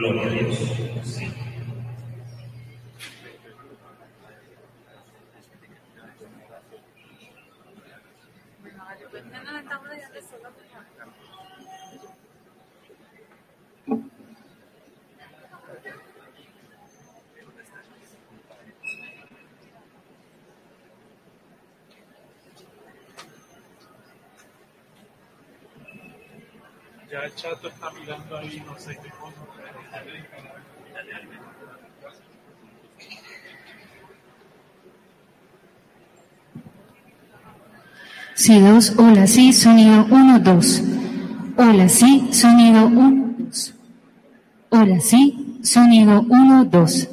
Gloria a Dios. Ya el chato está mirando ahí, no sé qué cosa. Sí, dos, hola, sí, sonido uno, dos. Hola, sí, sonido uno, dos. Hola, sí, sonido uno, dos.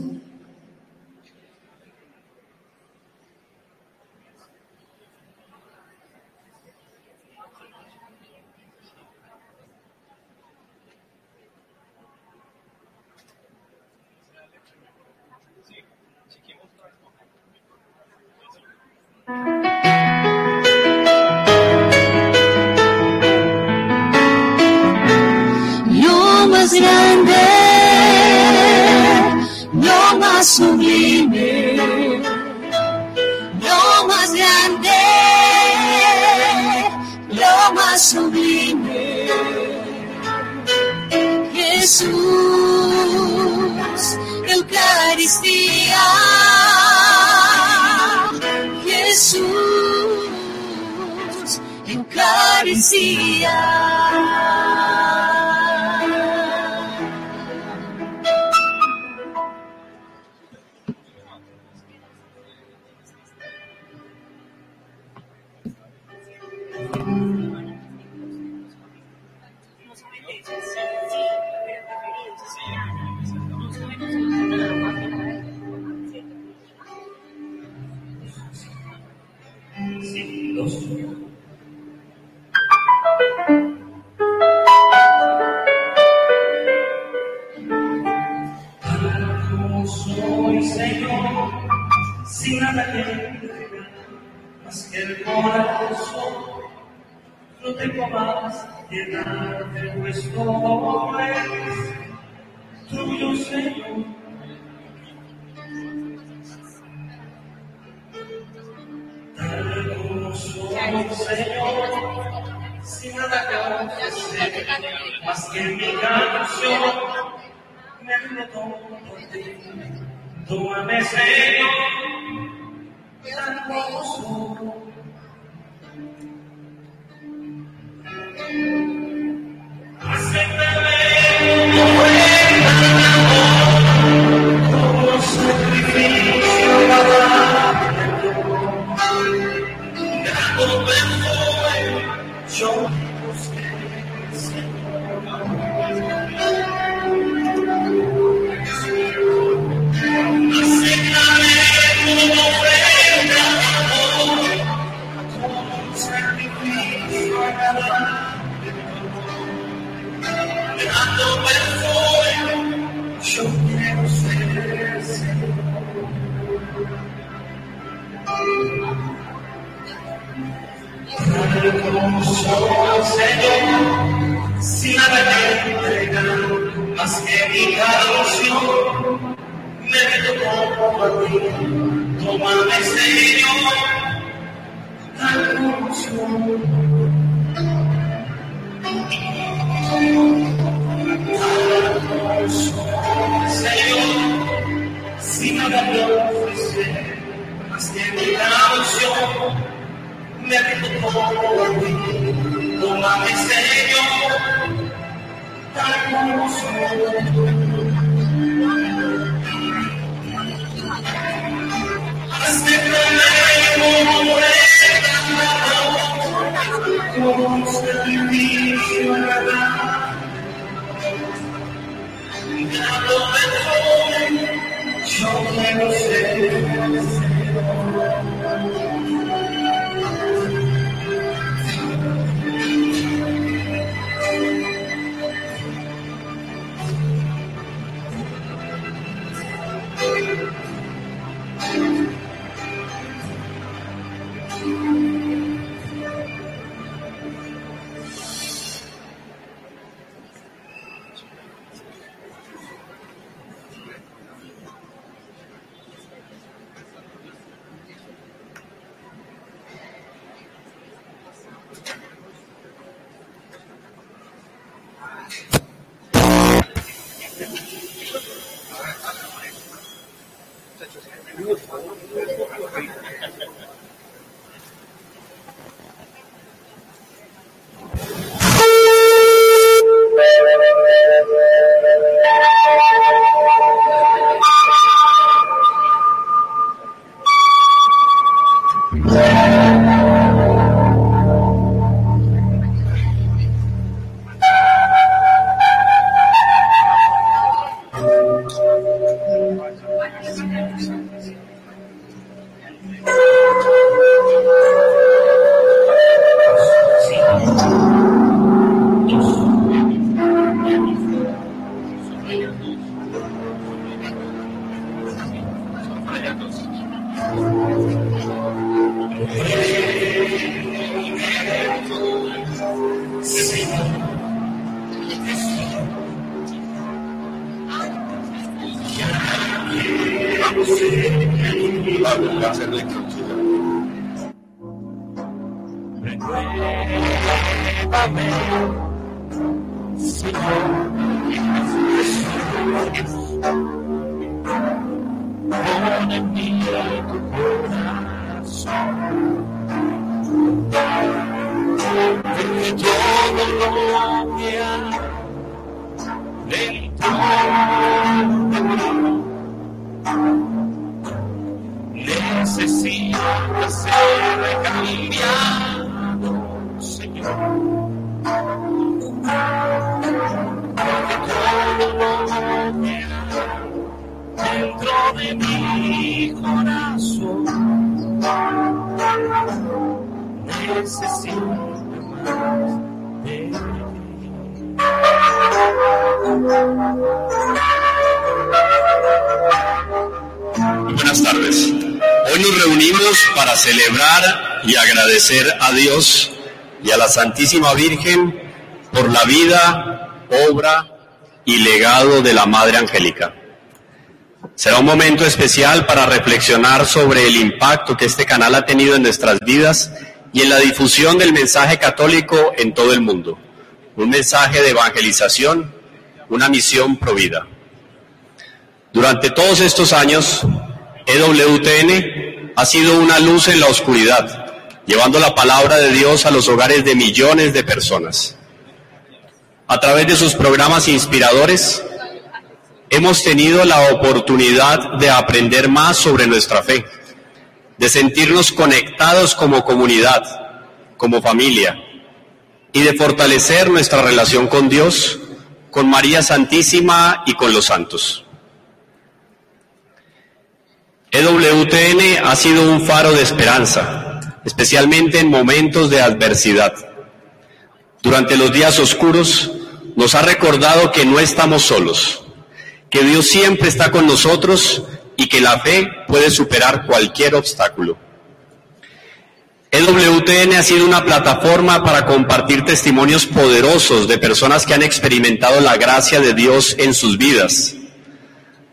hermoso Señor, siempre entregan más que mi caución. Me tomo a ti, tómame Señor, la conmoción. Señor, si nada me ofrece más que mi caución, me rindo por ti. Tómame, Señor, tal como soy. Como un servicio a dar. Dando perdón, yo quiero ser. Necesita Santísima Virgen por la vida, obra y legado de la Madre Angélica. Será un momento especial para reflexionar sobre el impacto que este canal ha tenido en nuestras vidas y en la difusión del mensaje católico en todo el mundo. Un mensaje de evangelización, una misión provida. Durante todos estos años, EWTN ha sido una luz en la oscuridad, llevando la palabra de Dios a los hogares de millones de personas. A través de sus programas inspiradores, hemos tenido la oportunidad de aprender más sobre nuestra fe, de sentirnos conectados como comunidad, como familia, y de fortalecer nuestra relación con Dios, con María Santísima y con los santos. EWTN ha sido un faro de esperanza, especialmente en momentos de adversidad. Durante los días oscuros nos ha recordado que no estamos solos, que Dios siempre está con nosotros y que la fe puede superar cualquier obstáculo. EWTN ha sido una plataforma para compartir testimonios poderosos de personas que han experimentado la gracia de Dios en sus vidas.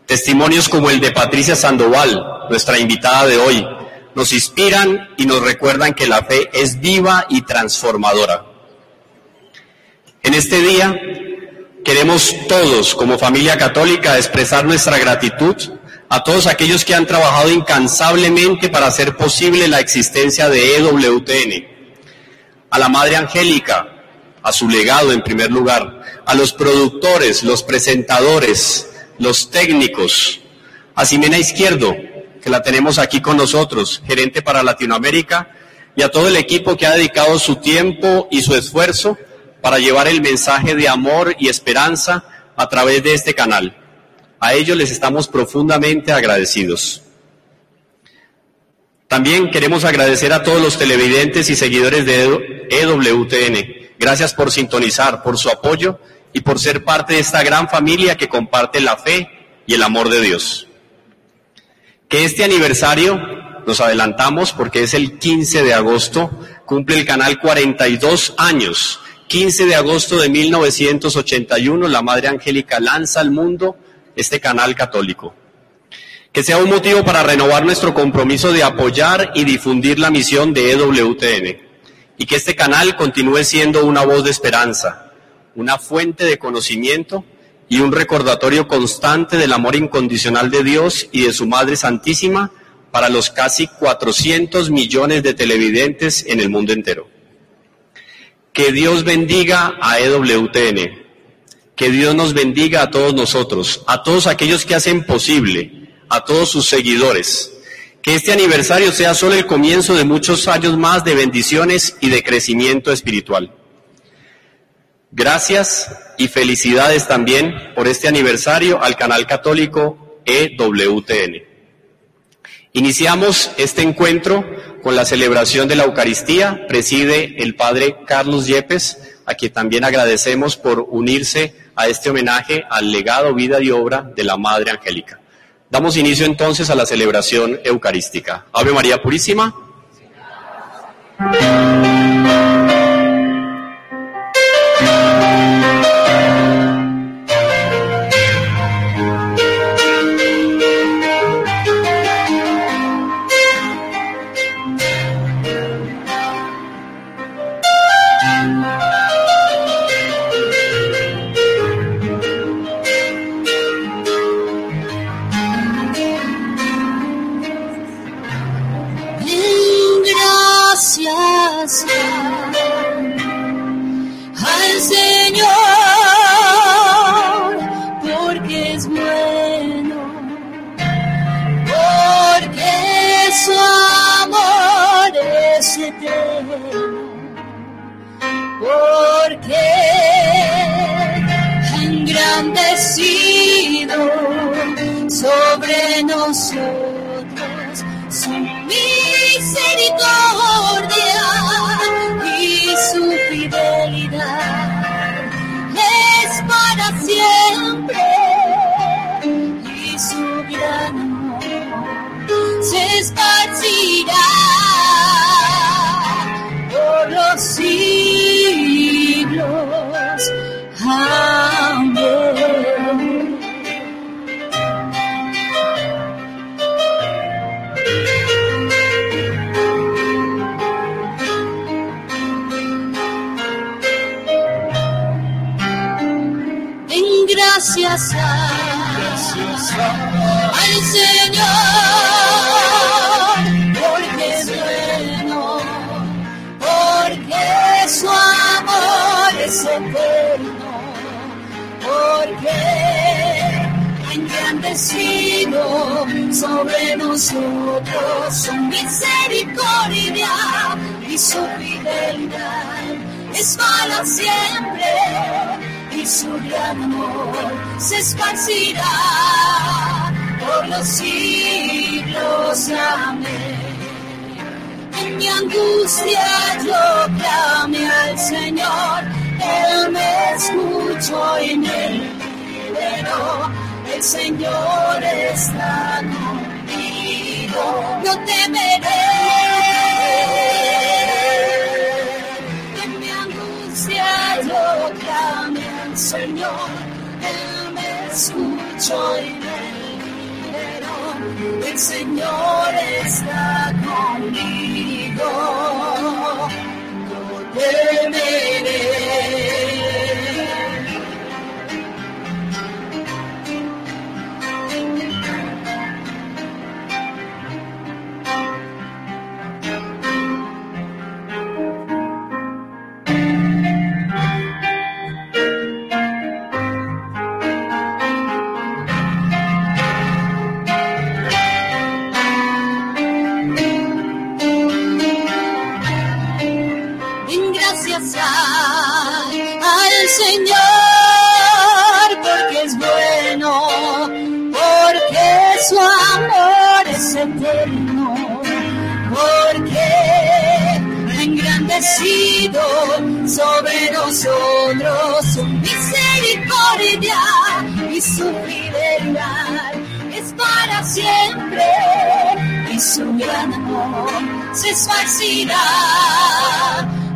Testimonios como el de Patricia Sandoval, nuestra invitada de hoy, nos inspiran y nos recuerdan que la fe es viva y transformadora. En este día queremos todos, como familia católica, expresar nuestra gratitud a todos aquellos que han trabajado incansablemente para hacer posible la existencia de EWTN, a la Madre Angélica, a su legado en primer lugar, a los productores, los presentadores, los técnicos, a Ximena Izquierdo, que la tenemos aquí con nosotros, gerente para Latinoamérica, y a todo el equipo que ha dedicado su tiempo y su esfuerzo para llevar el mensaje de amor y esperanza a través de este canal. A ellos les estamos profundamente agradecidos. También queremos agradecer a todos los televidentes y seguidores de EWTN. Gracias por sintonizar, por su apoyo y por ser parte de esta gran familia que comparte la fe y el amor de Dios. Este aniversario, nos adelantamos porque es el 15 de agosto, cumple el canal 42 años. 15 de agosto de 1981, la Madre Angélica lanza al mundo este canal católico. Que sea un motivo para renovar nuestro compromiso de apoyar y difundir la misión de EWTN. Y que este canal continúe siendo una voz de esperanza, una fuente de conocimiento y un recordatorio constante del amor incondicional de Dios y de su Madre Santísima para los casi 400 millones de televidentes en el mundo entero. Que Dios bendiga a EWTN, que Dios nos bendiga a todos nosotros, a todos aquellos que hacen posible, a todos sus seguidores. Que este aniversario sea solo el comienzo de muchos años más de bendiciones y de crecimiento espiritual. Gracias y felicidades también por este aniversario al canal católico EWTN. Iniciamos este encuentro con la celebración de la Eucaristía. Preside el Padre Carlos Yepes, a quien también agradecemos por unirse a este homenaje al legado, vida y obra de la Madre Angélica. Damos inicio entonces a la celebración eucarística. Ave María Purísima.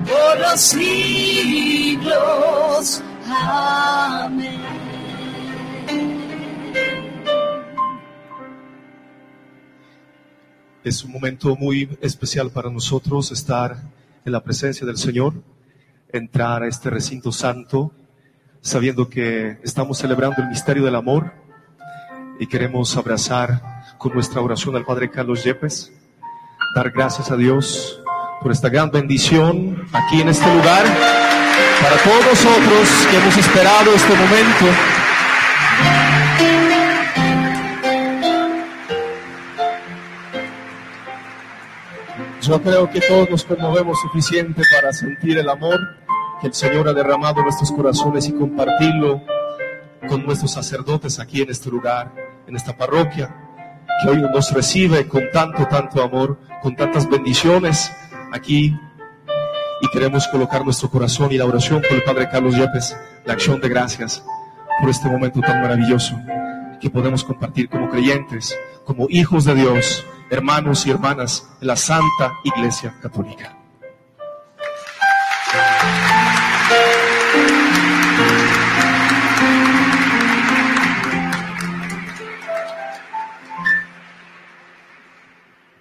Por los. Amén. Es un momento muy especial para nosotros estar en la presencia del Señor, entrar a este recinto santo, sabiendo que estamos celebrando el misterio del amor y queremos abrazar con nuestra oración al Padre Carlos Yepes, dar gracias a Dios por esta gran bendición aquí en este lugar, para todos nosotros que hemos esperado este momento. Yo creo que todos nos conmovemos suficiente para sentir el amor que el Señor ha derramado en nuestros corazones y compartirlo con nuestros sacerdotes aquí en este lugar, en esta parroquia, que hoy nos recibe con tanto, tanto amor, con tantas bendiciones aquí. Y queremos colocar nuestro corazón y la oración por el Padre Carlos Yepes, la acción de gracias por este momento tan maravilloso que podemos compartir como creyentes, como hijos de Dios, hermanos y hermanas de la Santa Iglesia Católica.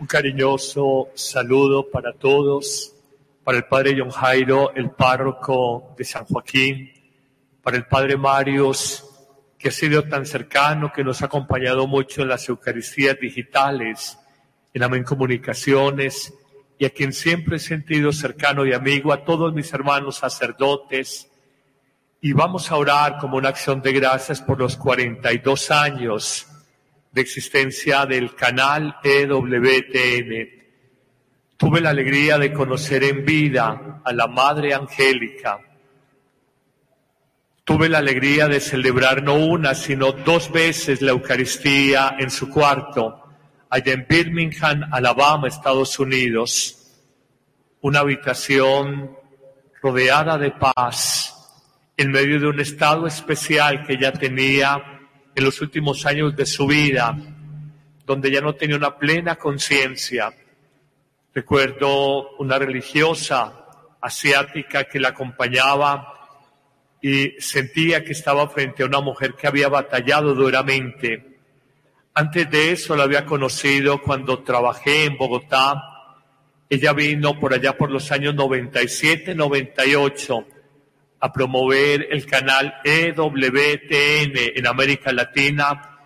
Cariñoso saludo para todos, para el padre John Jairo, el párroco de San Joaquín, para el padre Marios, que ha sido tan cercano, que nos ha acompañado mucho en las Eucaristías digitales, en Amén Comunicaciones, y a quien siempre he sentido cercano y amigo, a todos mis hermanos sacerdotes. Y vamos a orar como una acción de gracias por los 42 años existencia del canal EWTN. Tuve la alegría de conocer en vida a la Madre Angélica. Tuve la alegría de celebrar no una, sino dos veces la Eucaristía en su cuarto, allá en Birmingham, Alabama, Estados Unidos. Una habitación rodeada de paz, en medio de un estado especial que ella tenía en los últimos años de su vida, donde ya no tenía una plena conciencia. Recuerdo una religiosa asiática que la acompañaba y sentía que estaba frente a una mujer que había batallado duramente. Antes de eso la había conocido cuando trabajé en Bogotá. Ella vino por allá por los años 97, 98 a promover el canal EWTN en América Latina.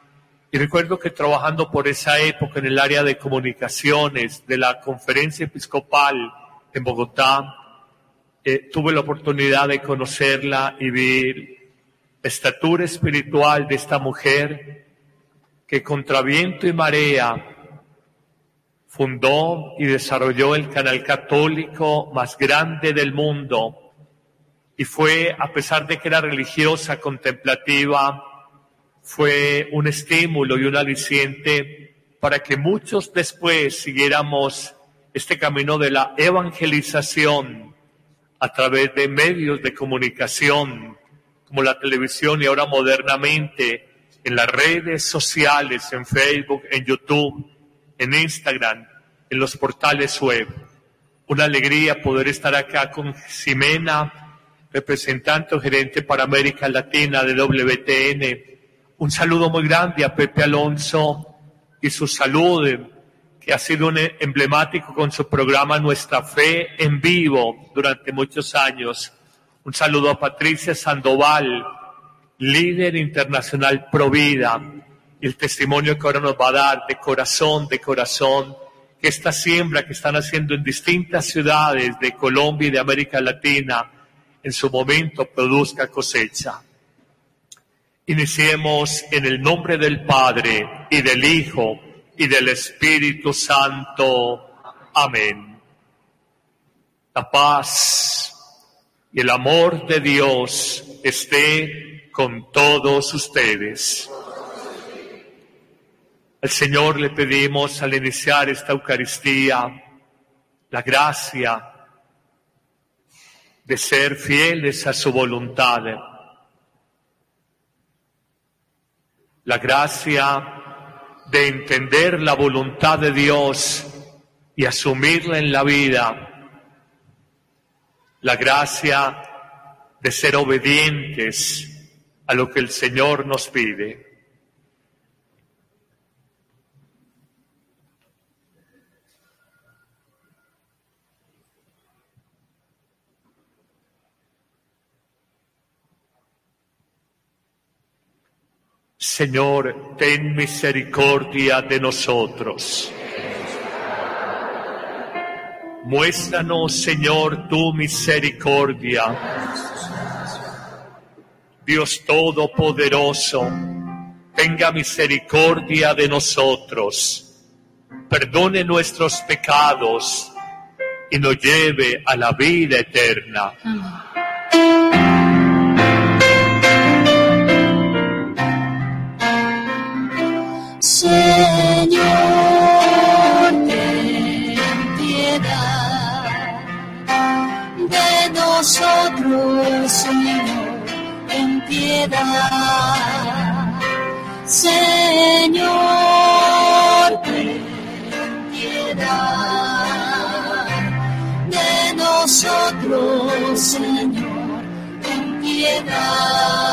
Y recuerdo que trabajando por esa época en el área de comunicaciones de la conferencia episcopal en Bogotá, eh, tuve la oportunidad de conocerla y ver la estatura espiritual de esta mujer que contra viento y marea fundó y desarrolló el canal católico más grande del mundo y fue, a pesar de que era religiosa, contemplativa, fue un estímulo y un aliciente para que muchos después siguiéramos este camino de la evangelización a través de medios de comunicación como la televisión y ahora modernamente en las redes sociales, en Facebook, en YouTube, en Instagram, en los portales web. Una alegría poder estar acá con Ximena, representante gerente para América Latina de WTN. Un saludo muy grande a Pepe Alonso, y su salud, que ha sido emblemático con su programa Nuestra Fe en Vivo durante muchos años. Un saludo a Patricia Sandoval, líder internacional Provida, y el testimonio que ahora nos va a dar de corazón, de corazón, que esta siembra que están haciendo en distintas ciudades de Colombia y de América Latina, en su momento produzca cosecha. Iniciemos en el nombre del Padre y del Hijo y del Espíritu Santo. Amén. La paz y el amor de Dios esté con todos ustedes. Al Señor le pedimos al iniciar esta Eucaristía la gracia de ser fieles a su voluntad, la gracia de entender la voluntad de Dios y asumirla en la vida, la gracia de ser obedientes a lo que el Señor nos pide. Señor, ten misericordia de nosotros. Muéstranos, Señor, tu misericordia. Dios Todopoderoso, tenga misericordia de nosotros, perdone nuestros pecados y nos lleve a la vida eterna. Señor, ten piedad de nosotros, Señor, ten piedad. Señor, ten piedad de nosotros, Señor, ten piedad.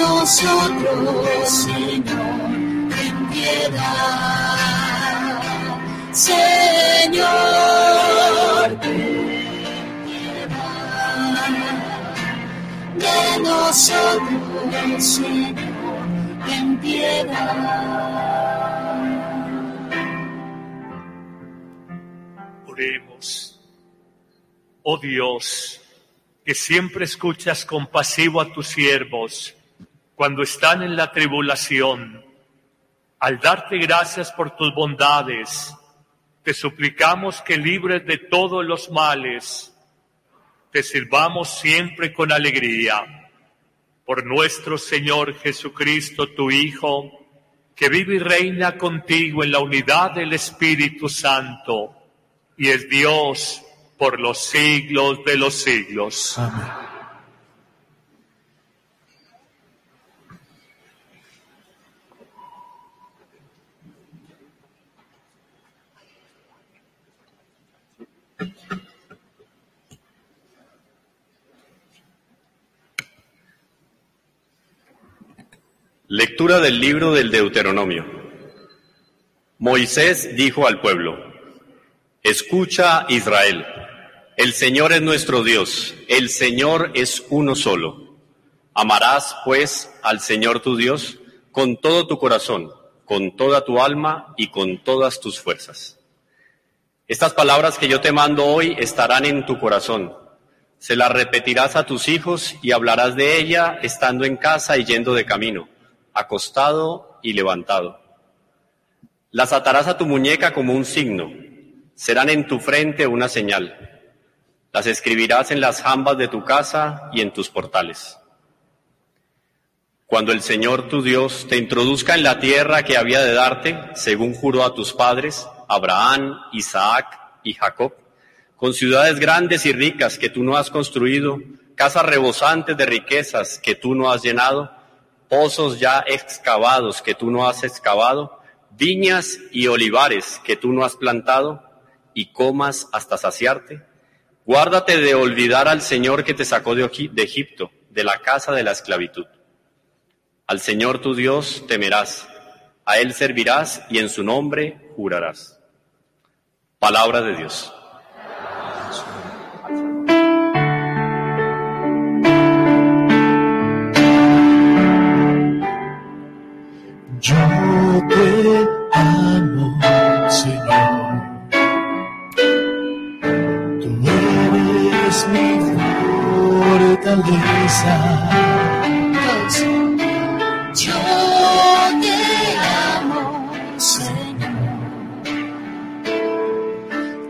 nosotros, Señor, ten piedad. Señor, ten piedad de nosotros, Señor, ten piedad. Oremos. Oh Dios, que siempre escuchas compasivo a tus siervos cuando están en la tribulación. Al darte gracias por tus bondades, te suplicamos que libres de todos los males, te sirvamos siempre con alegría. Por nuestro Señor Jesucristo, tu Hijo, que vive y reina contigo en la unidad del Espíritu Santo, y es Dios por los siglos de los siglos. Lectura del libro del Deuteronomio. Moisés dijo al pueblo, Escucha Israel, el Señor es nuestro Dios, el Señor es uno solo. Amarás pues al Señor tu Dios con todo tu corazón, con toda tu alma y con todas tus fuerzas. Estas palabras que yo te mando hoy estarán en tu corazón. Se las repetirás a tus hijos y hablarás de ella estando en casa y yendo de camino, acostado y levantado. Las atarás a tu muñeca como un signo, serán en tu frente una señal. Las escribirás en las jambas de tu casa y en tus portales. Cuando el Señor tu Dios te introduzca en la tierra que había de darte, según juró a tus padres, Abraham, Isaac y Jacob, con ciudades grandes y ricas que tú no has construido, casas rebosantes de riquezas que tú no has llenado, pozos ya excavados que tú no has excavado, viñas y olivares que tú no has plantado, y comas hasta saciarte. Guárdate de olvidar al Señor que te sacó de Egipto, de la casa de la esclavitud. Al Señor tu Dios temerás, a Él servirás y en su nombre jurarás. Palabra de Dios. Yo te amo, Señor. Tú eres mi fortaleza. Yo te amo, Señor.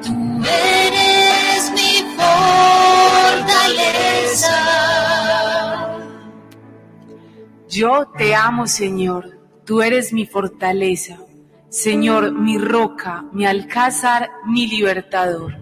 Tú eres mi fortaleza. Yo te amo, Señor. Tú eres mi fortaleza. Señor, mi roca, mi alcázar, mi libertador.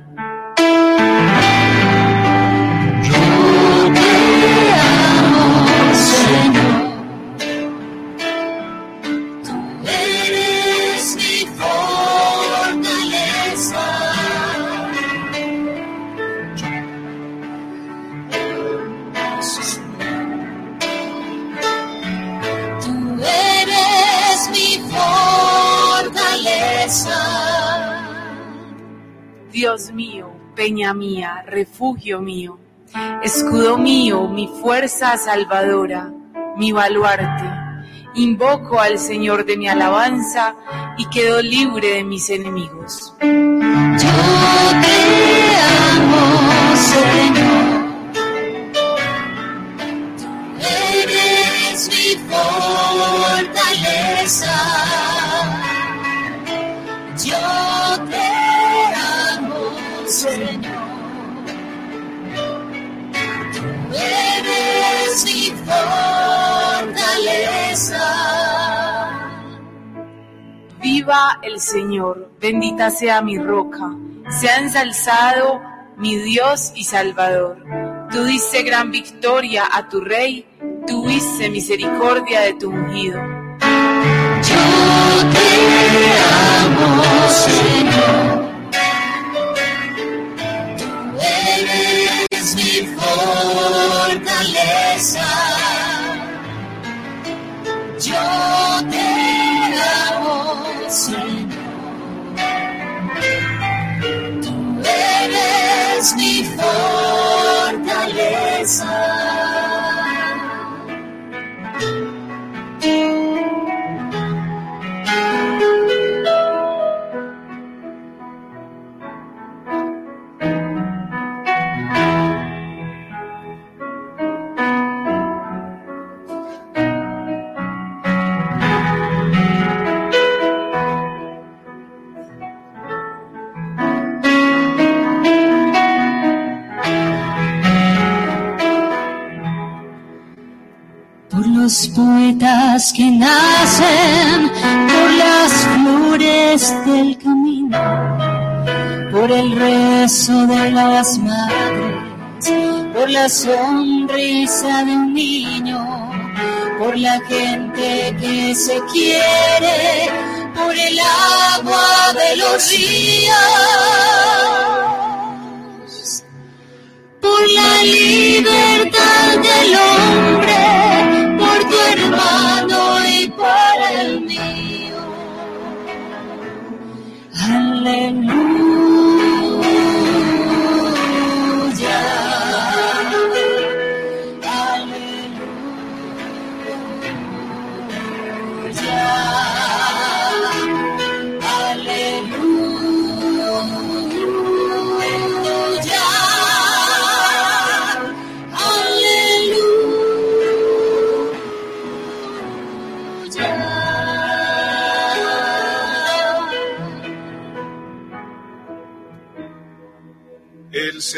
Mío, peña mía, refugio mío, escudo mío, mi fuerza salvadora, mi baluarte. Invoco al Señor de mi alabanza y quedo libre de mis enemigos. Yo te amo, Señor. El Señor, bendita sea mi roca, sea ensalzado mi Dios y Salvador. Tú diste gran victoria a tu rey, tuviste misericordia de tu ungido. Yo te amo, Señor. Tú eres mi fortaleza. Yo te Tú eres mi fortaleza. Los poetas que nacen, por las flores del camino, por el rezo de las madres, por la sonrisa de un niño, por la gente que se quiere, por el agua de los ríos por la libertad del hombre, por tu hermano y por el mío. Aleluya.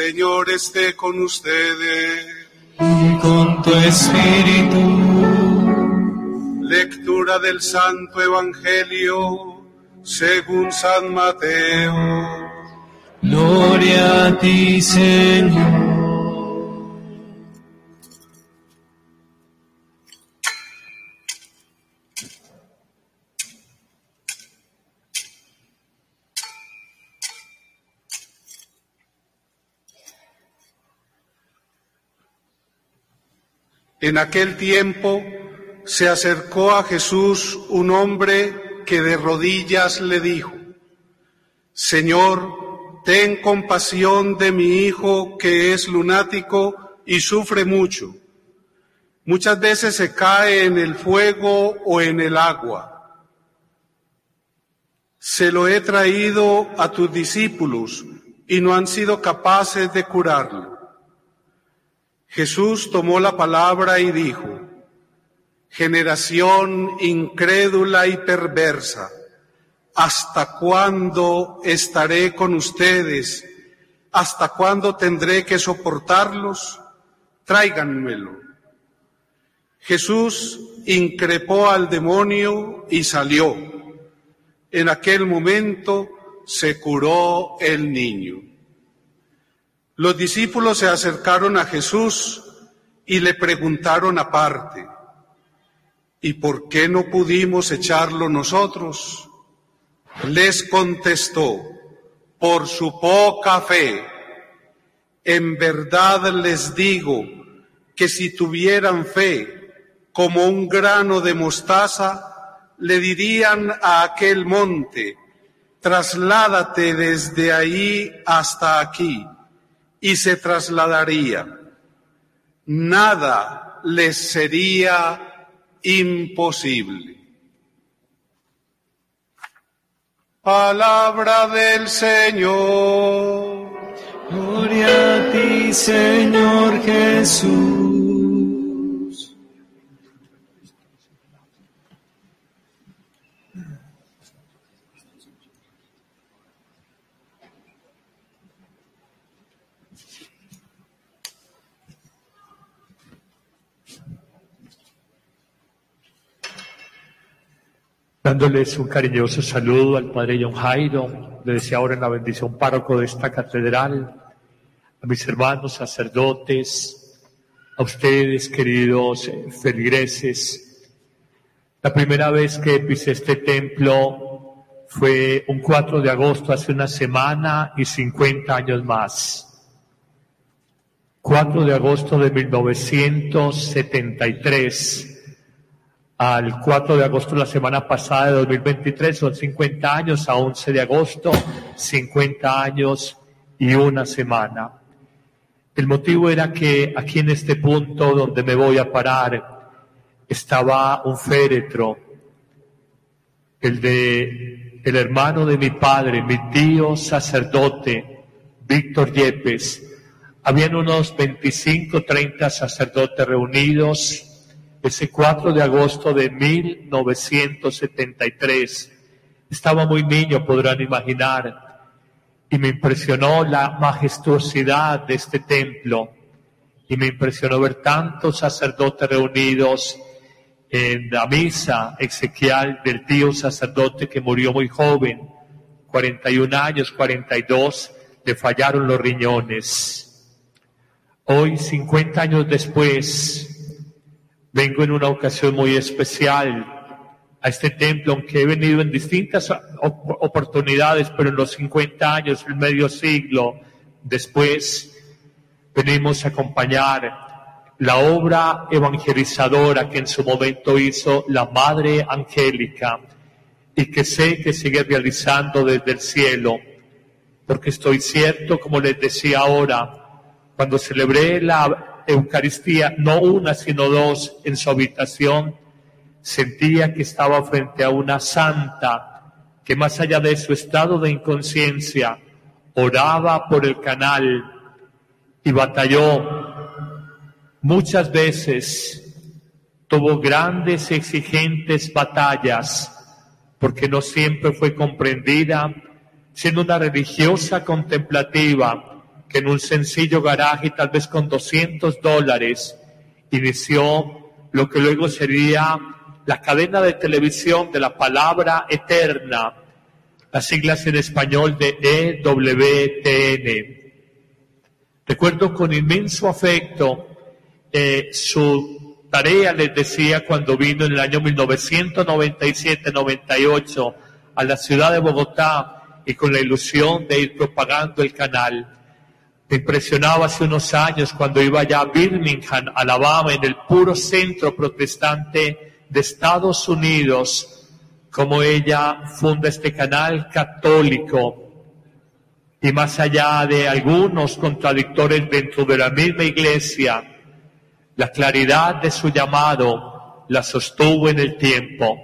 Señor esté con ustedes. y con tu espíritu. Lectura del Santo Evangelio según San Mateo. Gloria a ti, Señor. En aquel tiempo se acercó a Jesús un hombre que de rodillas le dijo, Señor, ten compasión de mi hijo que es lunático y sufre mucho. Muchas veces se cae en el fuego o en el agua. Se lo he traído a tus discípulos y no han sido capaces de curarlo. Jesús tomó la palabra y dijo, generación incrédula y perversa, ¿hasta cuándo estaré con ustedes? ¿Hasta cuándo tendré que soportarlos? Tráiganmelo. Jesús increpó al demonio y salió. En aquel momento se curó el niño. Los discípulos se acercaron a Jesús y le preguntaron aparte, ¿y por qué no pudimos echarlo nosotros? Les contestó, por su poca fe. En verdad les digo que si tuvieran fe como un grano de mostaza, le dirían a aquel monte, trasládate desde ahí hasta aquí y se trasladaría. Nada les sería imposible. Palabra del Señor. Gloria a ti, Señor Jesús. Dándoles un cariñoso saludo al Padre John Jairo, deseo ahora en la bendición párroco de esta catedral, a mis hermanos sacerdotes, a ustedes queridos eh, feligreses. La primera vez que pisé este templo fue un 4 de agosto, hace una semana y 50 años más. 4 de agosto de 1973 al 4 de agosto la semana pasada de 2023, son 50 años, a 11 de agosto, 50 años y una semana. El motivo era que aquí en este punto donde me voy a parar estaba un féretro, el de el hermano de mi padre, mi tío sacerdote, Víctor Yepes. Habían unos 25, 30 sacerdotes reunidos ese 4 de agosto de 1973. Estaba muy niño, podrán imaginar, y me impresionó la majestuosidad de este templo, y me impresionó ver tantos sacerdotes reunidos en la misa exequial del tío sacerdote que murió muy joven, 41 años, 42, le fallaron los riñones. Hoy, 50 años después, Vengo en una ocasión muy especial a este templo, aunque he venido en distintas oportunidades, pero en los 50 años, el medio siglo después, venimos a acompañar la obra evangelizadora que en su momento hizo la Madre Angélica y que sé que sigue realizando desde el cielo, porque estoy cierto, como les decía ahora, cuando celebré la Eucaristía, no una, sino dos, en su habitación, sentía que estaba frente a una santa que más allá de su estado de inconsciencia, oraba por el canal y batalló. Muchas veces, tuvo grandes y exigentes batallas, porque no siempre fue comprendida, siendo una religiosa contemplativa, que en un sencillo garaje, tal vez con 200 dólares, inició lo que luego sería la cadena de televisión de la palabra eterna, las siglas en español de EWTN. Recuerdo con inmenso afecto eh, su tarea, les decía, cuando vino en el año 1997-98 a la ciudad de Bogotá y con la ilusión de ir propagando el canal. Me impresionaba hace unos años cuando iba allá a Birmingham, Alabama, en el puro centro protestante de Estados Unidos, como ella funda este canal católico. Y más allá de algunos contradictores dentro de la misma iglesia, la claridad de su llamado la sostuvo en el tiempo.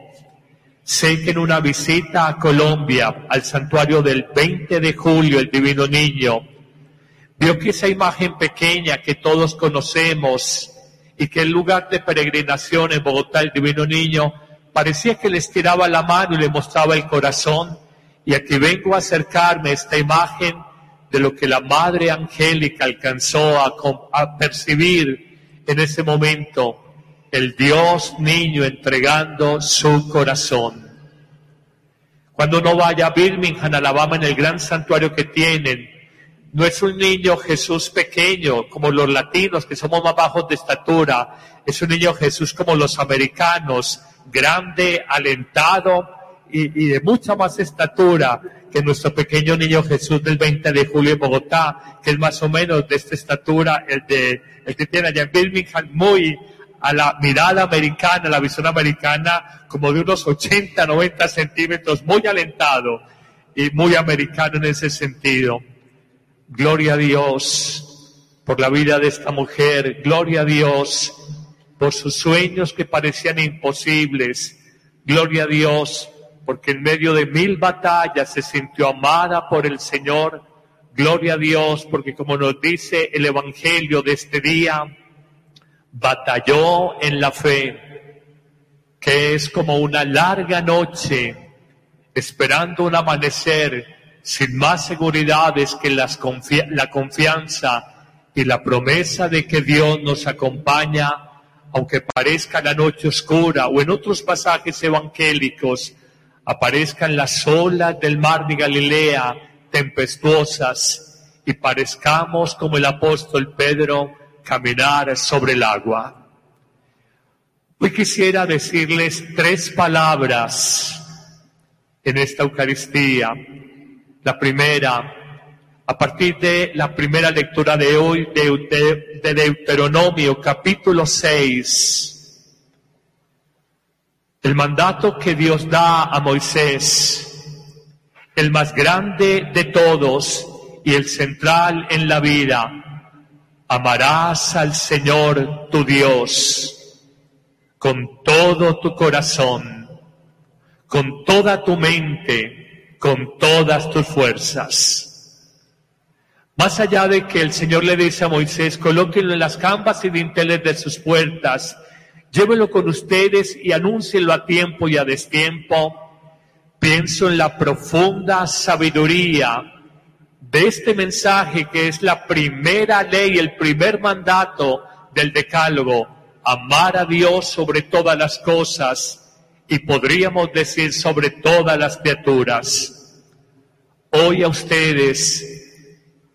Sé que en una visita a Colombia, al santuario del 20 de julio, el Divino Niño, vio que esa imagen pequeña que todos conocemos y que el lugar de peregrinación en Bogotá, el Divino Niño, parecía que le estiraba la mano y le mostraba el corazón. Y aquí vengo a acercarme a esta imagen de lo que la Madre Angélica alcanzó a, a percibir en ese momento, el Dios niño entregando su corazón. Cuando uno vaya a Birmingham, Alabama, en el gran santuario que tienen, no es un niño Jesús pequeño como los latinos que somos más bajos de estatura. Es un niño Jesús como los americanos, grande, alentado y, de mucha más estatura que nuestro pequeño niño Jesús del 20 de julio en Bogotá, que es más o menos de esta estatura, el, de, el que tiene allá en Birmingham, muy a la mirada americana, la visión americana, como de unos 80, 90 centímetros, muy alentado y muy americano en ese sentido. Gloria a Dios por la vida de esta mujer. Gloria a Dios por sus sueños que parecían imposibles. Gloria a Dios porque en medio de mil batallas se sintió amada por el Señor. Gloria a Dios porque como nos dice el Evangelio de este día, batalló en la fe, que es como una larga noche esperando un amanecer sin más seguridades que las la confianza y la promesa de que Dios nos acompaña, aunque parezca la noche oscura o en otros pasajes evangélicos aparezcan las olas del mar de Galilea tempestuosas y parezcamos como el apóstol Pedro caminar sobre el agua. Hoy quisiera decirles tres palabras en esta Eucaristía la primera, a partir de la primera lectura de hoy de, Deuteronomio capítulo 6, el mandato que Dios da a Moisés, el más grande de todos y el central en la vida, amarás al Señor tu Dios con todo tu corazón, con toda tu mente, con todas tus fuerzas. Más allá de que el Señor le dice a Moisés, colóquenlo en las campas y dinteles de sus puertas, llévelo con ustedes y anúncienlo a tiempo y a destiempo, pienso en la profunda sabiduría de este mensaje que es la primera ley, el primer mandato del decálogo, amar a Dios sobre todas las cosas y podríamos decir sobre todas las criaturas. Hoy a ustedes,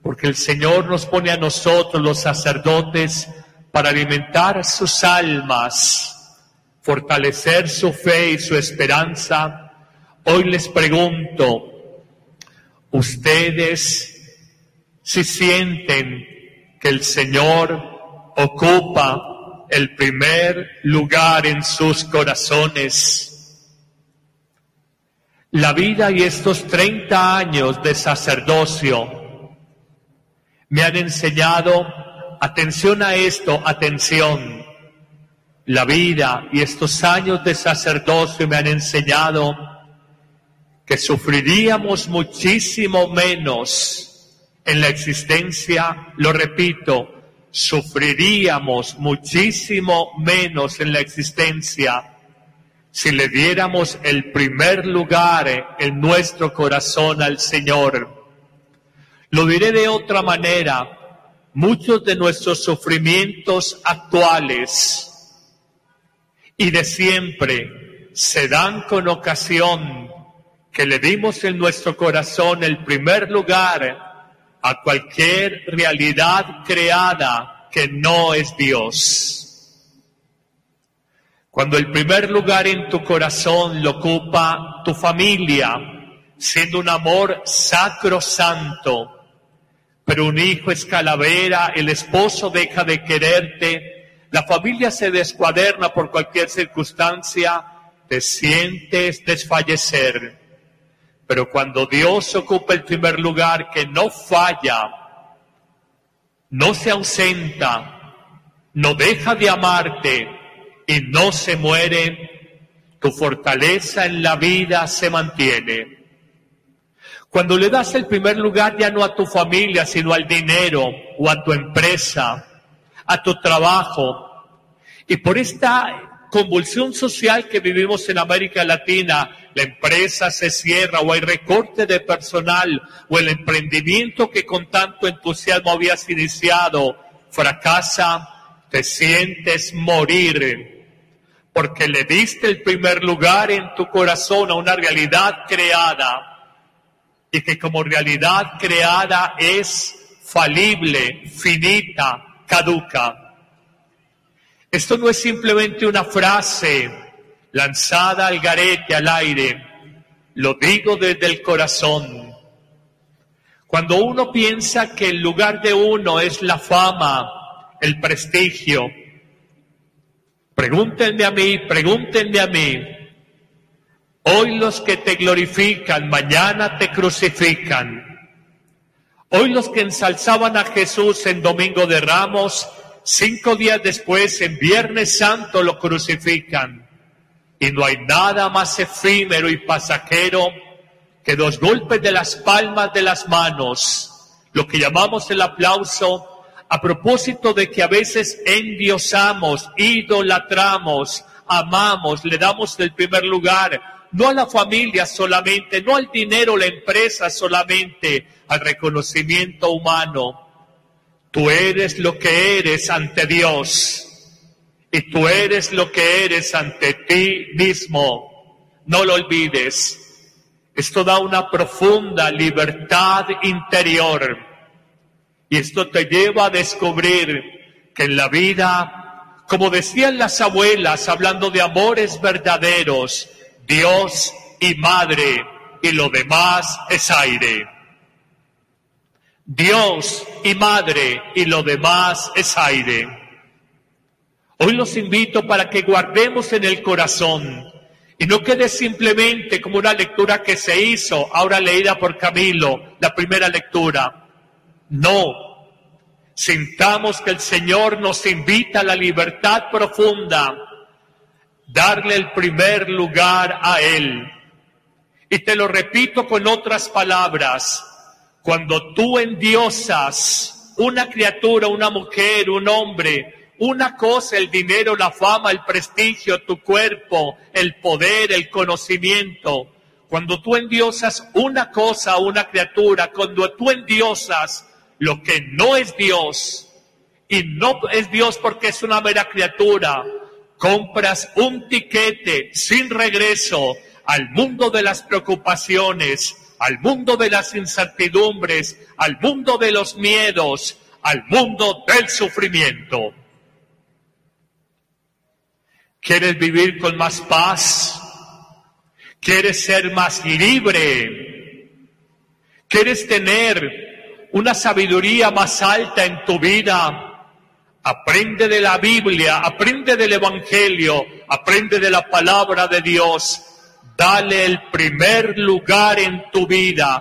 porque el Señor nos pone a nosotros los sacerdotes para alimentar sus almas, fortalecer su fe y su esperanza, hoy les pregunto, ustedes si sienten que el Señor ocupa el primer lugar en sus corazones. La vida y estos 30 años de sacerdocio me han enseñado, atención a esto, atención, la vida y estos años de sacerdocio me han enseñado que sufriríamos muchísimo menos en la existencia, lo repito, sufriríamos muchísimo menos en la existencia si le diéramos el primer lugar en nuestro corazón al Señor. Lo diré de otra manera, muchos de nuestros sufrimientos actuales y de siempre se dan con ocasión que le dimos en nuestro corazón el primer lugar a cualquier realidad creada que no es Dios. Cuando el primer lugar en tu corazón lo ocupa tu familia, siendo un amor sacrosanto, pero un hijo es calavera, el esposo deja de quererte, la familia se descuaderna por cualquier circunstancia, te sientes desfallecer. Pero cuando Dios ocupa el primer lugar, que no falla, no se ausenta, no deja de amarte, y no se muere, tu fortaleza en la vida se mantiene. Cuando le das el primer lugar ya no a tu familia, sino al dinero o a tu empresa, a tu trabajo, y por esta convulsión social que vivimos en América Latina, la empresa se cierra o hay recorte de personal o el emprendimiento que con tanto entusiasmo habías iniciado fracasa, te sientes morir porque le diste el primer lugar en tu corazón a una realidad creada y que como realidad creada es falible, finita, caduca. Esto no es simplemente una frase lanzada al garete, al aire, lo digo desde el corazón. Cuando uno piensa que el lugar de uno es la fama, el prestigio, Pregúntenme a mí, pregúntenme a mí. Hoy los que te glorifican, mañana te crucifican. Hoy los que ensalzaban a Jesús en Domingo de Ramos, cinco días después, en Viernes Santo, lo crucifican. Y no hay nada más efímero y pasajero que dos golpes de las palmas de las manos, lo que llamamos el aplauso a propósito de que a veces endiosamos, idolatramos, amamos, le damos el primer lugar, no a la familia solamente, no al dinero, la empresa solamente, al reconocimiento humano. Tú eres lo que eres ante Dios y tú eres lo que eres ante ti mismo. No lo olvides. Esto da una profunda libertad interior y esto te lleva a descubrir que en la vida, como decían las abuelas hablando de amores verdaderos, Dios y madre y lo demás es aire. Dios y madre y lo demás es aire. Hoy los invito para que guardemos en el corazón y no quede simplemente como una lectura que se hizo, ahora leída por Camilo, la primera lectura no. Sintamos que el Señor nos invita a la libertad profunda, darle el primer lugar a Él. Y te lo repito con otras palabras, cuando tú endiosas una criatura, una mujer, un hombre, una cosa, el dinero, la fama, el prestigio, tu cuerpo, el poder, el conocimiento, cuando tú endiosas una cosa, una criatura, cuando tú endiosas lo que no es Dios, y no es Dios porque es una mera criatura, compras un tiquete sin regreso al mundo de las preocupaciones, al mundo de las incertidumbres, al mundo de los miedos, al mundo del sufrimiento. ¿Quieres vivir con más paz? ¿Quieres ser más libre? ¿Quieres tener una sabiduría más alta en tu vida. Aprende de la Biblia, aprende del Evangelio, aprende de la palabra de Dios. Dale el primer lugar en tu vida,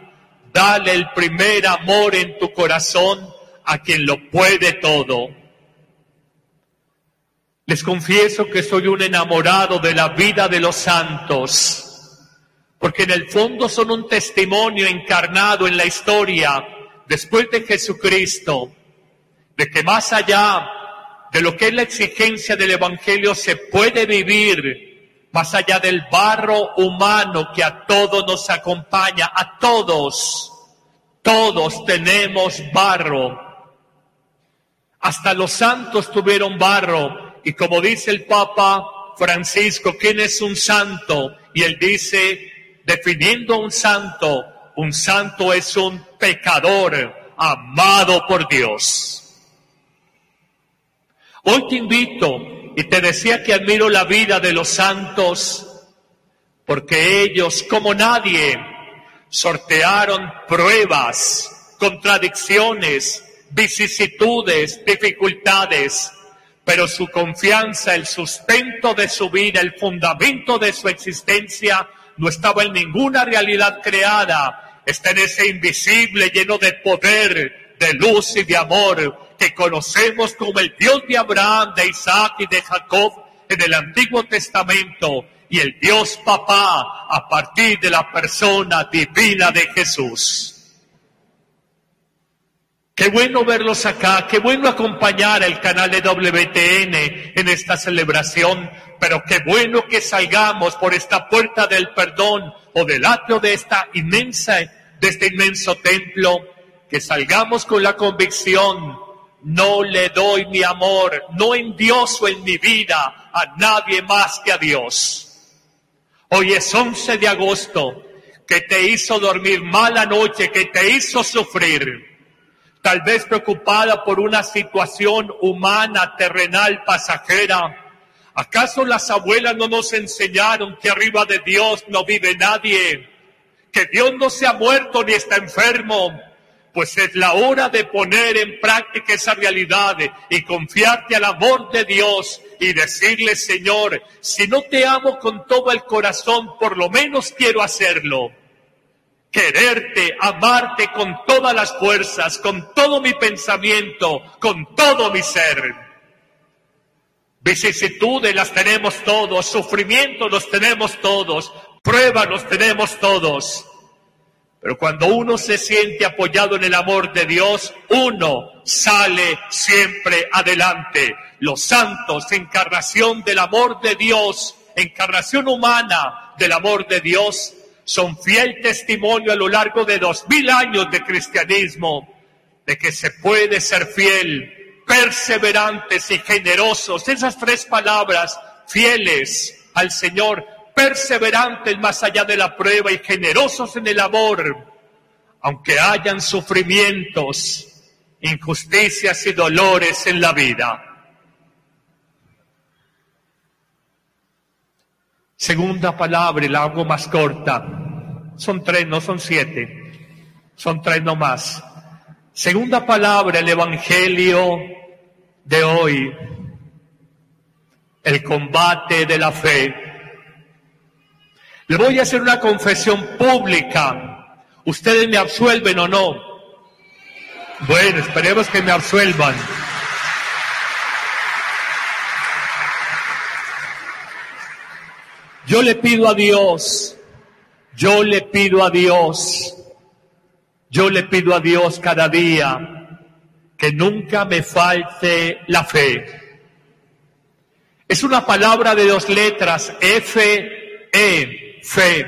dale el primer amor en tu corazón a quien lo puede todo. Les confieso que soy un enamorado de la vida de los santos, porque en el fondo son un testimonio encarnado en la historia después de Jesucristo, de que más allá de lo que es la exigencia del Evangelio se puede vivir, más allá del barro humano que a todos nos acompaña, a todos, todos tenemos barro. Hasta los santos tuvieron barro y como dice el Papa Francisco, ¿quién es un santo? Y él dice, definiendo un santo, un santo es un pecador amado por Dios. Hoy te invito, y te decía que admiro la vida de los santos, porque ellos, como nadie, sortearon pruebas, contradicciones, vicisitudes, dificultades, pero su confianza, el sustento de su vida, el fundamento de su existencia, no estaba en ninguna realidad creada, está en ese invisible lleno de poder, de luz y de amor que conocemos como el Dios de Abraham, de Isaac y de Jacob en el Antiguo Testamento y el Dios Papá a partir de la persona divina de Jesús. Qué bueno verlos acá, qué bueno acompañar el canal de WTN en esta celebración, pero qué bueno que salgamos por esta puerta del perdón o del atrio de esta inmensa, de este inmenso templo, que salgamos con la convicción, no le doy mi amor, no endioso en mi vida a nadie más que a Dios. Hoy es 11 de agosto, que te hizo dormir mala noche, que te hizo sufrir tal vez preocupada por una situación humana, terrenal, pasajera. ¿Acaso las abuelas no nos enseñaron que arriba de Dios no vive nadie? Que Dios no se ha muerto ni está enfermo. Pues es la hora de poner en práctica esa realidad y confiarte al amor de Dios y decirle, Señor, si no te amo con todo el corazón, por lo menos quiero hacerlo quererte, amarte con todas las fuerzas, con todo mi pensamiento, con todo mi ser. Vicisitudes las tenemos todos, sufrimientos los tenemos todos, pruebas los tenemos todos. Pero cuando uno se siente apoyado en el amor de Dios, uno sale siempre adelante. Los santos, encarnación del amor de Dios, encarnación humana del amor de Dios, son fiel testimonio a lo largo de dos mil años de cristianismo de que se puede ser fiel, perseverantes y generosos. Esas tres palabras, fieles al Señor, perseverantes más allá de la prueba y generosos en el amor, aunque hayan sufrimientos, injusticias y dolores en la vida. Segunda palabra, la hago más corta. Son tres, no son siete. Son tres no más. Segunda palabra, el Evangelio de hoy. El combate de la fe. Le voy a hacer una confesión pública. ¿Ustedes me absuelven o no? Bueno, esperemos que me absuelvan. Yo le pido a Dios, yo le pido a Dios, yo le pido a Dios cada día que nunca me falte la fe. Es una palabra de dos letras, F, E, fe.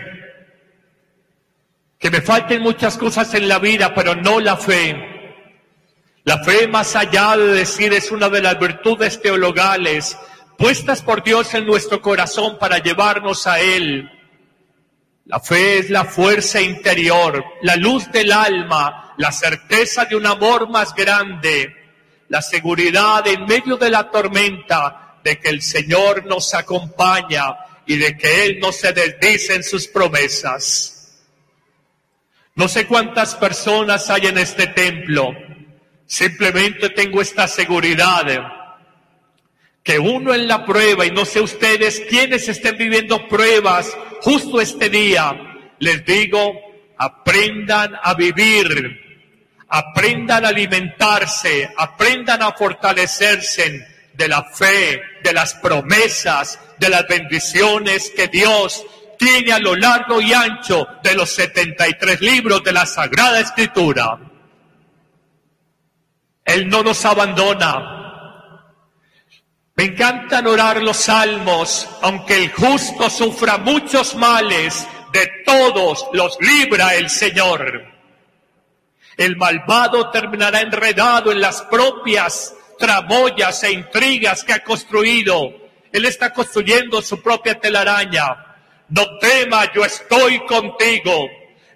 Que me falten muchas cosas en la vida, pero no la fe. La fe, más allá de decir, es una de las virtudes teologales puestas por Dios en nuestro corazón para llevarnos a Él. La fe es la fuerza interior, la luz del alma, la certeza de un amor más grande, la seguridad en medio de la tormenta de que el Señor nos acompaña y de que Él no se desdice en sus promesas. No sé cuántas personas hay en este templo, simplemente tengo esta seguridad que uno en la prueba, y no sé ustedes quienes estén viviendo pruebas justo este día, les digo, aprendan a vivir, aprendan a alimentarse, aprendan a fortalecerse de la fe, de las promesas, de las bendiciones que Dios tiene a lo largo y ancho de los 73 libros de la Sagrada Escritura. Él no nos abandona, me encantan orar los salmos, aunque el justo sufra muchos males, de todos los libra el Señor. El malvado terminará enredado en las propias tramoyas e intrigas que ha construido Él está construyendo su propia telaraña. No tema, yo estoy contigo.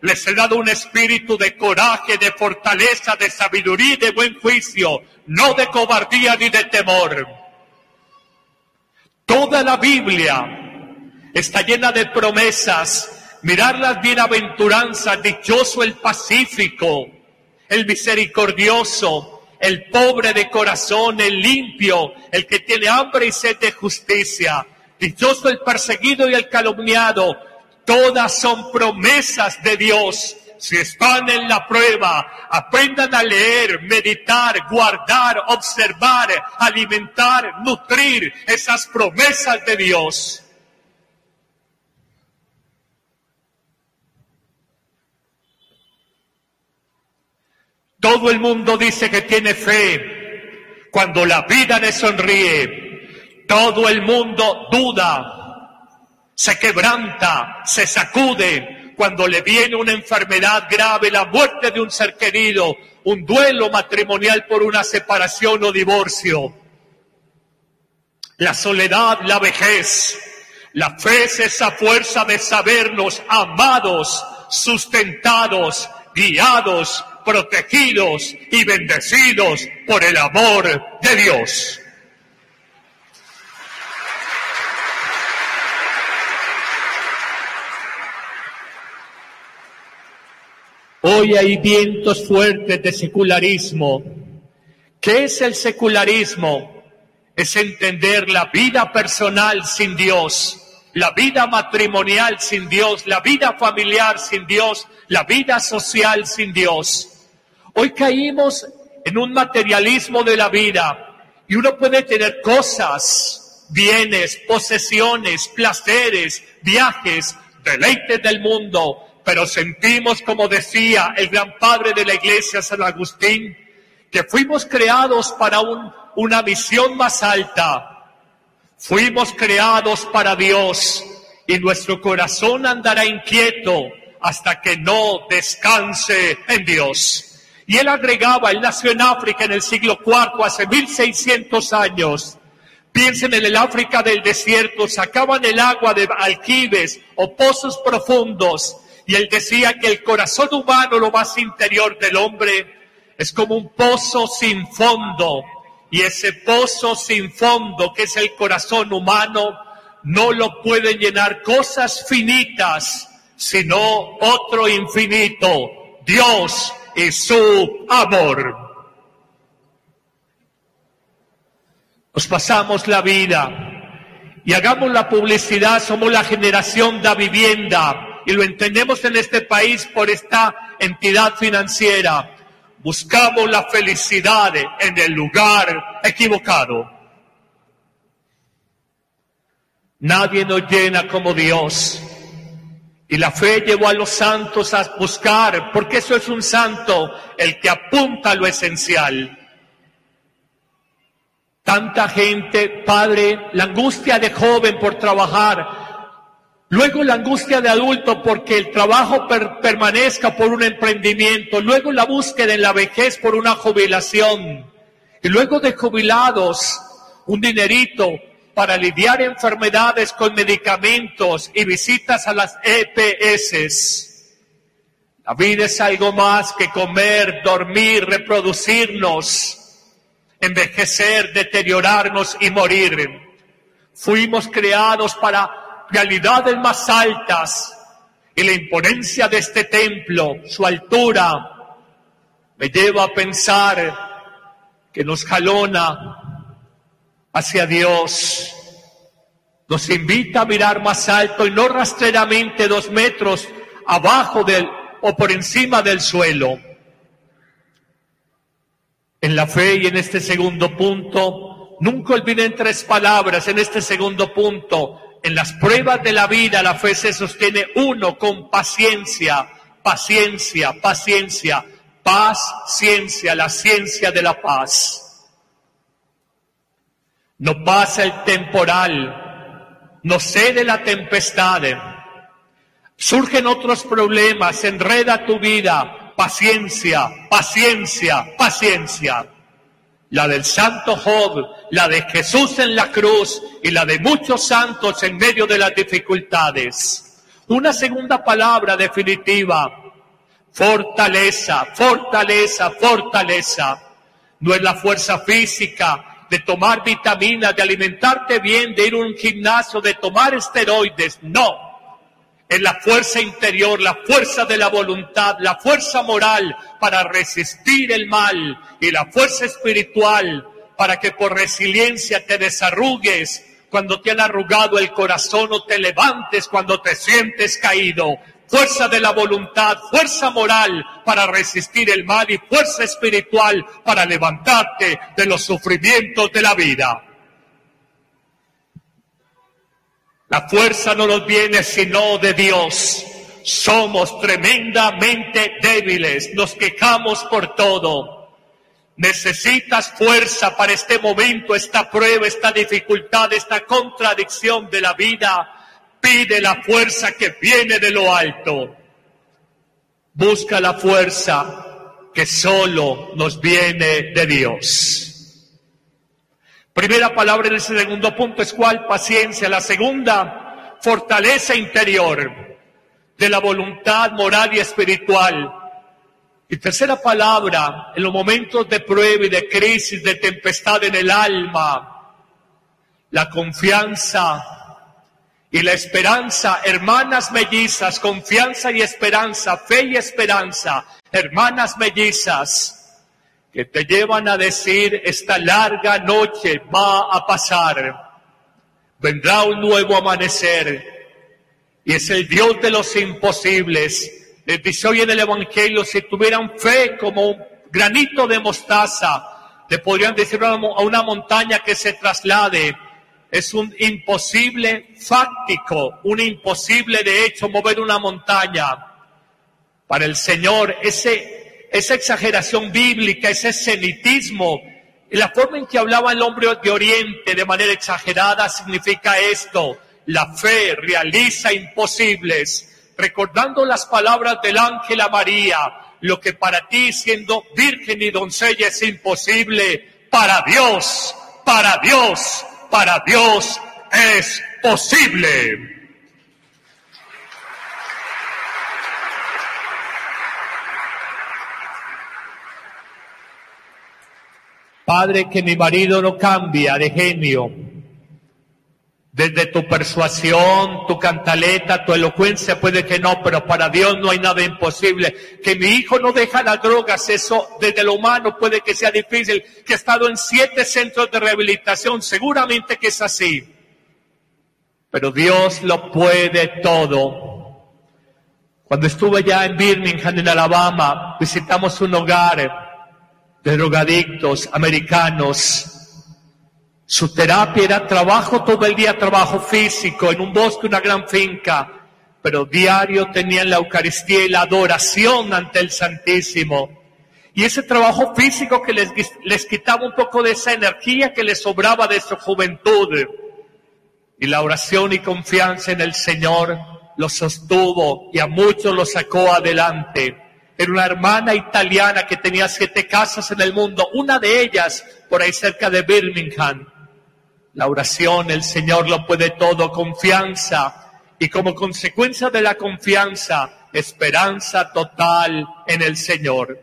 Les he dado un espíritu de coraje, de fortaleza, de sabiduría y de buen juicio, no de cobardía ni de temor. Toda la Biblia está llena de promesas. Mirar las bienaventuranzas, dichoso el pacífico, el misericordioso, el pobre de corazón, el limpio, el que tiene hambre y sed de justicia. Dichoso el perseguido y el calumniado. Todas son promesas de Dios. Si están en la prueba, aprendan a leer, meditar, guardar, observar, alimentar, nutrir esas promesas de Dios. Todo el mundo dice que tiene fe cuando la vida le sonríe. Todo el mundo duda, se quebranta, se sacude cuando le viene una enfermedad grave, la muerte de un ser querido, un duelo matrimonial por una separación o divorcio. La soledad, la vejez. La fe es esa fuerza de sabernos amados, sustentados, guiados, protegidos y bendecidos por el amor de Dios. Hoy hay vientos fuertes de secularismo. ¿Qué es el secularismo? Es entender la vida personal sin Dios, la vida matrimonial sin Dios, la vida familiar sin Dios, la vida social sin Dios. Hoy caímos en un materialismo de la vida y uno puede tener cosas, bienes, posesiones, placeres, viajes, deleites del mundo, pero sentimos, como decía el gran padre de la iglesia, San Agustín, que fuimos creados para un, una visión más alta. Fuimos creados para Dios y nuestro corazón andará inquieto hasta que no descanse en Dios. Y él agregaba, él nació en África en el siglo IV, hace 1600 años. Piensen en el África del desierto, sacaban el agua de aljibes o pozos profundos. Y él decía que el corazón humano, lo más interior del hombre, es como un pozo sin fondo. Y ese pozo sin fondo, que es el corazón humano, no lo pueden llenar cosas finitas, sino otro infinito, Dios y su amor. Nos pasamos la vida y hagamos la publicidad, somos la generación de vivienda y lo entendemos en este país por esta entidad financiera. Buscamos la felicidad en el lugar equivocado. Nadie nos llena como Dios. Y la fe llevó a los santos a buscar, porque eso es un santo, el que apunta a lo esencial. Tanta gente, padre, la angustia de joven por trabajar, luego la angustia de adulto porque el trabajo permanezca por un emprendimiento, luego la búsqueda en la vejez por una jubilación, y luego de jubilados, un dinerito para lidiar enfermedades con medicamentos y visitas a las EPS. La vida es algo más que comer, dormir, reproducirnos, envejecer, deteriorarnos y morir. Fuimos creados para realidades más altas y la imponencia de este templo, su altura, me lleva a pensar que nos jalona hacia Dios. Nos invita a mirar más alto y no rastreramente dos metros abajo del o por encima del suelo. En la fe y en este segundo punto, nunca olviden tres palabras en este segundo punto. En las pruebas de la vida la fe se sostiene uno con paciencia, paciencia, paciencia, paz, ciencia, la ciencia de la paz. No pasa el temporal, no cede la tempestad. Surgen otros problemas, enreda tu vida. Paciencia, paciencia, paciencia. la del santo Job, la de Jesús en la cruz y la de muchos santos en medio de las dificultades. Una segunda palabra definitiva, fortaleza, fortaleza, fortaleza. No es la fuerza física de tomar vitaminas, de alimentarte bien, de ir a un gimnasio, de tomar esteroides, no es la fuerza interior, la fuerza de la voluntad, la fuerza moral para resistir el mal y la fuerza espiritual para que por resiliencia te desarrugues cuando te han arrugado el corazón o te levantes cuando te sientes caído. Fuerza de la voluntad, fuerza moral para resistir el mal y fuerza espiritual para levantarte de los sufrimientos de la vida. La fuerza no nos viene sino de Dios. Somos tremendamente débiles, nos quejamos por todo. Necesitas fuerza para este momento, esta prueba, esta dificultad, esta contradicción de la vida. Pide la fuerza que viene de lo alto. Busca la fuerza que solo nos viene de Dios. Primera palabra en el segundo punto es cuál? Paciencia. La segunda, fortaleza interior de la voluntad moral y espiritual. Y tercera palabra, en los momentos de prueba y de crisis, de tempestad en el alma, la confianza y la esperanza, hermanas mellizas, confianza y esperanza, fe y esperanza, hermanas mellizas que te llevan a decir esta larga noche va a pasar, vendrá un nuevo amanecer y es el Dios de los imposibles. Les dice hoy en el Evangelio, si tuvieran fe como un granito de mostaza, le podrían decir a una montaña que se traslade. Es un imposible fáctico, un imposible de hecho mover una montaña. Para el Señor, ese esa exageración bíblica, ese semitismo, y la forma en que hablaba el hombre de Oriente de manera exagerada significa esto. La fe realiza imposibles, recordando las palabras del ángel a María, lo que para ti siendo virgen y doncella es imposible, para Dios, para Dios, para Dios es posible. Padre, que mi marido no cambia de genio. Desde tu persuasión, tu cantaleta, tu elocuencia puede que no, pero para Dios no hay nada imposible. Que mi hijo no deja las drogas, eso desde lo humano puede que sea difícil. Que ha estado en siete centros de rehabilitación, seguramente que es así. Pero Dios lo puede todo. Cuando estuve ya en Birmingham, en Alabama, visitamos un hogar de drogadictos americanos. Su terapia era trabajo todo el día, trabajo físico, en un bosque, una gran finca, pero diario tenían la Eucaristía y la adoración ante el Santísimo. Y ese trabajo físico que les, les quitaba un poco de esa energía que les sobraba de su juventud. Y la oración y confianza en el Señor los sostuvo y a muchos los sacó adelante. Era una hermana italiana que tenía siete casas en el mundo, una de ellas por ahí cerca de Birmingham. La oración, el Señor lo puede todo, confianza y como consecuencia de la confianza, esperanza total en el Señor.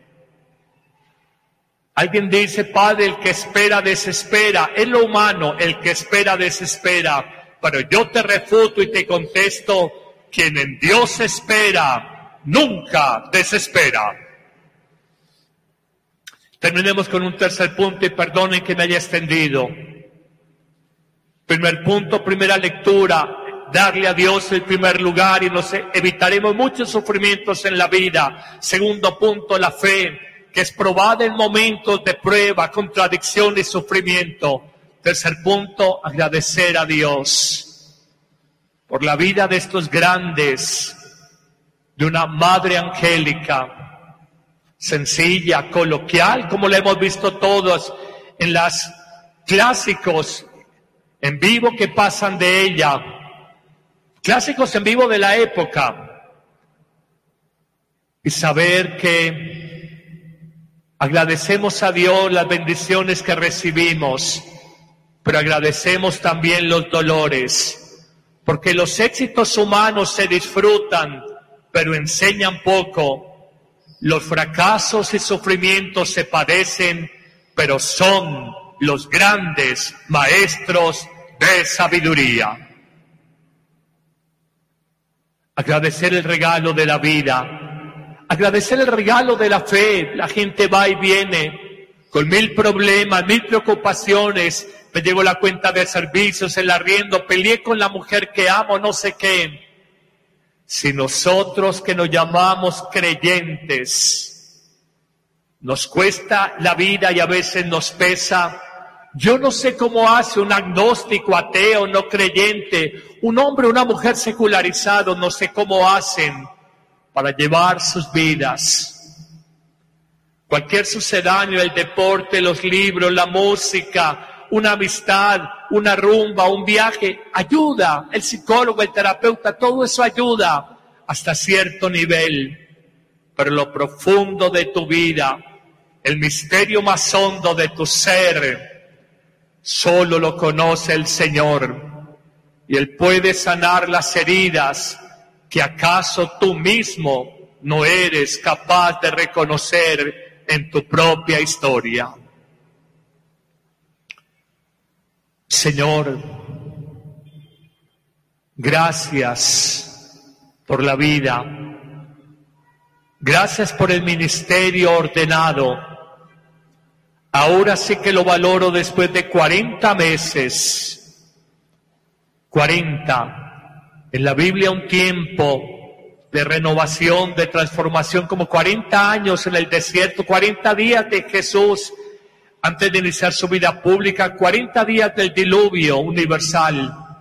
Alguien dice, Padre, el que espera desespera. Es lo humano, el que espera desespera. Pero yo te refuto y te contesto, quien en Dios espera, nunca desespera. Terminemos con un tercer punto y perdonen que me haya extendido. Primer punto, primera lectura, darle a Dios el primer lugar y nos evitaremos muchos sufrimientos en la vida. Segundo punto, la fe, que es probada en momentos de prueba, contradicción y sufrimiento. Tercer punto, agradecer a Dios por la vida de estos grandes de una madre angélica, sencilla, coloquial, como la hemos visto todos en las clásicos en vivo que pasan de ella, clásicos en vivo de la época, y saber que Agradecemos a Dios las bendiciones que recibimos, pero agradecemos también los dolores, porque los éxitos humanos se disfrutan, pero enseñan poco. Los fracasos y sufrimientos se padecen, pero son los grandes maestros de sabiduría. Agradecer el regalo de la vida, agradecer el regalo de la fe. La gente va y viene con mil problemas, mil preocupaciones. Me llevo la cuenta de servicios, el arriendo, peleé con la mujer que amo, no sé qué. Si nosotros que nos llamamos creyentes, nos cuesta la vida y a veces nos pesa, yo no sé cómo hace un agnóstico, ateo, no creyente, un hombre una mujer secularizado, no sé cómo hacen para llevar sus vidas. Cualquier sucedáneo, el deporte, los libros, la música, una amistad, una rumba, un viaje, ayuda. El psicólogo, el terapeuta, todo eso ayuda hasta cierto nivel. Pero lo profundo de tu vida, el misterio más hondo de tu ser, Solo lo conoce el Señor y Él puede sanar las heridas que acaso tú mismo no eres capaz de reconocer en tu propia historia. Señor, gracias por la vida. Gracias por el ministerio ordenado Ahora sí que lo valoro después de 40 meses. 40. En la Biblia un tiempo de renovación, de transformación, como 40 años en el desierto, 40 días de Jesús antes de iniciar su vida pública, 40 días del diluvio universal.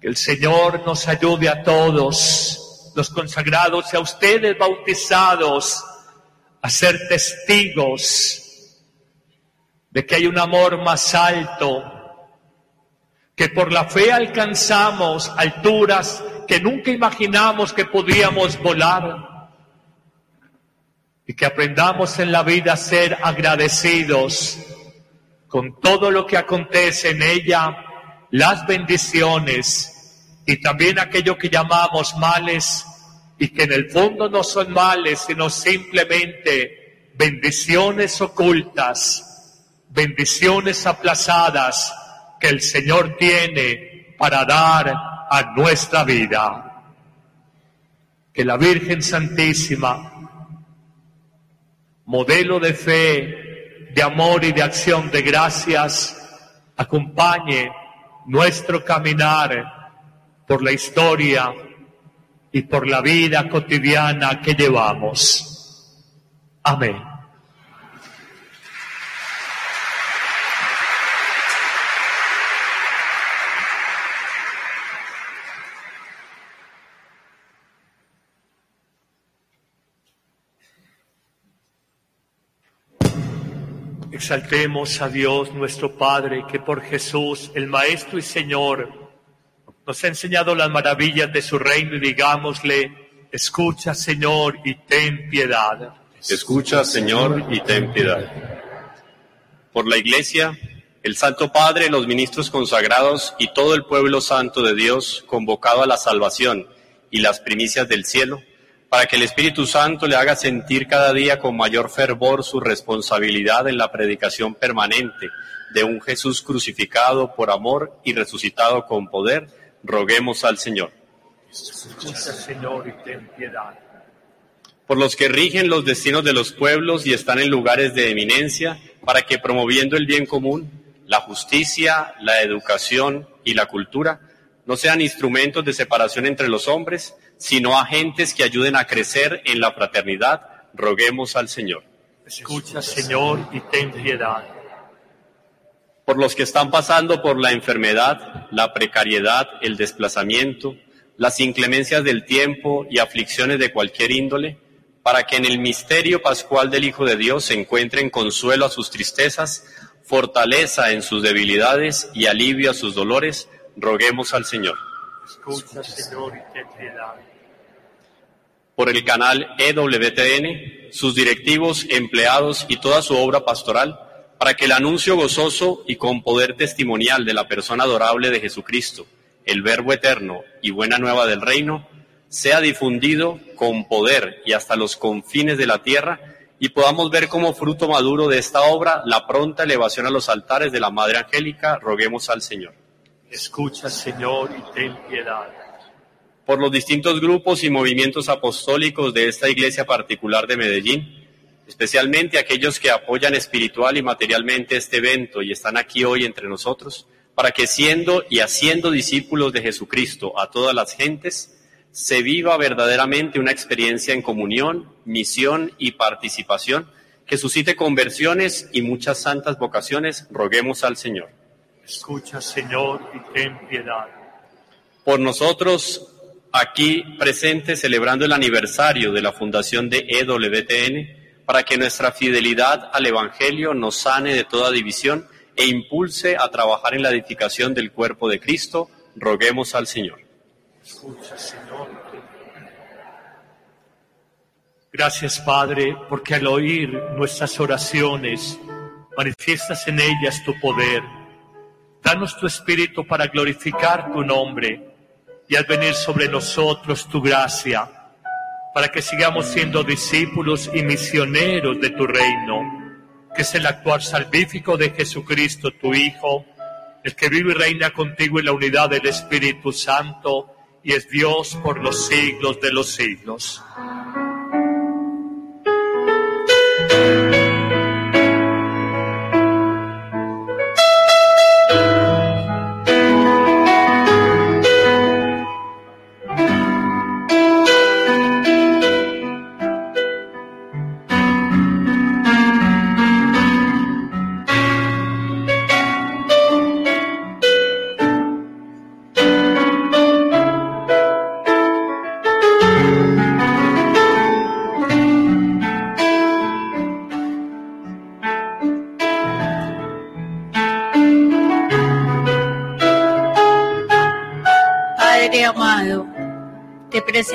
Que el Señor nos ayude a todos, los consagrados y a ustedes bautizados, a ser testigos de que hay un amor más alto, que por la fe alcanzamos alturas que nunca imaginamos que podíamos volar y que aprendamos en la vida a ser agradecidos con todo lo que acontece en ella, las bendiciones y también aquello que llamamos males y que en el fondo no son males, sino simplemente bendiciones ocultas bendiciones aplazadas que el Señor tiene para dar a nuestra vida. Que la Virgen Santísima, modelo de fe, de amor y de acción de gracias, acompañe nuestro caminar por la historia y por la vida cotidiana que llevamos. Amén. Exaltemos a Dios nuestro Padre, que por Jesús, el Maestro y Señor, nos ha enseñado las maravillas de su reino y digámosle, escucha Señor y ten piedad. Escucha Señor y ten piedad. Por la Iglesia, el Santo Padre, los ministros consagrados y todo el pueblo santo de Dios convocado a la salvación y las primicias del cielo, para que el Espíritu Santo le haga sentir cada día con mayor fervor su responsabilidad en la predicación permanente de un Jesús crucificado por amor y resucitado con poder, roguemos al Señor. Señor, y ten piedad. Por los que rigen los destinos de los pueblos y están en lugares de eminencia, para que promoviendo el bien común, la justicia, la educación y la cultura, no sean instrumentos de separación entre los hombres, sino agentes que ayuden a crecer en la fraternidad, roguemos al Señor. Escucha, Señor, y ten piedad. Por los que están pasando por la enfermedad, la precariedad, el desplazamiento, las inclemencias del tiempo y aflicciones de cualquier índole, para que en el misterio pascual del Hijo de Dios se encuentren consuelo a sus tristezas, fortaleza en sus debilidades y alivio a sus dolores, roguemos al Señor. Escucha, Señor, y ten piedad. Por el canal EWTN, sus directivos, empleados y toda su obra pastoral, para que el anuncio gozoso y con poder testimonial de la persona adorable de Jesucristo, el Verbo eterno y buena nueva del reino, sea difundido con poder y hasta los confines de la tierra, y podamos ver como fruto maduro de esta obra la pronta elevación a los altares de la Madre Angélica, roguemos al Señor. Escucha, Señor, y ten piedad. Por los distintos grupos y movimientos apostólicos de esta iglesia particular de Medellín, especialmente aquellos que apoyan espiritual y materialmente este evento y están aquí hoy entre nosotros, para que siendo y haciendo discípulos de Jesucristo a todas las gentes, se viva verdaderamente una experiencia en comunión, misión y participación que suscite conversiones y muchas santas vocaciones, roguemos al Señor. Escucha, Señor, y ten piedad. Por nosotros, aquí presentes celebrando el aniversario de la fundación de EWTN, para que nuestra fidelidad al Evangelio nos sane de toda división e impulse a trabajar en la edificación del cuerpo de Cristo, roguemos al Señor. Escucha, Señor. Gracias, Padre, porque al oír nuestras oraciones, manifiestas en ellas tu poder. Danos tu espíritu para glorificar tu nombre y al venir sobre nosotros tu gracia, para que sigamos siendo discípulos y misioneros de tu reino, que es el actuar salvífico de Jesucristo, tu Hijo, el que vive y reina contigo en la unidad del Espíritu Santo y es Dios por los siglos de los siglos.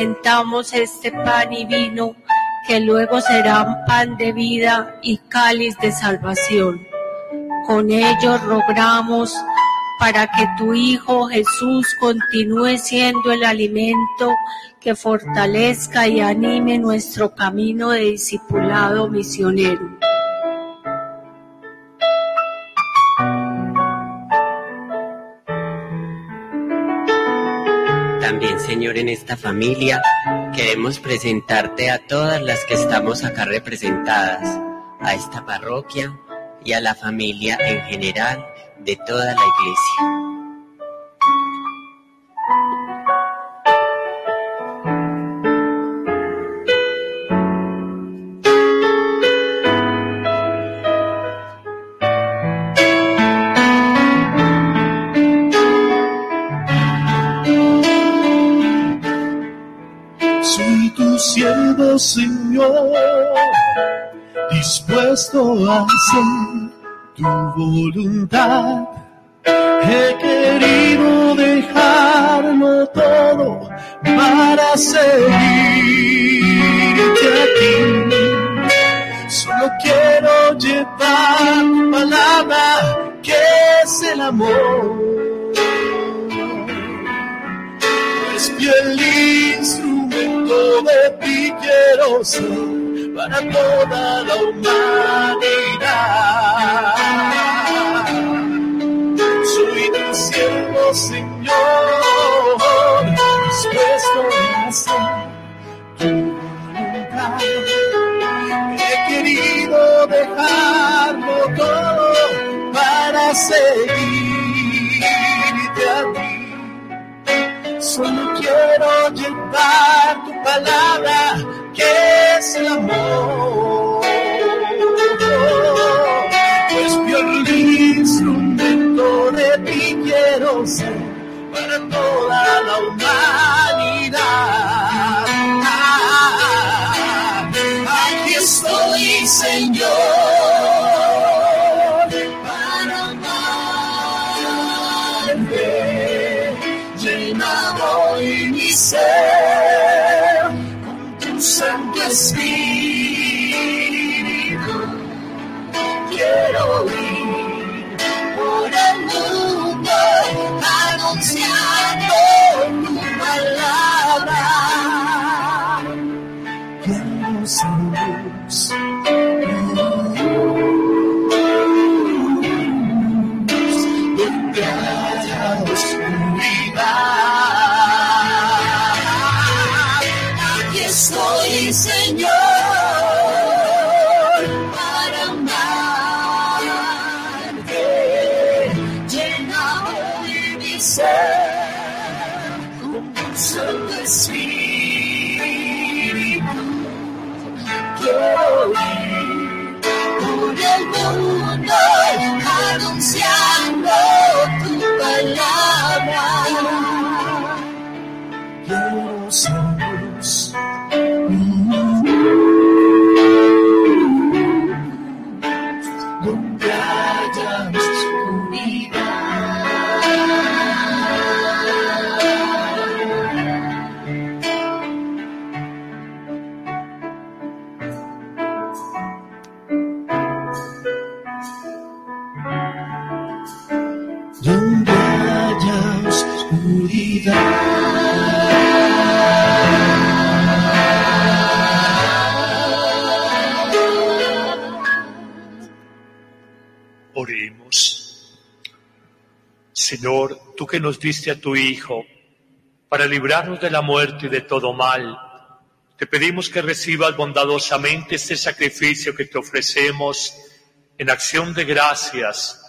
Presentamos este pan y vino que luego serán pan de vida y cáliz de salvación. Con ellos rogamos para que tu Hijo Jesús continúe siendo el alimento que fortalezca y anime nuestro camino de discipulado misionero. Señor, en esta familia queremos presentarte a todas las que estamos acá representadas, a esta parroquia y a la familia en general de toda la iglesia. Señor, dispuesto a hacer tu voluntad. He querido dejarlo todo para seguirte a ti. Solo quiero llevar tu palabra, que es el amor. Es fiel instrumento de ti quiero ser para toda la humanidad. Soy tu siervo, Señor, dispuesto a hacer tu voluntad. He querido dejarlo Solo quiero llevar tu palabra, que es el amor. Pues fiel instrumento de ti quiero ser para toda la humanidad. Aquí estoy, Señor, Señor, tú que nos diste a tu Hijo para librarnos de la muerte y de todo mal, te pedimos que recibas bondadosamente este sacrificio que te ofrecemos en acción de gracias,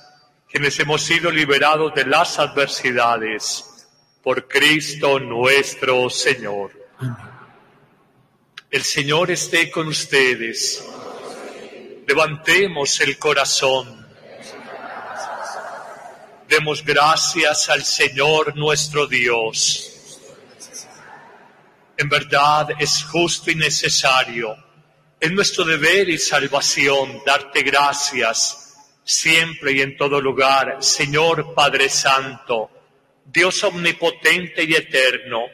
quienes hemos sido liberados de las adversidades por Cristo nuestro Señor. El Señor esté con ustedes. Levantemos el corazón. Demos gracias al Señor nuestro Dios. En verdad es justo y necesario, es nuestro deber y salvación darte gracias siempre y en todo lugar, Señor Padre Santo, Dios omnipotente y eterno,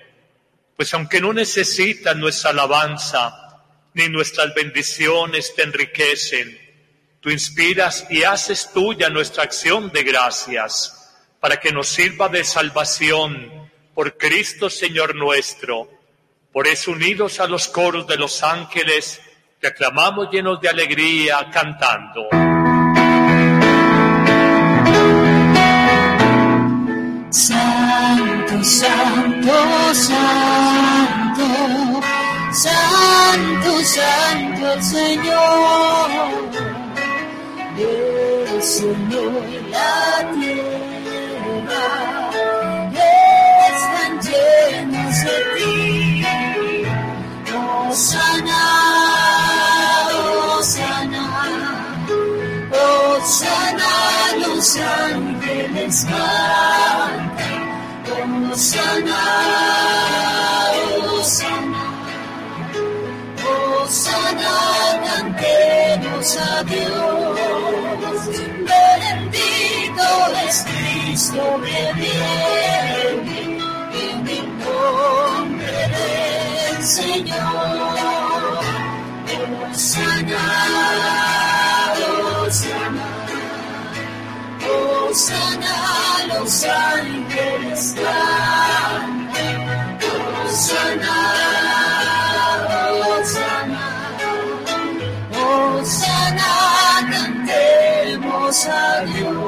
pues aunque no necesitas nuestra alabanza, ni nuestras bendiciones te enriquecen, tú inspiras y haces tuya nuestra acción de gracias, para que nos sirva de salvación por Cristo Señor nuestro. Por eso unidos a los coros de los ángeles, te aclamamos llenos de alegría, cantando. Santo, santo, santo, santo, santo Señor, el Señor la tierra, están llenos de ti, oh sana, oh sana, oh sana los ángeles cantan, oh sana, oh sana, oh sana, a Dios, es Cristo que viene en el nombre del Señor, oh sana, oh sana. Osana, los ángeles cantan. Osana, Osana, Osana, cantemos a Dios.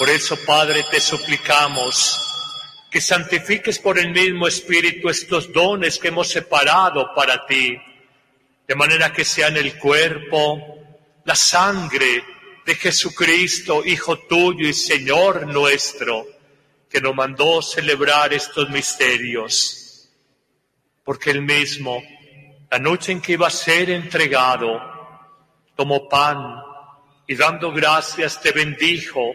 Por eso, Padre, te suplicamos que santifiques por el mismo Espíritu estos dones que hemos separado para ti, de manera que sean el cuerpo, la sangre de Jesucristo, Hijo tuyo y Señor nuestro, que nos mandó celebrar estos misterios, porque él mismo, la noche en que iba a ser entregado, tomó pan y dando gracias te bendijo,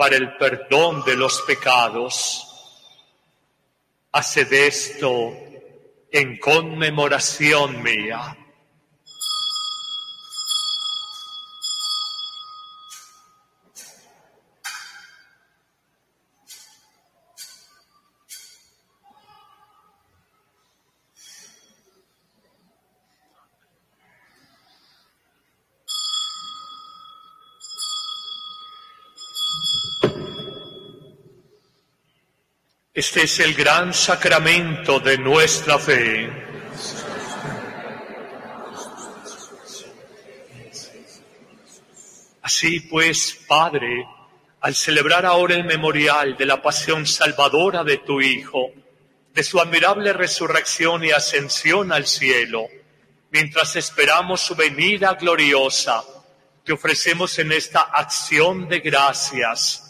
para el perdón de los pecados. Haced esto en conmemoración mía. Este es el gran sacramento de nuestra fe. Así pues, Padre, al celebrar ahora el memorial de la pasión salvadora de tu Hijo, de su admirable resurrección y ascensión al cielo, mientras esperamos su venida gloriosa, te ofrecemos en esta acción de gracias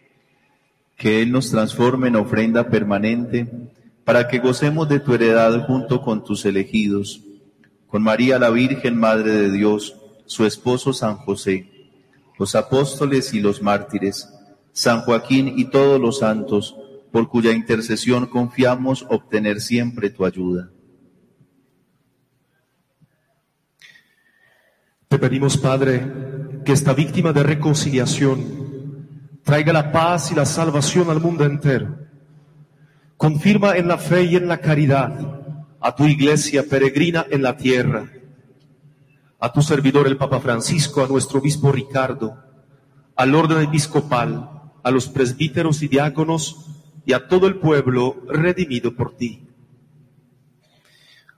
Que Él nos transforme en ofrenda permanente para que gocemos de tu heredad junto con tus elegidos, con María la Virgen, Madre de Dios, su esposo San José, los apóstoles y los mártires, San Joaquín y todos los santos, por cuya intercesión confiamos obtener siempre tu ayuda. Te pedimos, Padre, que esta víctima de reconciliación traiga la paz y la salvación al mundo entero. Confirma en la fe y en la caridad a tu iglesia peregrina en la tierra, a tu servidor el Papa Francisco, a nuestro obispo Ricardo, al orden episcopal, a los presbíteros y diáconos y a todo el pueblo redimido por ti.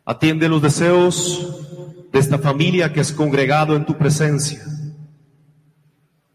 Atiende los deseos de esta familia que es congregado en tu presencia.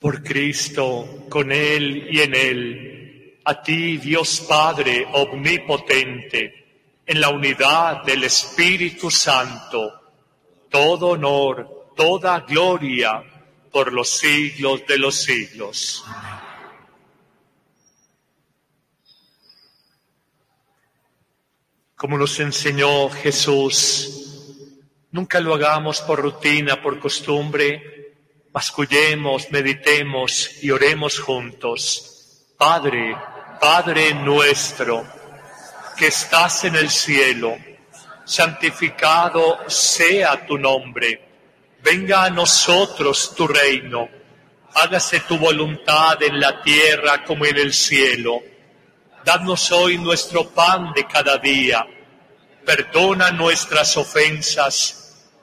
Por Cristo, con Él y en Él, a ti, Dios Padre omnipotente, en la unidad del Espíritu Santo, todo honor, toda gloria por los siglos de los siglos. Como nos enseñó Jesús, nunca lo hagamos por rutina, por costumbre, Mascullemos, meditemos y oremos juntos. Padre, Padre nuestro, que estás en el cielo, santificado sea tu nombre. Venga a nosotros tu reino. Hágase tu voluntad en la tierra como en el cielo. Danos hoy nuestro pan de cada día. Perdona nuestras ofensas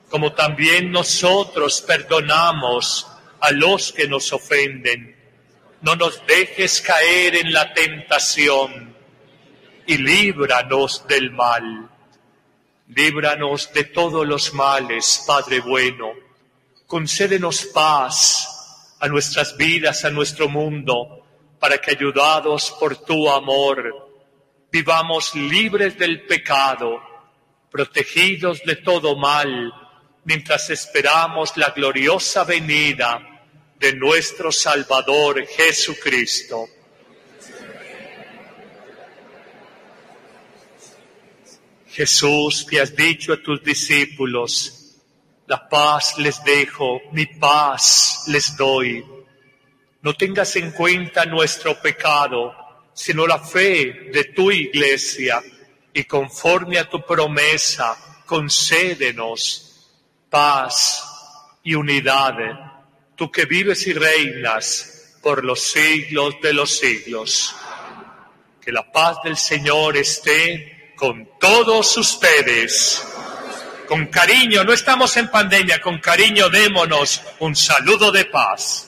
como también nosotros perdonamos a los que nos ofenden. No nos dejes caer en la tentación y líbranos del mal. Líbranos de todos los males, Padre bueno. Concédenos paz a nuestras vidas, a nuestro mundo, para que ayudados por tu amor, vivamos libres del pecado, protegidos de todo mal, mientras esperamos la gloriosa venida de nuestro Salvador Jesucristo. Jesús, que has dicho a tus discípulos, la paz les dejo, mi paz les doy. No tengas en cuenta nuestro pecado, sino la fe de tu iglesia, y conforme a tu promesa, concédenos paz y unidad, tú que vives y reinas por los siglos de los siglos. Que la paz del Señor esté con todos ustedes. Con cariño, no estamos en pandemia, con cariño démonos un saludo de paz.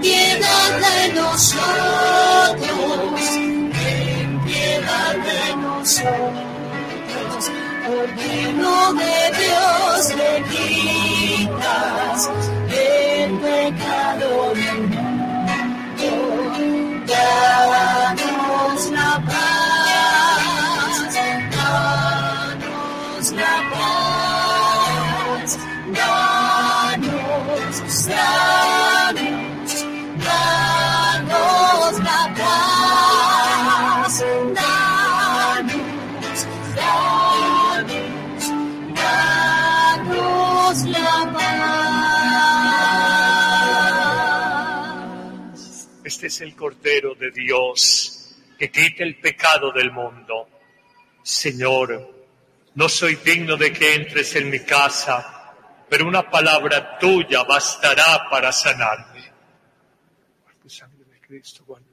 piedad de nosotros, ten piedad de nosotros, Cordero de Dios que quitas el pecado del mundo, Este es el Cordero de Dios que quita el pecado del mundo. Señor, no soy digno de que entres en mi casa, pero una palabra tuya bastará para sanarme. Por tu sangre de Cristo, guarda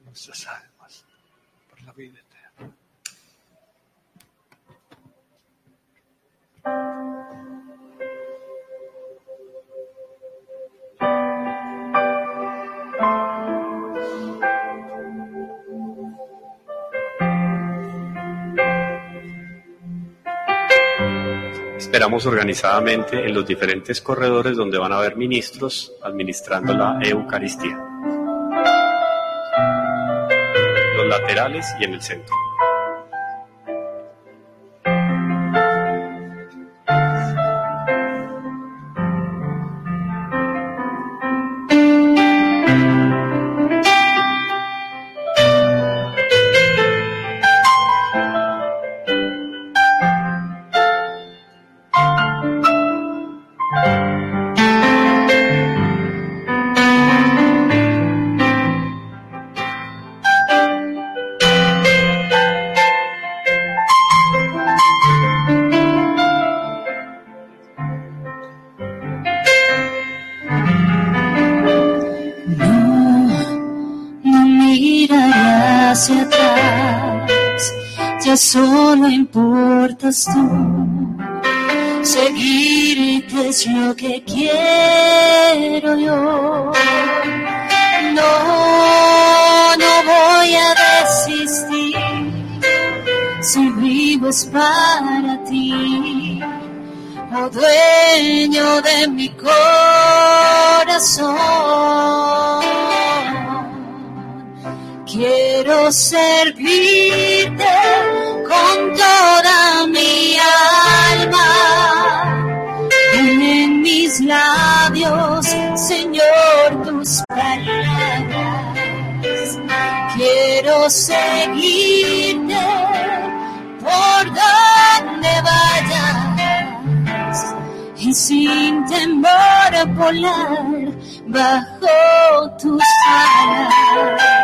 Esperamos organizadamente en los diferentes corredores donde van a haber ministros administrando la Eucaristía. Los laterales y en el centro. dejas tú. Es lo que quiero yo. No, no voy a desistir. Si vivo es para ti, oh dueño de mi corazón. Quiero servirte con toda mi alma. En mis labios, Señor, tus palabras. Quiero seguirte por donde vayas y sin temor a volar bajo tus alas.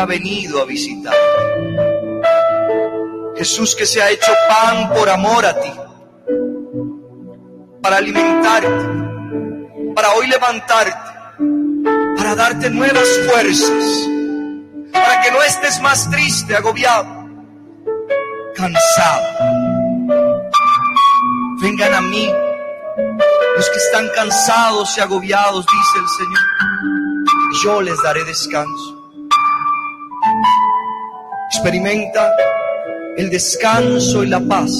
Ha venido a visitar. Jesús que se ha hecho pan por amor a ti, para alimentarte, para hoy levantarte, para darte nuevas fuerzas, para que no estés más triste, agobiado, cansado. Vengan a mí los que están cansados y agobiados, dice el Señor, yo les daré descanso. Experimenta el descanso y la paz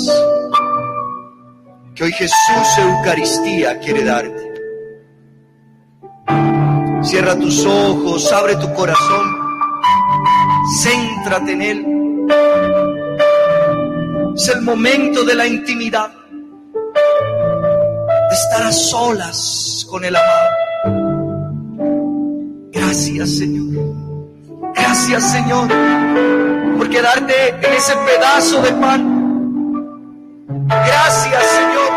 que hoy Jesús Eucaristía quiere darte. Cierra tus ojos, abre tu corazón, céntrate en Él. Es el momento de la intimidad, de estar a solas con el amado. Gracias Señor. Gracias Señor por quedarte en ese pedazo de pan. Gracias Señor.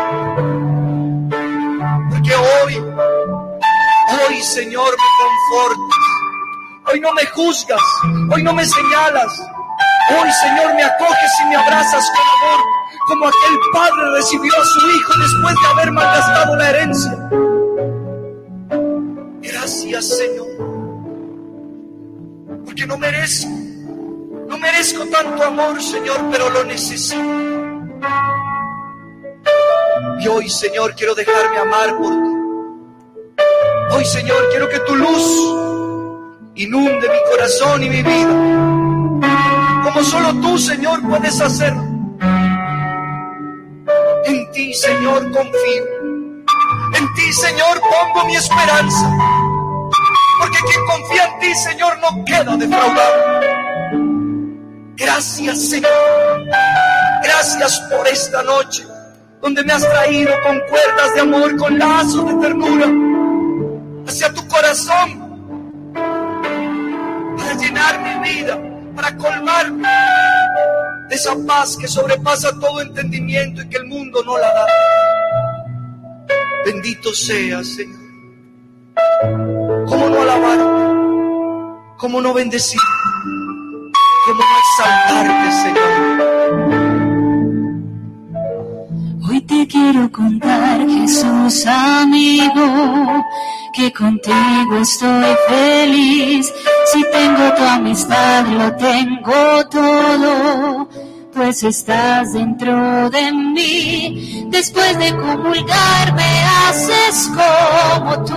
Porque hoy, hoy Señor me confortas. Hoy no me juzgas. Hoy no me señalas. Hoy Señor me acoges y me abrazas con amor. Como aquel padre recibió a su hijo después de haber malgastado la herencia. Gracias Señor. Porque no merezco. No merezco tanto amor, Señor, pero lo necesito. Y hoy, Señor, quiero dejarme amar por ti. Hoy, Señor, quiero que tu luz inunde mi corazón y mi vida. Como solo tú, Señor, puedes hacerlo. En ti, Señor, confío. En ti, Señor, pongo mi esperanza. Porque quien confía en ti, Señor, no queda defraudado. Gracias, Señor. Gracias por esta noche, donde me has traído con cuerdas de amor, con lazos de ternura, hacia tu corazón, para llenar mi vida, para colmarme de esa paz que sobrepasa todo entendimiento y que el mundo no la da. Bendito seas, Señor. ¿Cómo no alabar? ¿Cómo no bendecir? ¿Cómo no exaltarte, Señor? Hoy te quiero contar, Jesús amigo, que contigo estoy feliz. Si tengo tu amistad, lo tengo todo, pues estás dentro de mí. Después de comulgar me haces como tú,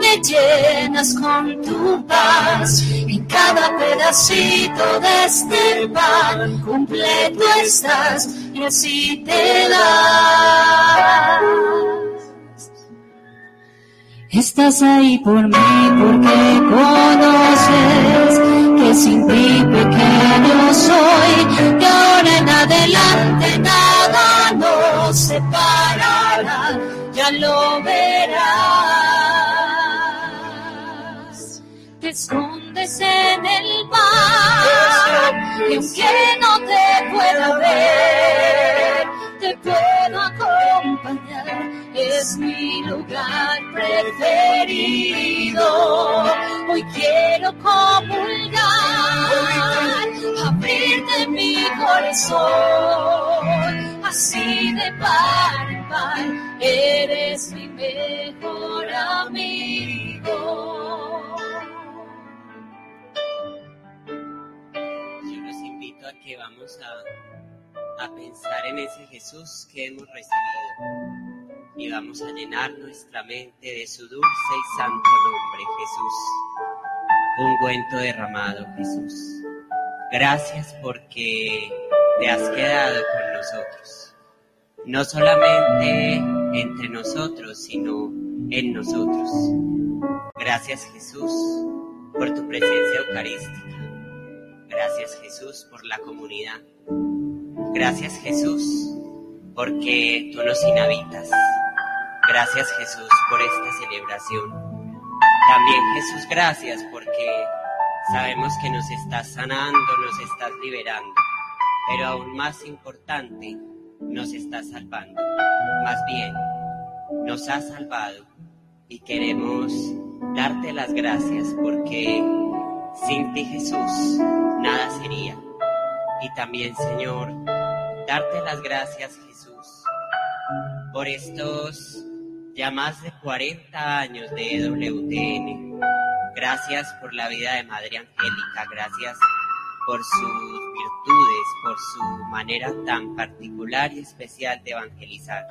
me llenas con tu paz. En cada pedacito de este pan completo estás y así te das. Estás ahí por mí porque conoces que sin ti pequeño soy y ahora en adelante nada nos separará, ya lo verás. Te escondes en el mar y aunque no te pueda ver, es mi lugar preferido. Hoy quiero comulgar, abrirte mi corazón, así de par en par, eres mi mejor amigo. Yo los invito a que vamos a, a pensar en ese Jesús que hemos recibido y vamos a llenar nuestra mente de su dulce y santo nombre, Jesús. Ungüento derramado, Jesús. Gracias porque te has quedado con nosotros. No solamente entre nosotros, sino en nosotros. Gracias Jesús por tu presencia eucarística. Gracias Jesús por la comunidad. Gracias Jesús porque tú nos inhabitas. Gracias Jesús por esta celebración. También Jesús, gracias porque sabemos que nos estás sanando, nos estás liberando, pero aún más importante, nos estás salvando. Más bien, nos has salvado y queremos darte las gracias porque sin ti Jesús nada sería. Y también Señor, darte las gracias por estos ya más de 40 años de EWTN. Gracias por la vida de Madre Angélica, gracias por sus virtudes, por su manera tan particular y especial de evangelizar.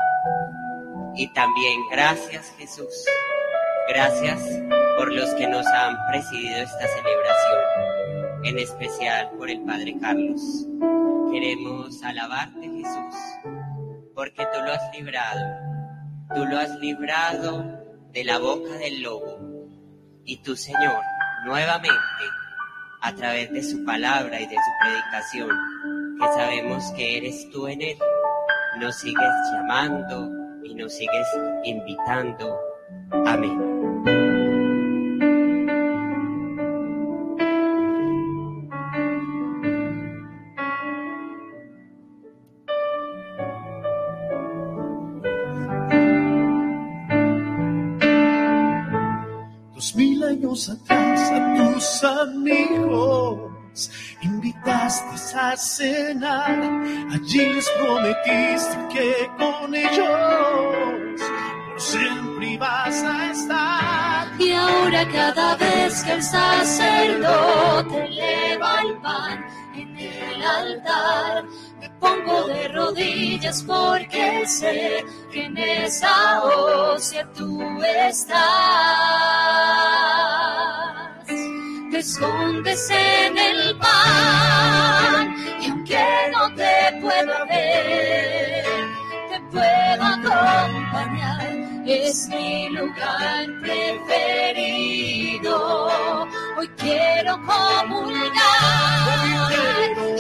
Y también gracias Jesús, gracias por los que nos han presidido esta celebración, en especial por el Padre Carlos. Queremos alabarte Jesús, porque tú lo has librado Tú lo has librado de la boca del lobo. Y tú, Señor, nuevamente, a través de su palabra y de su predicación, que sabemos que eres tú en él, nos sigues llamando y nos sigues invitando. Amén. Cenar, allí les prometiste que con ellos por siempre ibas a estar. Y ahora cada vez que el sacerdote eleva el pan en el altar, me pongo de rodillas porque sé que en esa hostia tú estás. Te escondes en el pan aunque no te pueda ver, te puedo acompañar. Es mi lugar preferido. Hoy quiero comulgar,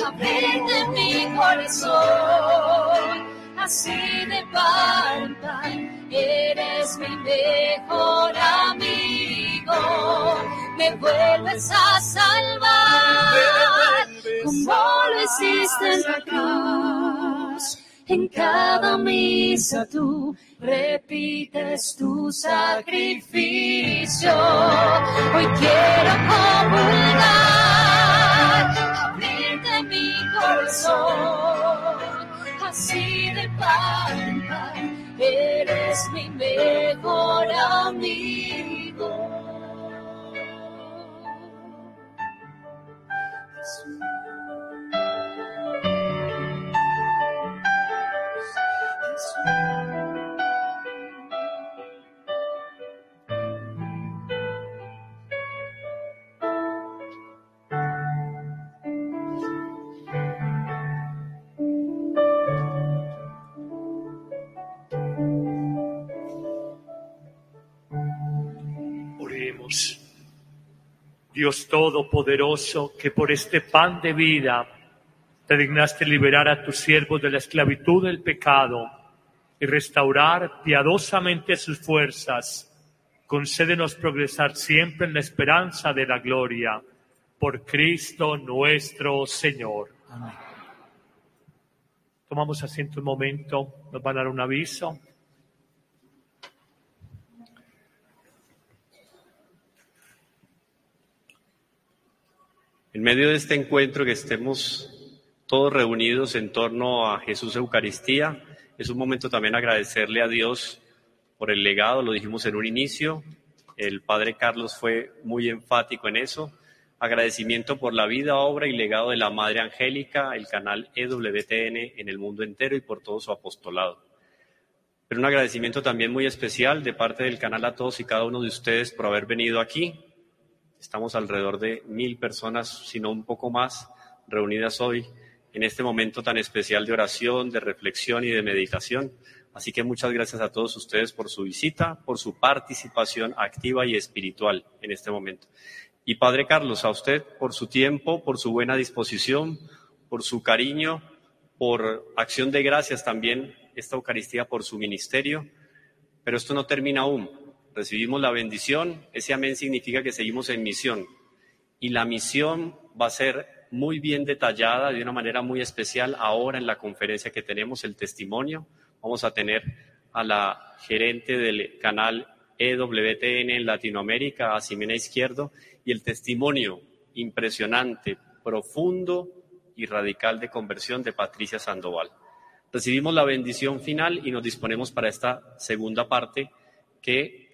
abrirte mi corazón así de par en eres mi mejor amigo, me vuelves a salvar, como lo hiciste en la cruz. En cada misa tú repites tu sacrificio. Hoy quiero comulgar, abrirte mi corazón así de par eres mi mejor amigo. Dios Todopoderoso, que por este pan de vida te dignaste liberar a tus siervos de la esclavitud del pecado y restaurar piadosamente sus fuerzas, concédenos progresar siempre en la esperanza de la gloria. Por Cristo nuestro Señor. Tomamos asiento un momento, nos van a dar un aviso. En medio de este encuentro que estemos todos reunidos en torno a Jesús Eucaristía, es un momento también agradecerle a Dios por el legado, lo dijimos en un inicio, el Padre Carlos fue muy enfático en eso, agradecimiento por la vida, obra y legado de la Madre Angélica, el canal EWTN en el mundo entero y por todo su apostolado. Pero un agradecimiento también muy especial de parte del canal a todos y cada uno de ustedes por haber venido aquí, Estamos alrededor de mil personas, si no un poco más, reunidas hoy en este momento tan especial de oración, de reflexión y de meditación. Así que muchas gracias a todos ustedes por su visita, por su participación activa y espiritual en este momento. Y Padre Carlos, a usted por su tiempo, por su buena disposición, por su cariño, por acción de gracias también esta Eucaristía por su ministerio. Pero esto no termina aún. Recibimos la bendición, ese amén significa que seguimos en misión. Y la misión va a ser muy bien detallada, de una manera muy especial, ahora en la conferencia que tenemos, el testimonio. Vamos a tener a la gerente del canal EWTN en Latinoamérica, a Ximena Izquierdo, y el testimonio impresionante, profundo y radical de conversión de Patricia Sandoval. Recibimos la bendición final y nos disponemos para esta segunda parte que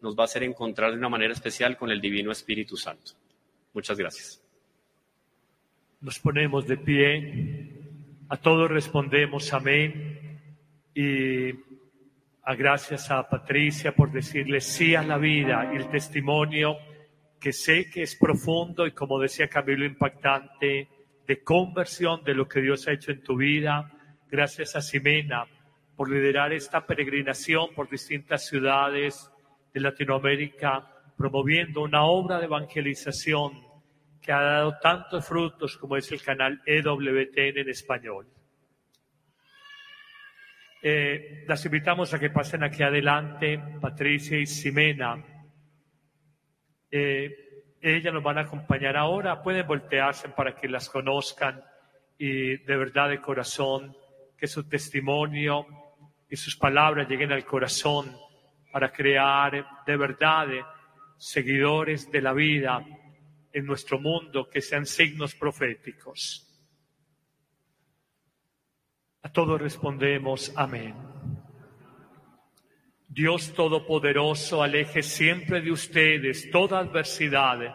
nos va a hacer encontrar de una manera especial con el Divino Espíritu Santo. Muchas gracias. Nos ponemos de pie, a todos respondemos amén y a gracias a Patricia por decirle sí a la vida y el testimonio que sé que es profundo y como decía Camilo impactante de conversión de lo que Dios ha hecho en tu vida. Gracias a Ximena por liderar esta peregrinación por distintas ciudades Latinoamérica, promoviendo una obra de evangelización que ha dado tantos frutos como es el canal EWTN en español. Eh, las invitamos a que pasen aquí adelante, Patricia y Ximena. Eh, ellas nos van a acompañar ahora, pueden voltearse para que las conozcan y de verdad de corazón, que su testimonio y sus palabras lleguen al corazón para crear de verdad seguidores de la vida en nuestro mundo que sean signos proféticos. A todos respondemos amén. Dios Todopoderoso aleje siempre de ustedes toda adversidad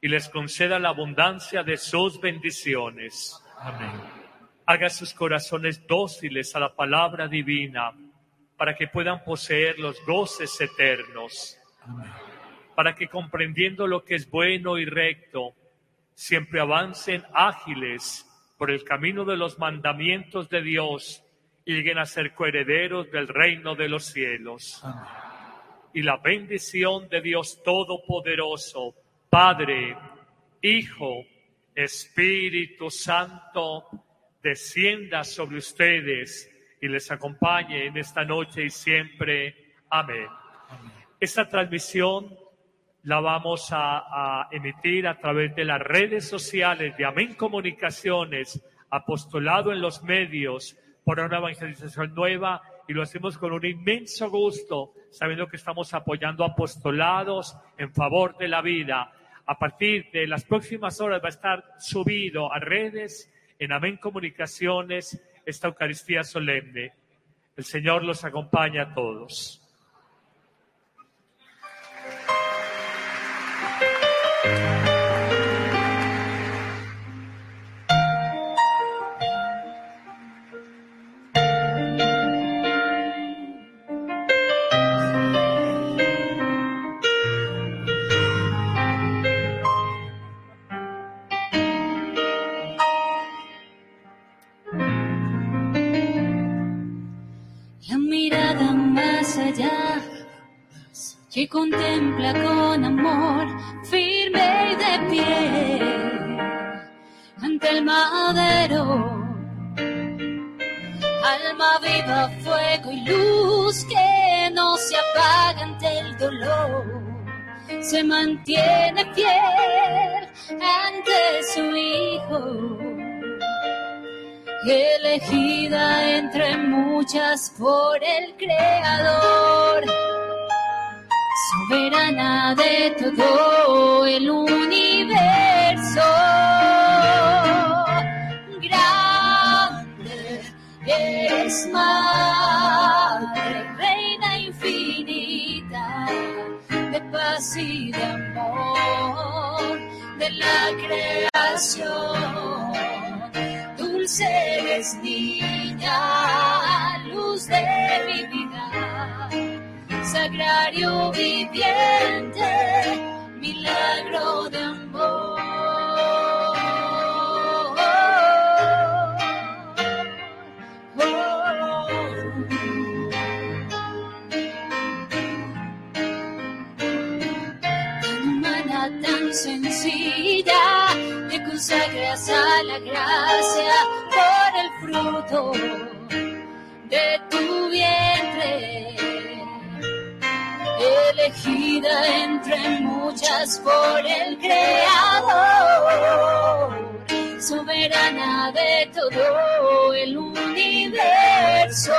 y les conceda la abundancia de sus bendiciones. Amén. Haga sus corazones dóciles a la palabra divina para que puedan poseer los goces eternos. Para que comprendiendo lo que es bueno y recto, siempre avancen ágiles por el camino de los mandamientos de Dios y lleguen a ser coherederos del reino de los cielos. Y la bendición de Dios Todopoderoso, Padre, Hijo, Espíritu Santo, descienda sobre ustedes y les acompañe en esta noche y siempre. Amén. Esta transmisión la vamos a, a, emitir a través de las redes sociales de Amén Comunicaciones, apostolado en los medios, por una evangelización nueva y lo hacemos con un inmenso gusto, sabiendo que estamos apoyando apostolados en favor de la vida. A partir de las próximas horas va a estar subido a redes en Amén Comunicaciones esta Eucaristía solemne. El Señor los acompaña a todos. Contempla con amor firme y de pie ante el madero. Alma viva, fuego y luz que no se apaga ante el dolor. Se mantiene fiel ante su hijo elegida entre muchas por el Creador soberana de todo el universo. Grande es madre, reina infinita de paz y de amor de la creación. Dulce eres niña, luz de mi vida sagrario viviente, milagro de amor. Oh, oh, oh. Humana, tan sencilla, te consagras a la gracia por el fruto de tu vientre elegida entre muchas por el Creador, soberana de todo el universo.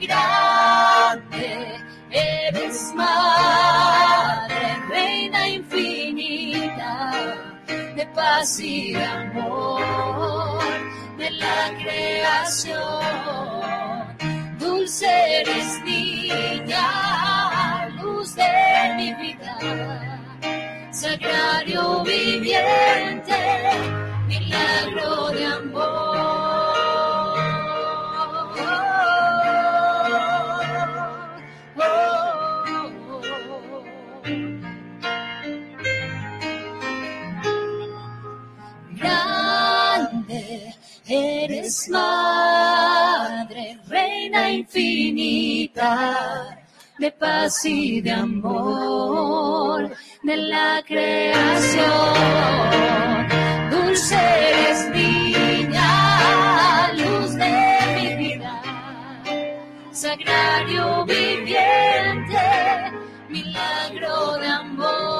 Grande eres Madre, reina infinita de paz y amor de la creación dulce eres niña, luz de mi vida, sagrario viviente, milagro de amor. eres madre, reina infinita de paz y de amor de la creación. Dulce eres niña, luz de mi vida, sagrario viviente, milagro de amor.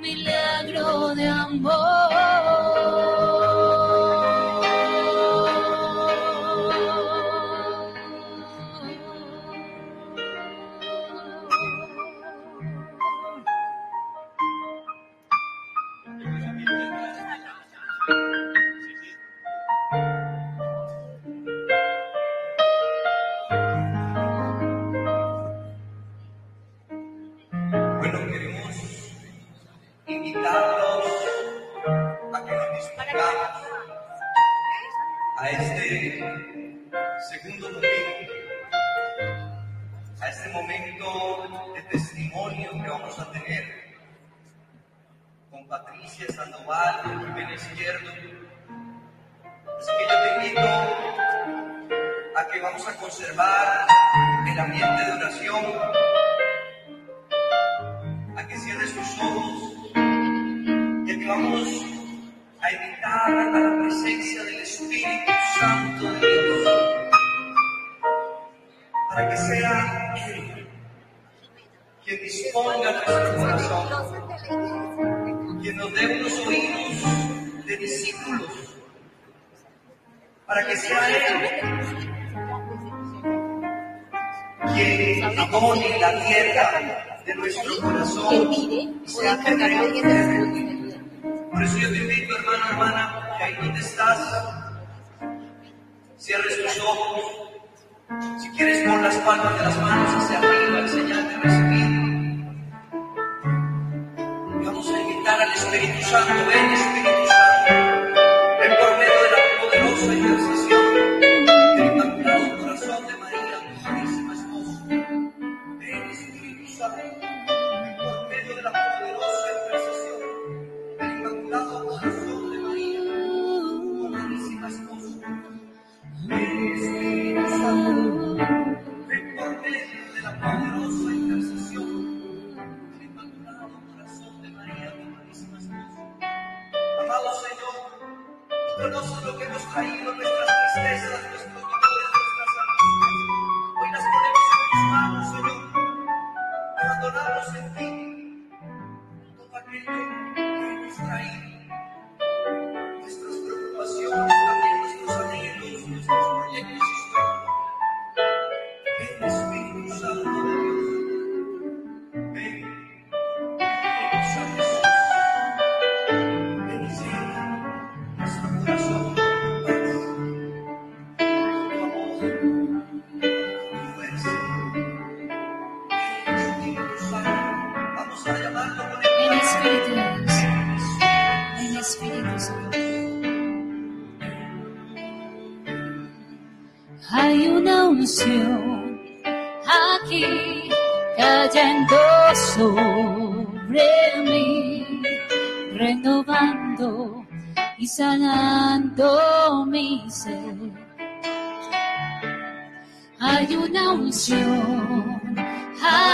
milagro de amor.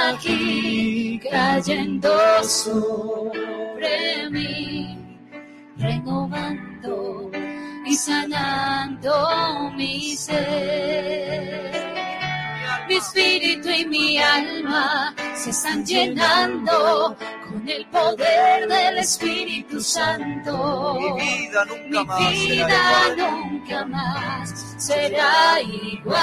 Aquí cayendo sobre mí, renovando y sanando mi ser. Mi espíritu y mi alma se están llenando con el poder del Espíritu Santo. Mi vida nunca Mi más vida será igual. nunca más será igual.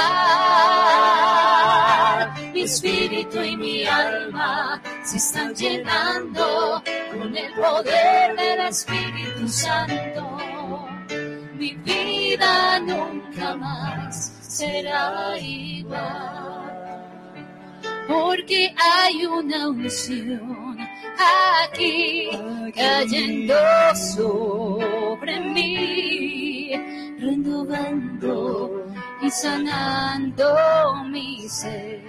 Mi espíritu y mi alma se están llenando con el poder del Espíritu Santo. Mi vida nunca más será igual. Porque hay una unción aquí cayendo sobre mí, renovando y sanando mi ser.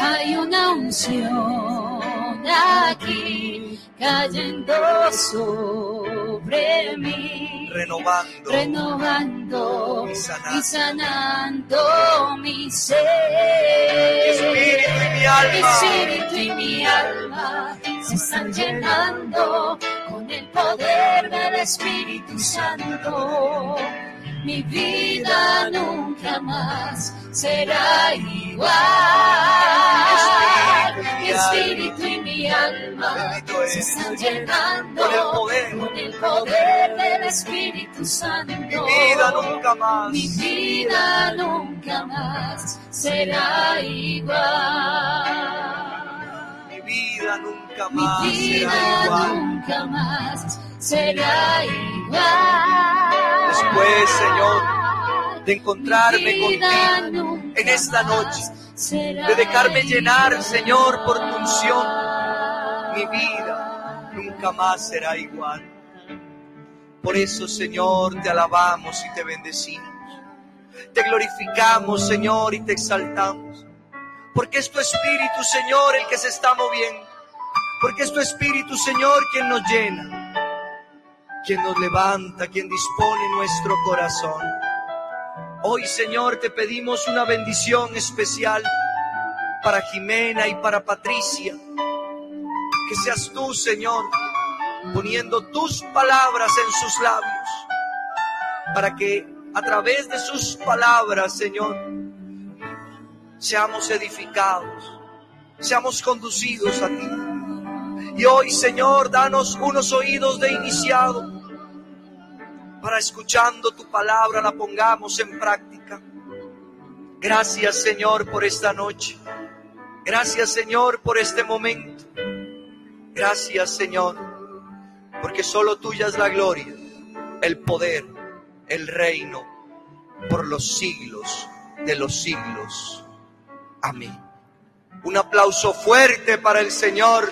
Hay una unción aquí cayendo sobre mí, renovando, renovando y y sanando. sanando mi ser. Espíritu y mi alma. Mi espíritu y mi alma se están llenando con el poder del Espíritu Santo. Mi vida nunca más será igual. Espíritu y mi alma se están llenando Con el poder. del Espíritu Santo. Mi vida nunca más. Mi vida nunca más será igual. Mi vida nunca Mi más será vida igual. nunca más será igual. Después, Señor, de encontrarme contigo en esta noche, de dejarme llenar, Señor, por tu unción, mi vida nunca más será igual. Por eso, Señor, te alabamos y te bendecimos. Te glorificamos, Señor, y te exaltamos. Porque es tu Espíritu, Señor, el que se está moviendo. Porque es tu Espíritu, Señor, quien nos llena, quien nos levanta, quien dispone nuestro corazón. Hoy, Señor, te pedimos una bendición especial para Jimena y para Patricia. Que seas tú, Señor, poniendo tus palabras en sus labios, para que a través de sus palabras, Señor, seamos edificados, seamos conducidos a ti. Y hoy, Señor, danos unos oídos de iniciado para escuchando tu palabra la pongamos en práctica. Gracias, Señor, por esta noche. Gracias, Señor, por este momento. Gracias, Señor, porque solo tuya es la gloria, el poder, el reino, por los siglos de los siglos. Amén. Un aplauso fuerte para el Señor.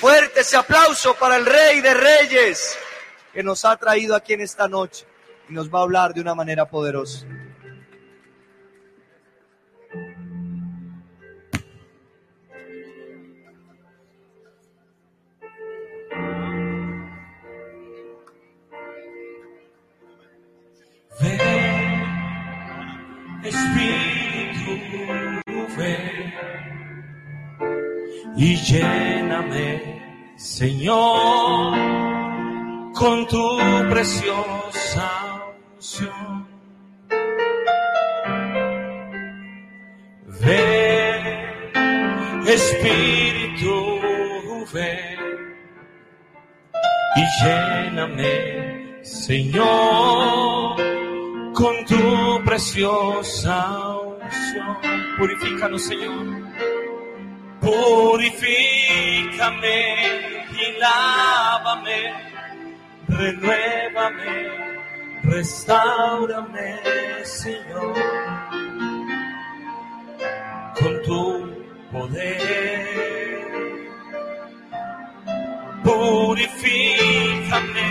Fuerte ese aplauso para el Rey de Reyes que nos ha traído aquí en esta noche y nos va a hablar de una manera poderosa. Espíritu, ven y lléname, Señor, con tu preciosa unción. Ven, Espíritu, ven y lléname, Señor, con tu preciosa unción. Purifícanos, Señor. Purifícame y lávame, renuévame, restaurame, Señor, con tu poder. Purifícame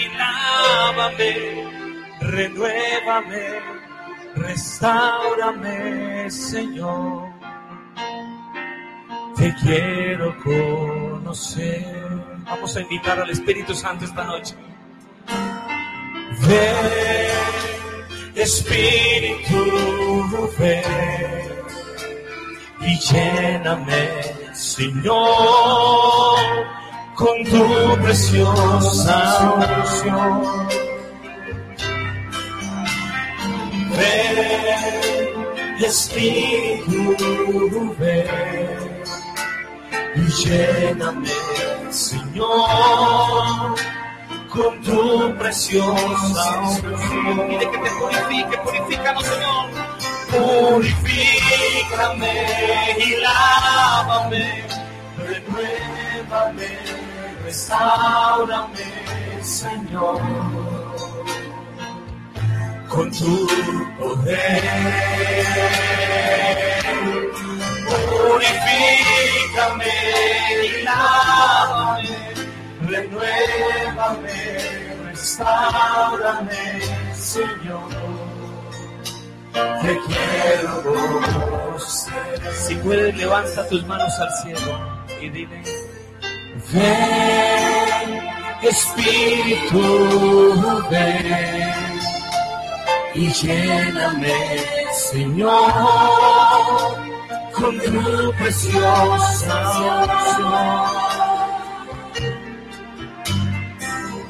y lávame, renuévame, restaurame, Señor. Te quiero conocer. Vamos a invitar al Espíritu Santo esta noche. Ven, Espíritu, ven y lléname, Señor, con tu preciosa unción. Ven, Espíritu, ven y lléname, Señor, con tu preciosa unción. Pide que te purifique, purifícanos, Señor. Purifícame y lávame, renuévame, restaurame, Señor, con tu poder. Purifícame y lávame, renuévame, restaurame, Señor. Te quiero conocer. Si puedes, levanta tus manos al cielo y dile: Ven, Espíritu, ven y lléname, Señor, con tu preciosa unción.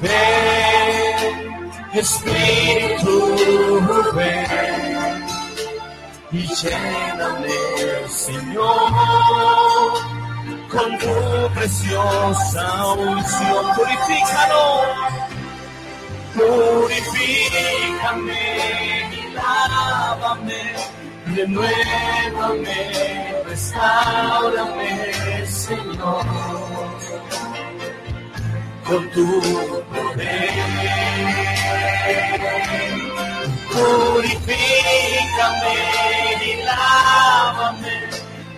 Ven, Espíritu, ven y lléname, Señor, con tu preciosa unción. Purifícanos, purifícame y lávame, renuévame, restaurame, Señor, con tu poder. Purifícame y lávame,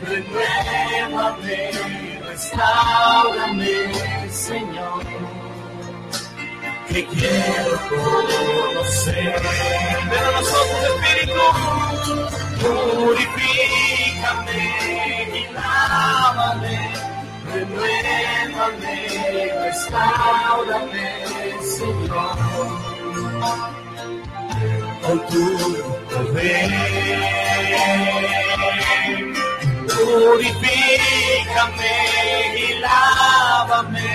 renuévame, restaurame, Señor. Que quiero conocer. Ven a nosotros, Espíritu. Purifícame y lávame, renuévame, restaurame, Señor con tu poder. Purifícame y lávame,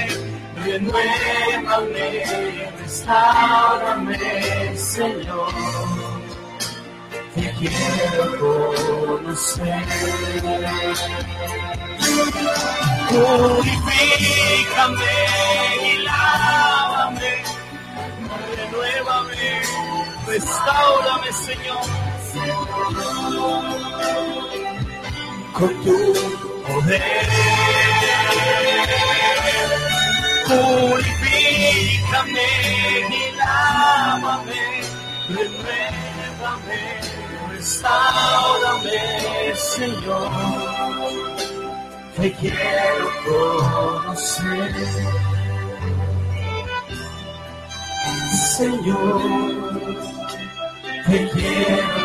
renuévame, restaurame, Señor. Te quiero conocer. Purifícame y lávame, renuévame, restaurame, Señor, con tu poder. Purifícame y lávame, renuévame, restaurame, Señor. Te quiero conocer. Señor, te quiero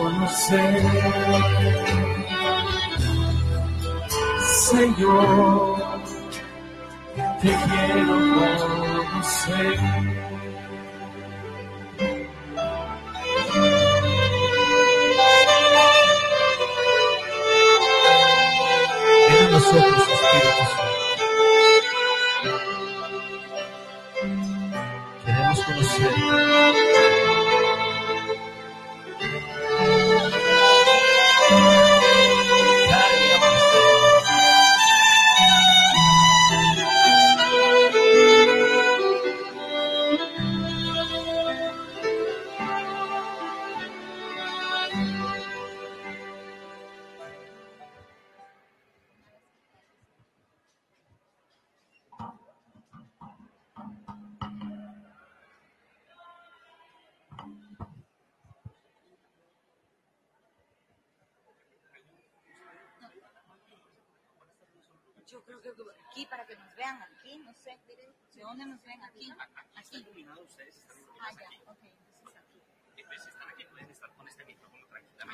conocer. Señor, te quiero conocer. Ven a nosotros, Espíritu Santo. Queremos conocer.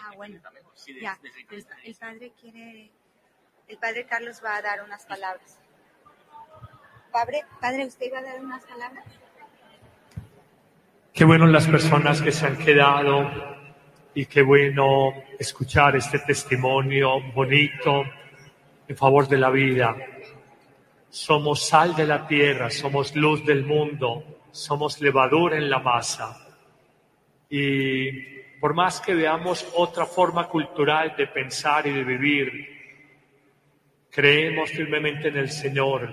Ah, bueno. Ya. El, el padre quiere, el padre Carlos va a dar unas palabras. Padre, padre, ¿usted iba a dar unas palabras? Qué bueno las personas que se han quedado y qué bueno escuchar este testimonio bonito en favor de la vida. Somos sal de la tierra, somos luz del mundo, somos levadura en la masa. Y por más que veamos otra forma cultural de pensar y de vivir, creemos firmemente en el Señor.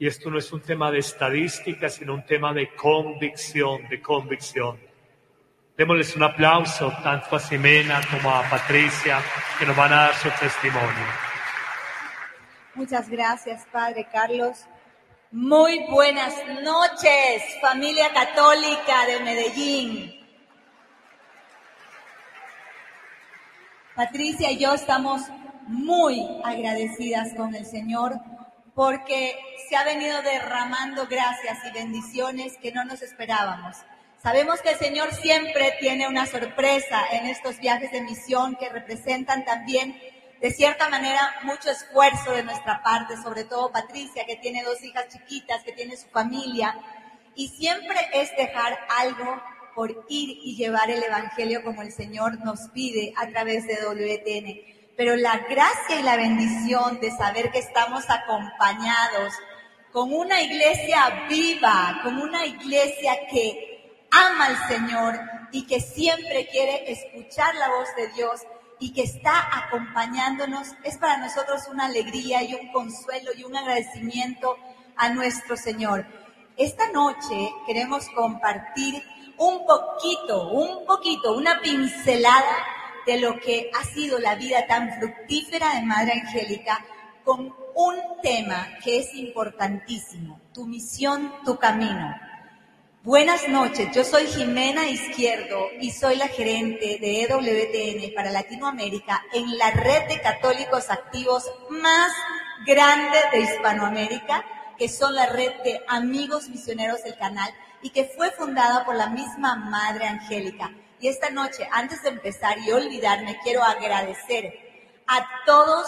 Y esto no es un tema de estadística, sino un tema de convicción, de convicción. Démosles un aplauso tanto a Ximena como a Patricia, que nos van a dar su testimonio. Muchas gracias, Padre Carlos. Muy buenas noches, familia católica de Medellín. Patricia y yo estamos muy agradecidas con el Señor porque se ha venido derramando gracias y bendiciones que no nos esperábamos. Sabemos que el Señor siempre tiene una sorpresa en estos viajes de misión que representan también, de cierta manera, mucho esfuerzo de nuestra parte, sobre todo Patricia, que tiene dos hijas chiquitas, que tiene su familia, y siempre es dejar algo por ir y llevar el Evangelio como el Señor nos pide a través de WTN pero la gracia y la bendición de saber que estamos acompañados con una iglesia viva, con una iglesia que ama al Señor y que siempre quiere escuchar la voz de Dios y que está acompañándonos, es para nosotros una alegría y un consuelo y un agradecimiento a nuestro Señor. Esta noche queremos compartir un poquito, un poquito, una pincelada de lo que ha sido la vida tan fructífera de Madre Angélica con un tema que es importantísimo, tu misión, tu camino. Buenas noches, yo soy Jimena Izquierdo y soy la gerente de EWTN para Latinoamérica en la red de católicos activos más grande de Hispanoamérica, que son la red de amigos misioneros del canal y que fue fundada por la misma Madre Angélica. Y esta noche, antes de empezar y olvidarme, quiero agradecer a todos,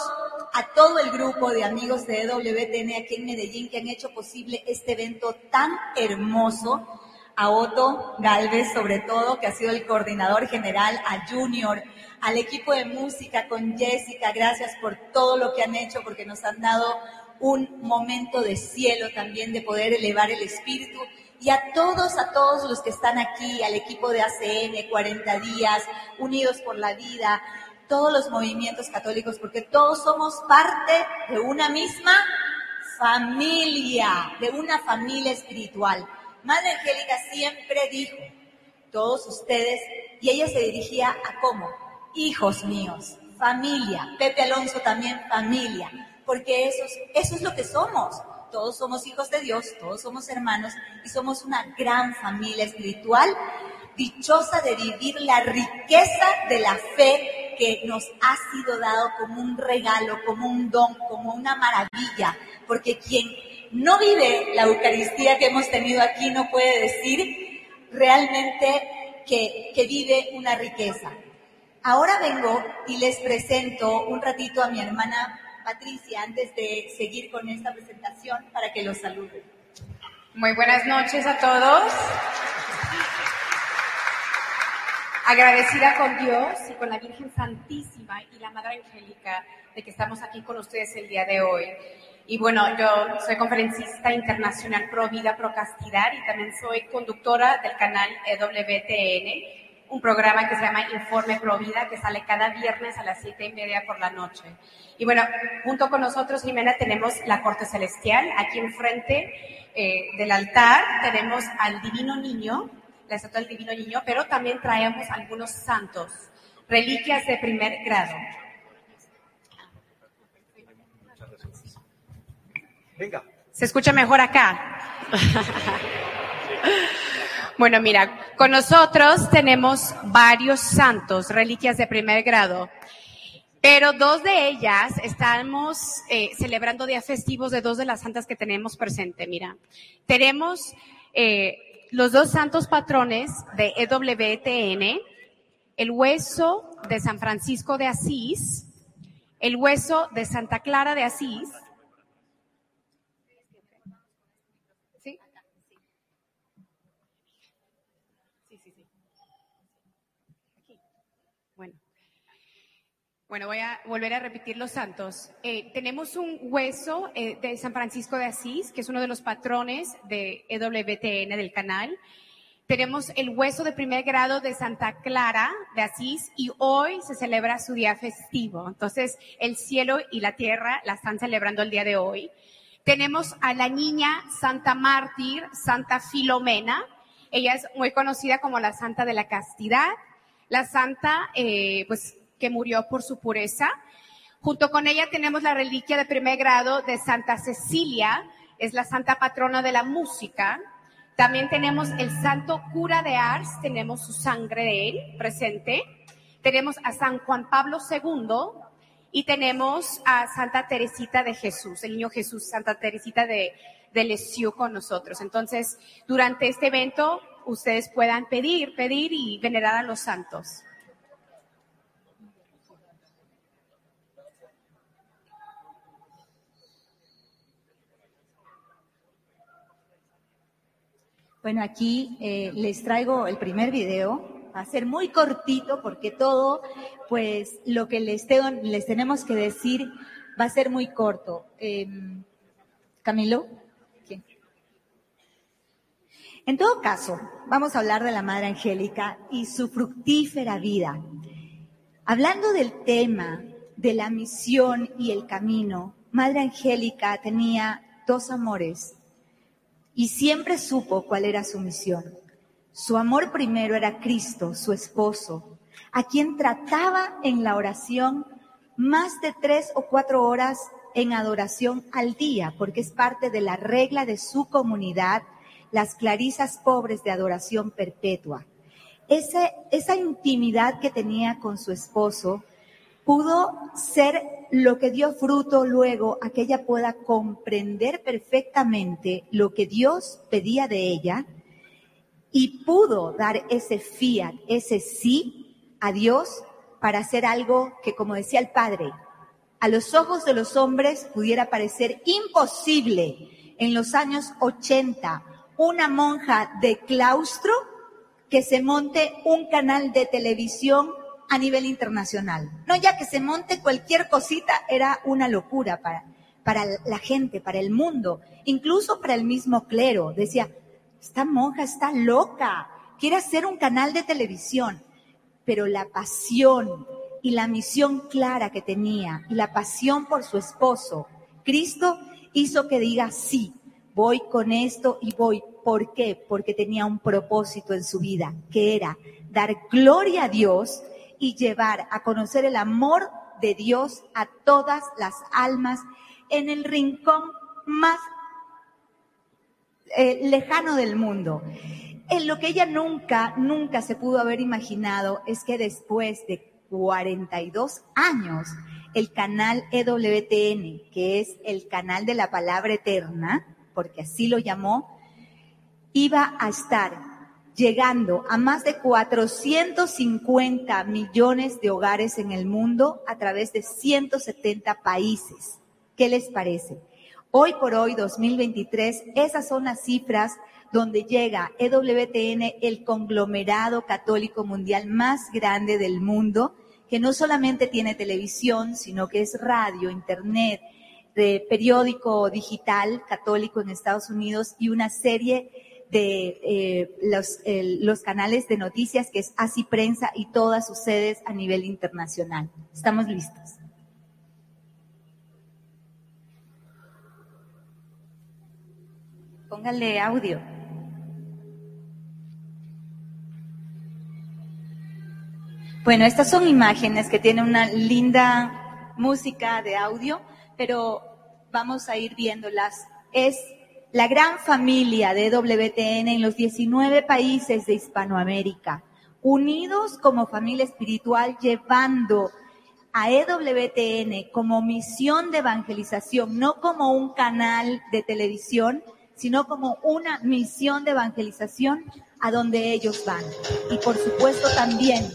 a todo el grupo de amigos de EWTN aquí en Medellín que han hecho posible este evento tan hermoso. A Otto Galvez, sobre todo, que ha sido el coordinador general, a Junior, al equipo de música con Jessica, gracias por todo lo que han hecho, porque nos han dado un momento de cielo también de poder elevar el espíritu y a todos, a todos los que están aquí, al equipo de ACN, 40 días, Unidos por la Vida, todos los movimientos católicos, porque todos somos parte de una misma familia, de una familia espiritual. Madre Angélica siempre dijo, todos ustedes, y ella se dirigía a cómo, hijos míos, familia, Pepe Alonso también familia, porque eso es, eso es lo que somos. Todos somos hijos de Dios, todos somos hermanos y somos una gran familia espiritual, dichosa de vivir la riqueza de la fe que nos ha sido dado como un regalo, como un don, como una maravilla, porque quien no vive la Eucaristía que hemos tenido aquí no puede decir realmente que, que vive una riqueza. Ahora vengo y les presento un ratito a mi hermana Patricia antes de seguir con esta presentación para que los salude. Muy buenas noches a todos. Agradecida con Dios y con la Virgen Santísima y la Madre Angélica de que estamos aquí con ustedes el día de hoy. Y bueno, yo soy conferencista internacional pro vida, pro castidad y también soy conductora del canal EWTN, un programa que se llama Informe Pro Vida, que sale cada viernes a las siete y media por la noche. Y bueno, junto con nosotros, Jimena, tenemos la Corte Celestial. Aquí enfrente eh, del altar tenemos al Divino Niño, la estatua del Divino Niño, pero también traemos algunos santos, reliquias de primer grado. Venga. ¿Se escucha mejor acá? Bueno, mira, con nosotros tenemos varios santos, reliquias de primer grado, pero dos de ellas estamos eh, celebrando días festivos de dos de las santas que tenemos presente. Mira, tenemos eh, los dos santos patrones de EWTN, el hueso de San Francisco de Asís, el hueso de Santa Clara de Asís, ¿Sí? Sí, sí, sí. Aquí. Bueno. Bueno, voy a volver a repetir los santos. Eh, tenemos un hueso eh, de San Francisco de Asís, que es uno de los patrones de EWTN del canal. Tenemos el hueso de primer grado de Santa Clara de Asís y hoy se celebra su día festivo. Entonces, el cielo y la tierra la están celebrando el día de hoy. Tenemos a la niña Santa Mártir, Santa Filomena. Ella es muy conocida como la Santa de la Castidad, la Santa, eh, pues, que murió por su pureza. Junto con ella tenemos la reliquia de primer grado de Santa Cecilia, es la Santa Patrona de la Música. También tenemos el Santo Cura de Ars, tenemos su sangre de él presente. Tenemos a San Juan Pablo II y tenemos a Santa Teresita de Jesús, el niño Jesús, Santa Teresita de, de Lesieux con nosotros. Entonces, durante este evento, ustedes puedan pedir, pedir y venerar a los santos. Bueno, aquí eh, les traigo el primer video. Va a ser muy cortito porque todo, pues, lo que les, les tenemos que decir va a ser muy corto. Em, Camilo. En todo caso, vamos a hablar de la Madre Angélica y su fructífera vida. Hablando del tema de la misión y el camino, Madre Angélica tenía dos amores y siempre supo cuál era su misión. Su amor primero era Cristo, su esposo, a quien trataba en la oración más de tres o cuatro horas en adoración al día, porque es parte de la regla de su comunidad, las clarisas pobres de adoración perpetua. esa intimidad que tenía con su esposo pudo ser lo que dio fruto luego a que ella pueda comprender perfectamente lo que Dios pedía de ella y pudo dar ese fiat, ese sí a Dios para hacer algo que, como decía el Padre, a los ojos de los hombres pudiera parecer imposible en los años 80 una monja de claustro que se monte un canal de televisión a nivel internacional. No ya que se monte cualquier cosita era una locura para, para la gente, para el mundo, incluso para el mismo clero. Decía, esta monja está loca, quiere hacer un canal de televisión, pero la pasión y la misión clara que tenía y la pasión por su esposo, Cristo hizo que diga, sí, voy con esto y voy. ¿Por qué? Porque tenía un propósito en su vida, que era dar gloria a Dios y llevar a conocer el amor de Dios a todas las almas en el rincón más eh, lejano del mundo. En lo que ella nunca, nunca se pudo haber imaginado es que después de 42 años, el canal EWTN, que es el canal de la palabra eterna, porque así lo llamó, iba a estar llegando a más de 450 millones de hogares en el mundo a través de 170 países. ¿Qué les parece? Hoy por hoy, 2023, esas son las cifras donde llega EWTN, el conglomerado católico mundial más grande del mundo, que no solamente tiene televisión, sino que es radio, internet, de periódico digital católico en Estados Unidos y una serie de eh, los, los canales de noticias que es Así Prensa y todas sus sedes a nivel internacional. Estamos listos. Póngale audio. Bueno, estas son imágenes que tienen una linda música de audio, pero vamos a ir viéndolas. Es la gran familia de WTN en los 19 países de Hispanoamérica, unidos como familia espiritual, llevando a EWTN como misión de evangelización, no como un canal de televisión, sino como una misión de evangelización a donde ellos van. Y por supuesto también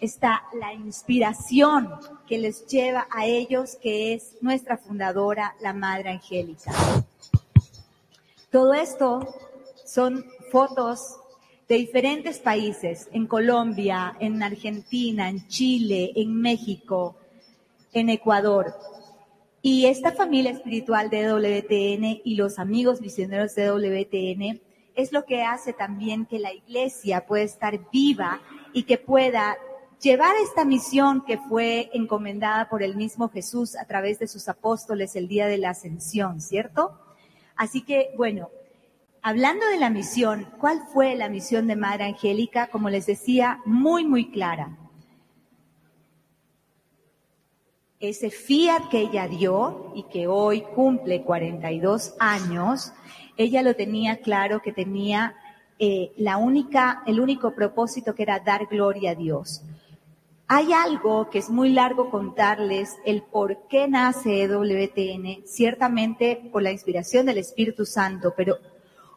está la inspiración que les lleva a ellos, que es nuestra fundadora, la Madre Angélica. Todo esto son fotos de diferentes países, en Colombia, en Argentina, en Chile, en México, en Ecuador. Y esta familia espiritual de WTN y los amigos misioneros de WTN es lo que hace también que la iglesia pueda estar viva y que pueda llevar esta misión que fue encomendada por el mismo Jesús a través de sus apóstoles el día de la ascensión, ¿cierto? Así que, bueno, hablando de la misión, ¿cuál fue la misión de Madre Angélica? Como les decía, muy, muy clara. ese fiat que ella dio y que hoy cumple 42 años, ella lo tenía claro que tenía eh, la única, el único propósito que era dar gloria a Dios. Hay algo que es muy largo contarles, el por qué nace EWTN, ciertamente por la inspiración del Espíritu Santo, pero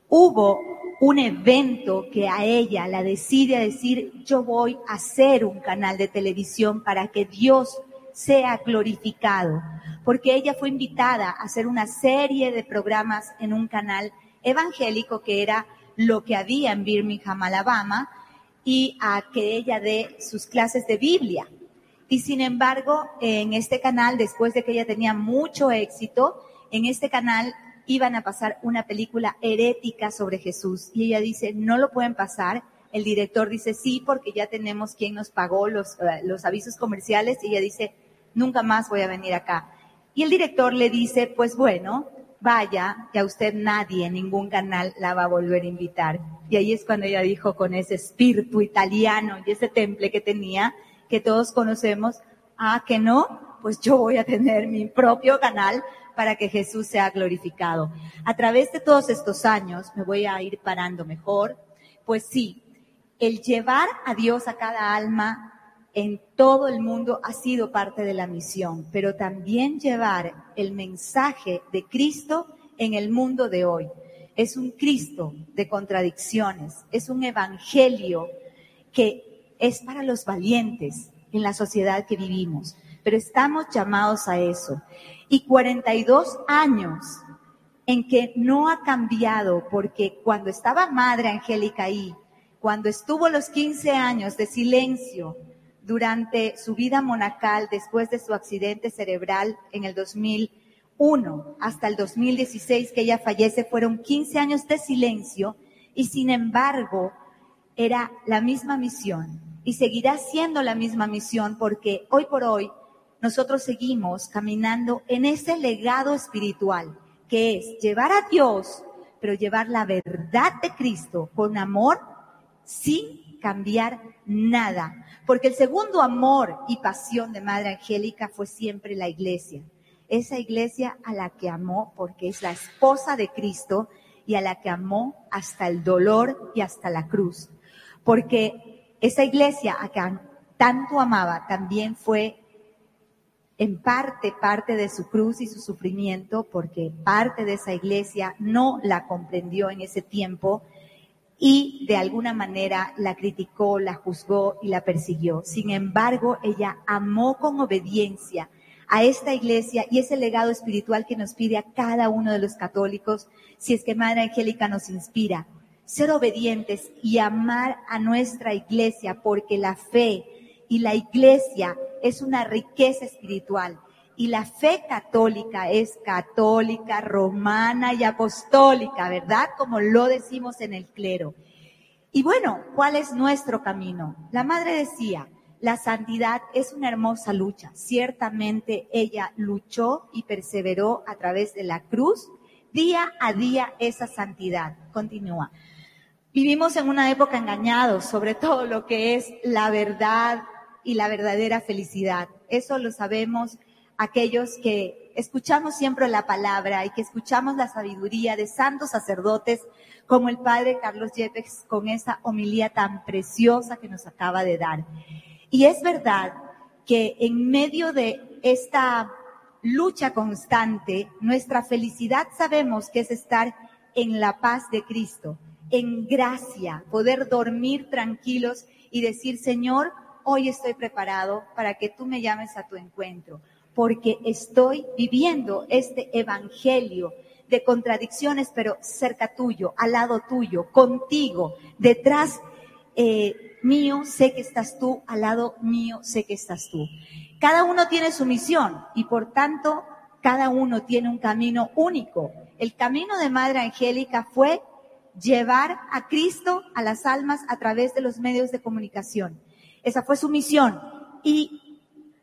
hubo un evento que a ella la decide decir, yo voy a hacer un canal de televisión para que Dios sea glorificado, porque ella fue invitada a hacer una serie de programas en un canal evangélico que era lo que había en Birmingham, Alabama, y a que ella dé sus clases de Biblia. Y sin embargo, en este canal, después de que ella tenía mucho éxito, en este canal iban a pasar una película herética sobre Jesús. Y ella dice, no lo pueden pasar. El director dice, sí, porque ya tenemos quien nos pagó los, eh, los avisos comerciales. Y ella dice, nunca más voy a venir acá. Y el director le dice, pues bueno, vaya, que a usted nadie ningún canal la va a volver a invitar. Y ahí es cuando ella dijo con ese espíritu italiano y ese temple que tenía, que todos conocemos, ah, que no, pues yo voy a tener mi propio canal para que Jesús sea glorificado. A través de todos estos años, me voy a ir parando mejor, pues sí, el llevar a Dios a cada alma en todo el mundo ha sido parte de la misión, pero también llevar el mensaje de Cristo en el mundo de hoy. Es un Cristo de contradicciones, es un evangelio que es para los valientes en la sociedad que vivimos, pero estamos llamados a eso. Y 42 años en que no ha cambiado, porque cuando estaba Madre Angélica ahí, cuando estuvo los 15 años de silencio, durante su vida monacal después de su accidente cerebral en el 2001 hasta el 2016 que ella fallece fueron 15 años de silencio y sin embargo era la misma misión y seguirá siendo la misma misión porque hoy por hoy nosotros seguimos caminando en ese legado espiritual que es llevar a Dios, pero llevar la verdad de Cristo con amor sin cambiar nada, porque el segundo amor y pasión de Madre Angélica fue siempre la iglesia. Esa iglesia a la que amó porque es la esposa de Cristo y a la que amó hasta el dolor y hasta la cruz. Porque esa iglesia a que tanto amaba también fue en parte parte de su cruz y su sufrimiento, porque parte de esa iglesia no la comprendió en ese tiempo y de alguna manera la criticó, la juzgó y la persiguió. Sin embargo, ella amó con obediencia a esta iglesia y ese legado espiritual que nos pide a cada uno de los católicos, si es que Madre Angélica nos inspira, ser obedientes y amar a nuestra iglesia porque la fe y la iglesia es una riqueza espiritual y la fe católica es católica, romana y apostólica, ¿verdad? Como lo decimos en el clero. Y bueno, ¿cuál es nuestro camino? La madre decía, la santidad es una hermosa lucha. Ciertamente ella luchó y perseveró a través de la cruz, día a día esa santidad. Continúa. Vivimos en una época engañados sobre todo lo que es la verdad y la verdadera felicidad. Eso lo sabemos aquellos que escuchamos siempre la palabra y que escuchamos la sabiduría de santos sacerdotes como el padre Carlos Yepes con esa homilía tan preciosa que nos acaba de dar. Y es verdad que en medio de esta lucha constante, nuestra felicidad sabemos que es estar en la paz de Cristo, en gracia, poder dormir tranquilos y decir, Señor, hoy estoy preparado para que tú me llames a tu encuentro, porque estoy viviendo este evangelio de contradicciones, pero cerca tuyo, al lado tuyo, contigo, detrás eh, mío, sé que estás tú, al lado mío, sé que estás tú. Cada uno tiene su misión y por tanto, cada uno tiene un camino único. El camino de Madre Angélica fue llevar a Cristo a las almas a través de los medios de comunicación. Esa fue su misión y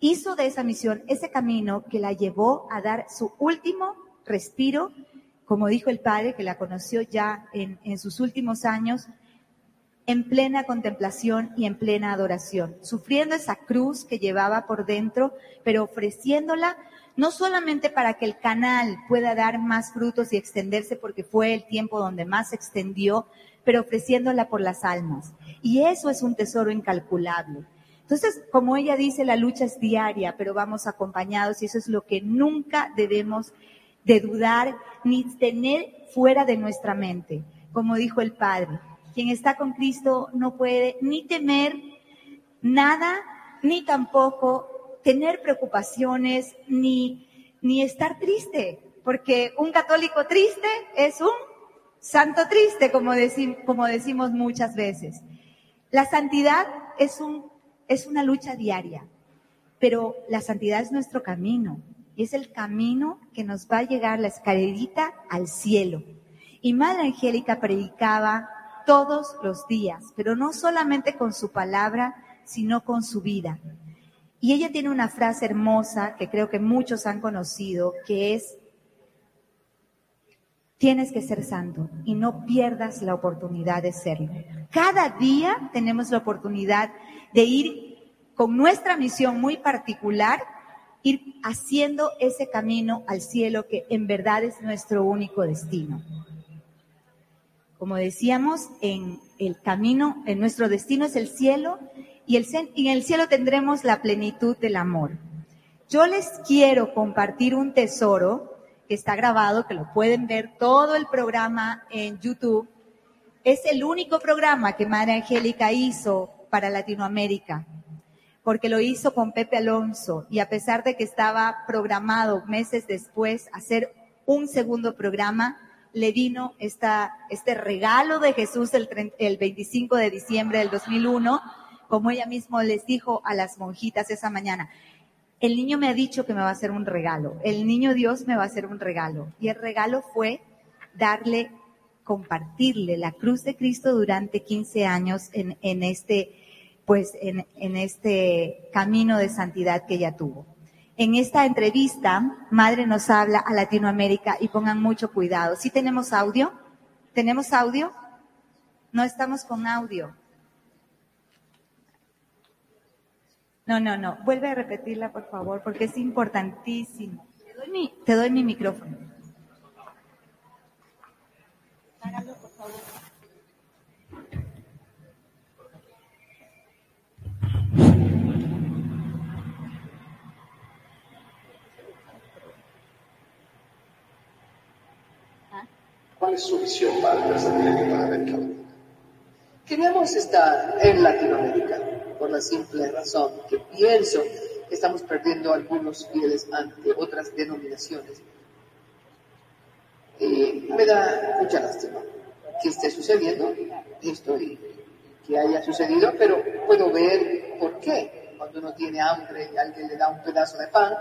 hizo de esa misión ese camino que la llevó a dar su último respiro como dijo el Padre, que la conoció ya en, sus últimos años, en plena contemplación y en plena adoración, sufriendo esa cruz que llevaba por dentro, pero ofreciéndola no solamente para que el canal pueda dar más frutos y extenderse, porque fue el tiempo donde más se extendió, pero ofreciéndola por las almas. Y eso es un tesoro incalculable. Entonces, como ella dice, la lucha es diaria, pero vamos acompañados y eso es lo que nunca debemos de dudar ni tener fuera de nuestra mente. Como dijo el Padre, quien está con Cristo no puede ni temer nada, ni tampoco tener preocupaciones, ni, ni estar triste, porque un católico triste es un santo triste, como, como decimos muchas veces. La santidad es, un, es una lucha diaria, pero la santidad es nuestro camino, y es el camino que nos va a llegar la escalerita al cielo. Y Madre Angélica predicaba todos los días, pero no solamente con su palabra, sino con su vida. Y ella tiene una frase hermosa que creo que muchos han conocido, que es, tienes que ser santo y no pierdas la oportunidad de serlo. Cada día tenemos la oportunidad de ir con nuestra misión muy particular ir haciendo ese camino al cielo que en verdad es nuestro único destino. Como decíamos, en el camino, en nuestro destino es el cielo y, el, en el cielo tendremos la plenitud del amor. Yo les quiero compartir un tesoro que está grabado, que lo pueden ver todo el programa en YouTube. Es el único programa que Madre Angélica hizo para Latinoamérica porque lo hizo con Pepe Alonso y a pesar de que estaba programado meses después hacer un segundo programa, le vino esta, este regalo de Jesús el, el 25 de diciembre del 2001, como ella misma les dijo a las monjitas esa mañana. El niño me ha dicho que me va a hacer un regalo, el niño Dios me va a hacer un regalo. Y el regalo fue darle, compartirle la cruz de Cristo durante 15 años en, en este pues en, este camino de santidad que ella tuvo. En esta entrevista, Madre nos habla a Latinoamérica y pongan mucho cuidado. ¿Sí tenemos audio? ¿Tenemos audio? No estamos con audio. No, no, no. Vuelve a repetirla, por favor, porque es importantísimo. Te doy mi, te doy mi micrófono. ¿Cuál es su visión para América Queríamos estar en Latinoamérica por la simple razón que pienso que estamos perdiendo algunos fieles ante otras denominaciones. Me da mucha lástima que esté sucediendo esto y que haya sucedido, pero puedo ver por qué. Cuando uno tiene hambre y alguien le da un pedazo de pan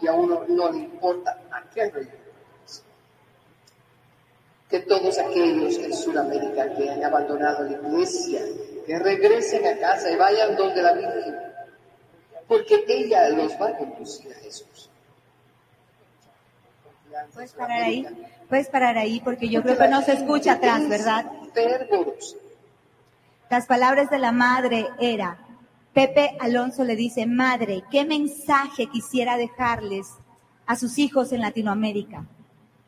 y a uno no le importa a qué religión que todos aquellos en Sudamérica que han abandonado la iglesia, que regresen a casa y vayan donde la Virgen, porque ella los va a conducir a Jesús. Puedes parar ahí, puedes parar ahí porque yo creo que no se escucha atrás, ¿verdad? Las palabras de la madre era, Pepe Alonso le dice, madre, ¿qué mensaje quisiera dejarles a sus hijos en Latinoamérica?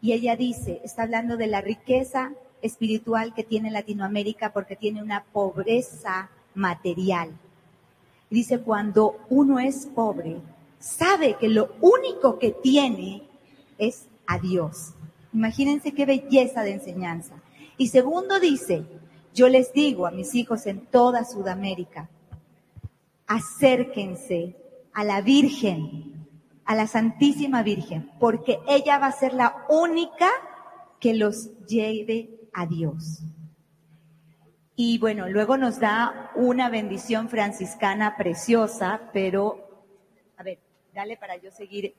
Y ella dice, está hablando de la riqueza espiritual que tiene Latinoamérica porque tiene una pobreza material. dice, cuando uno es pobre, sabe que lo único que tiene es a Dios. Imagínense qué belleza de enseñanza. Y segundo dice, yo les digo a mis hijos en toda Sudamérica, acérquense a la Virgen, a la Santísima Virgen, porque ella va a ser la única que los lleve a Dios. Y bueno, luego nos da una bendición franciscana preciosa, pero, a ver, dale para yo seguir.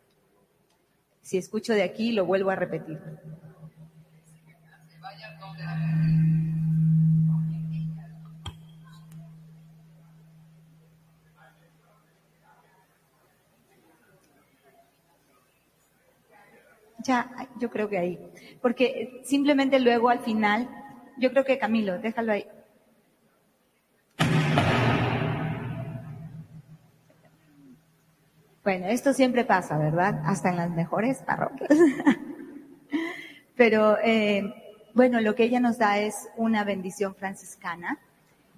Si escucho de aquí, lo vuelvo a repetir. Ya, yo creo que ahí. Porque simplemente luego al final, yo creo que Camilo, déjalo ahí. Bueno, esto siempre pasa, ¿verdad? Hasta en las mejores parroquias. Pero eh, bueno, lo que ella nos da es una bendición franciscana.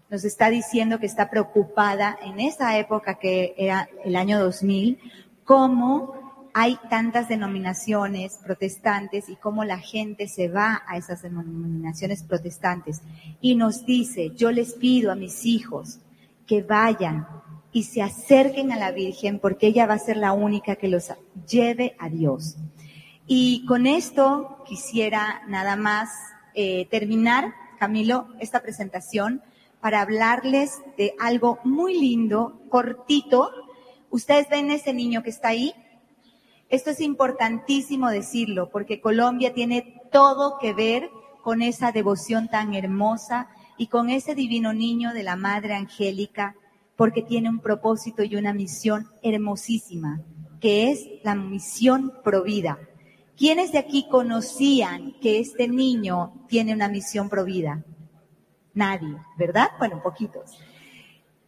Nos está diciendo que está preocupada en esa época que era el año 2000, cómo hay tantas denominaciones protestantes y cómo la gente se va a esas denominaciones protestantes. Y nos dice, yo les pido a mis hijos que vayan y se acerquen a la Virgen porque ella va a ser la única que los lleve a Dios. Y con esto quisiera nada más eh, terminar, Camilo, esta presentación para hablarles de algo muy lindo, cortito. Ustedes ven ese niño que está ahí. Esto es importantísimo decirlo porque Colombia tiene todo que ver con esa devoción tan hermosa y con ese divino niño de la Madre Angélica porque tiene un propósito y una misión hermosísima, que es la misión provida. ¿Quiénes de aquí conocían que este niño tiene una misión provida? Nadie, ¿verdad? Bueno, poquitos.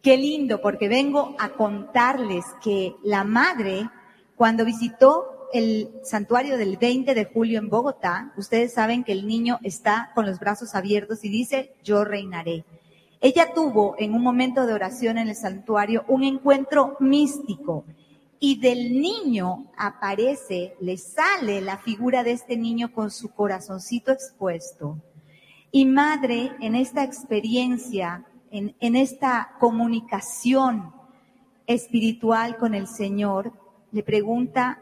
Qué lindo, porque vengo a contarles que la madre, cuando visitó el santuario del 20 de julio en Bogotá, ustedes saben que el niño está con los brazos abiertos y dice, yo reinaré. Ella tuvo en un momento de oración en el santuario un encuentro místico y del niño aparece, le sale la figura de este niño con su corazoncito expuesto. Y madre, en esta experiencia, en, esta comunicación espiritual con el Señor, le pregunta,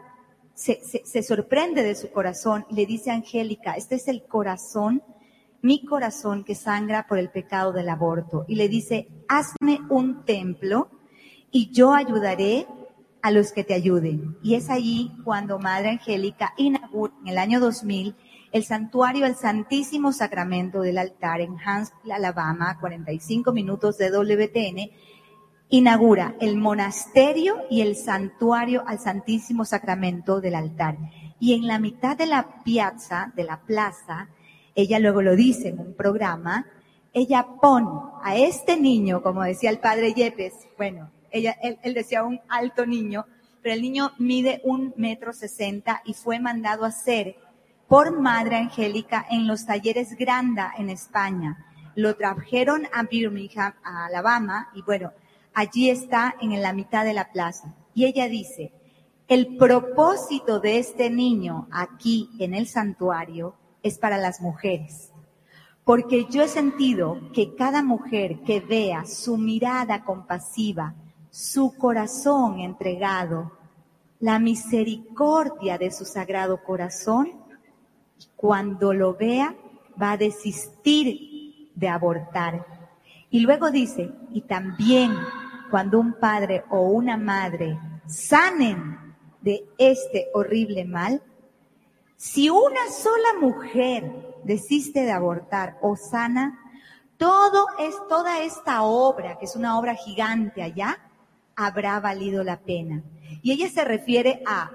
se, se, sorprende de su corazón, le dice Angélica, este es el corazón mi corazón que sangra por el pecado del aborto. Y le dice, hazme un templo y yo ayudaré a los que te ayuden. Y es allí cuando Madre Angélica inaugura en el año 2000 el santuario al Santísimo Sacramento del altar en Huntsville, Alabama, 45 minutos de WTN, inaugura el monasterio y el santuario al Santísimo Sacramento del altar. Y en la mitad de la piazza, de la plaza, ella luego lo dice en un programa, ella pone a este niño, como decía el padre Yepes, bueno, ella, él, decía un alto niño, pero el niño mide un metro sesenta y fue mandado a hacer por Madre Angélica en los talleres Granda en España. Lo trajeron a Birmingham, a Alabama, y bueno, allí está en la mitad de la plaza. Y ella dice, el propósito de este niño aquí en el santuario es para las mujeres. Porque yo he sentido que cada mujer que vea su mirada compasiva, su corazón entregado, la misericordia de su sagrado corazón, cuando lo vea va a desistir de abortar. Y luego dice, y también cuando un padre o una madre sanen de este horrible mal, si una sola mujer desiste de abortar o sana, todo es, toda esta obra, que es una obra gigante allá, habrá valido la pena. Y ella se refiere a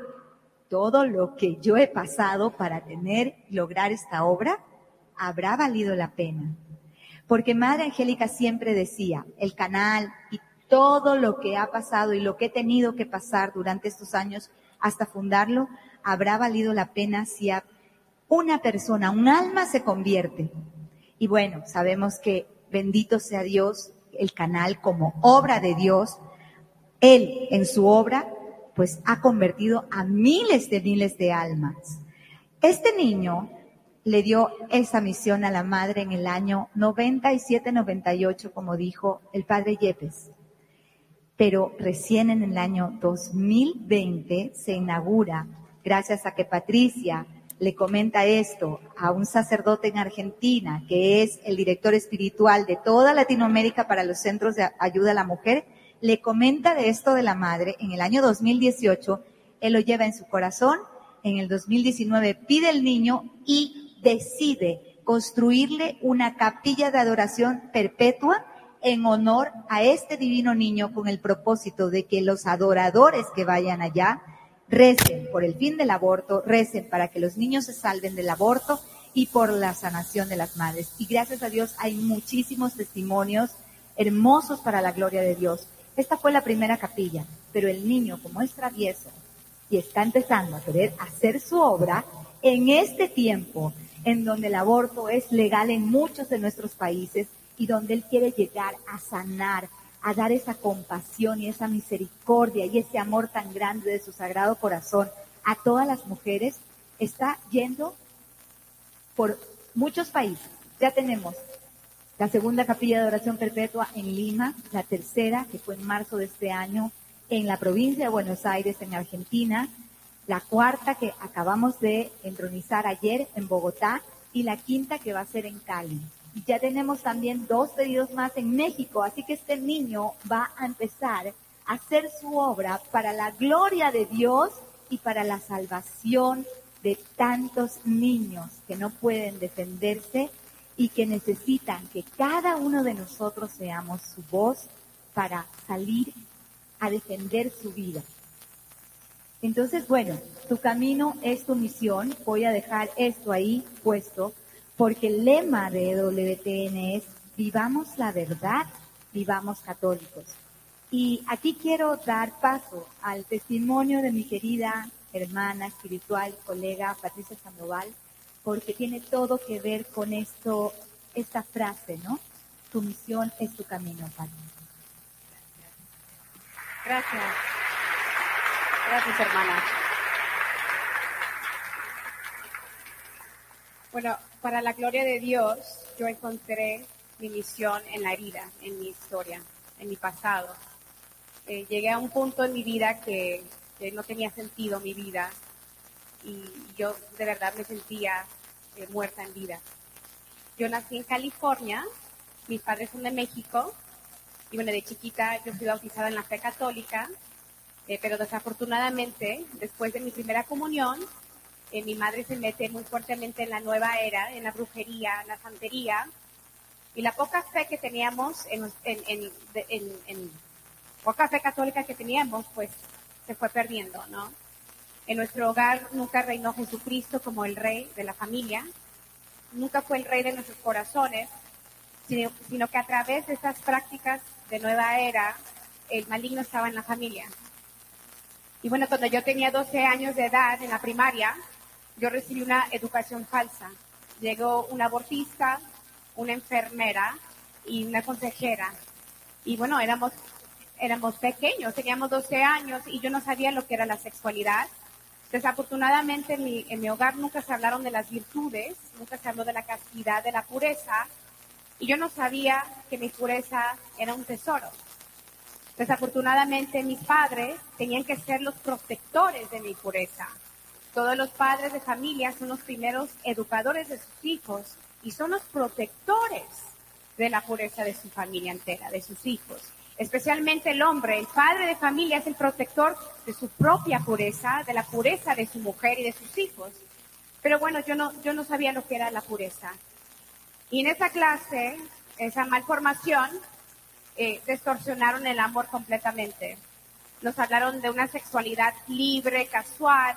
todo lo que yo he pasado para tener, lograr esta obra, habrá valido la pena. Porque Madre Angélica siempre decía, el canal y todo lo que ha pasado y lo que he tenido que pasar durante estos años hasta fundarlo, habrá valido la pena si una persona, un alma se convierte. Y bueno, sabemos que bendito sea Dios, el canal como obra de Dios, Él en su obra, pues ha convertido a miles de miles de almas. Este niño le dio esa misión a la madre en el año 97-98, como dijo el padre Yepes. pero recién en el año 2020 se inaugura, gracias a que Patricia le comenta esto a un sacerdote en Argentina, que es el director espiritual de toda Latinoamérica para los centros de ayuda a la mujer, le comenta de esto de la madre en el año 2018, él lo lleva en su corazón, en el 2019 pide el niño y decide construirle una capilla de adoración perpetua en honor a este divino niño con el propósito de que los adoradores que vayan allá recen por el fin del aborto, recen para que los niños se salven del aborto y por la sanación de las madres. Y gracias a Dios hay muchísimos testimonios hermosos para la gloria de Dios. Esta fue la primera capilla, pero el niño, como es travieso y está empezando a querer hacer su obra, en este tiempo en donde el aborto es legal en muchos de nuestros países, y donde Él quiere llegar a sanar, a dar esa compasión y esa misericordia y ese amor tan grande de su sagrado corazón a todas las mujeres, está yendo por muchos países. Ya tenemos la segunda capilla de oración perpetua en Lima, la tercera, que fue en marzo de este año, en la provincia de Buenos Aires, en Argentina, la cuarta que acabamos de entronizar ayer en Bogotá y la quinta que va a ser en Cali ya tenemos también dos pedidos más en México, así que este niño va a empezar a hacer su obra para la gloria de Dios y para la salvación de tantos niños que no pueden defenderse y que necesitan que cada uno de nosotros seamos su voz para salir a defender su vida. Entonces, bueno, tu camino es tu misión. Voy a dejar esto ahí puesto porque el lema de WTN es vivamos la verdad, vivamos católicos. Y aquí quiero dar paso al testimonio de mi querida hermana espiritual, colega Patricia Sandoval, porque tiene todo que ver con esto, esta frase, ¿no? Tu misión es tu camino, Patricia. Gracias. Gracias, hermana. Bueno, para la gloria de Dios, yo encontré mi misión en la herida, en mi historia, en mi pasado. Eh, llegué a un punto en mi vida que, no tenía sentido mi vida y yo de verdad me sentía eh, muerta en vida. Yo nací en California, mis padres son de México y bueno, de chiquita yo fui bautizada en la fe católica, eh, pero desafortunadamente después de mi primera comunión mi madre se mete muy fuertemente en la nueva era, en la brujería, en la santería, y la poca fe que teníamos, en, en, poca fe católica que teníamos, pues se fue perdiendo, ¿no? En nuestro hogar nunca reinó Jesucristo como el rey de la familia, nunca fue el rey de nuestros corazones, sino, sino que a través de esas prácticas de nueva era, el maligno estaba en la familia. Y bueno, cuando yo tenía 12 años de edad en la primaria, yo recibí una educación falsa. Llegó una abortista, una enfermera y una consejera. Y bueno, éramos, éramos pequeños, teníamos 12 años y yo no sabía lo que era la sexualidad. Desafortunadamente en mi, en mi hogar nunca se hablaron de las virtudes, nunca se habló de la castidad, de la pureza. Y yo no sabía que mi pureza era un tesoro. Desafortunadamente mis padres tenían que ser los protectores de mi pureza. Todos los padres de familia son los primeros educadores de sus hijos y son los protectores de la pureza de su familia entera, de sus hijos. Especialmente el hombre, el padre de familia es el protector de su propia pureza, de la pureza de su mujer y de sus hijos. Pero bueno, yo no, yo no sabía lo que era la pureza. Y en esa clase, esa malformación, eh, distorsionaron el amor completamente. Nos hablaron de una sexualidad libre, casual,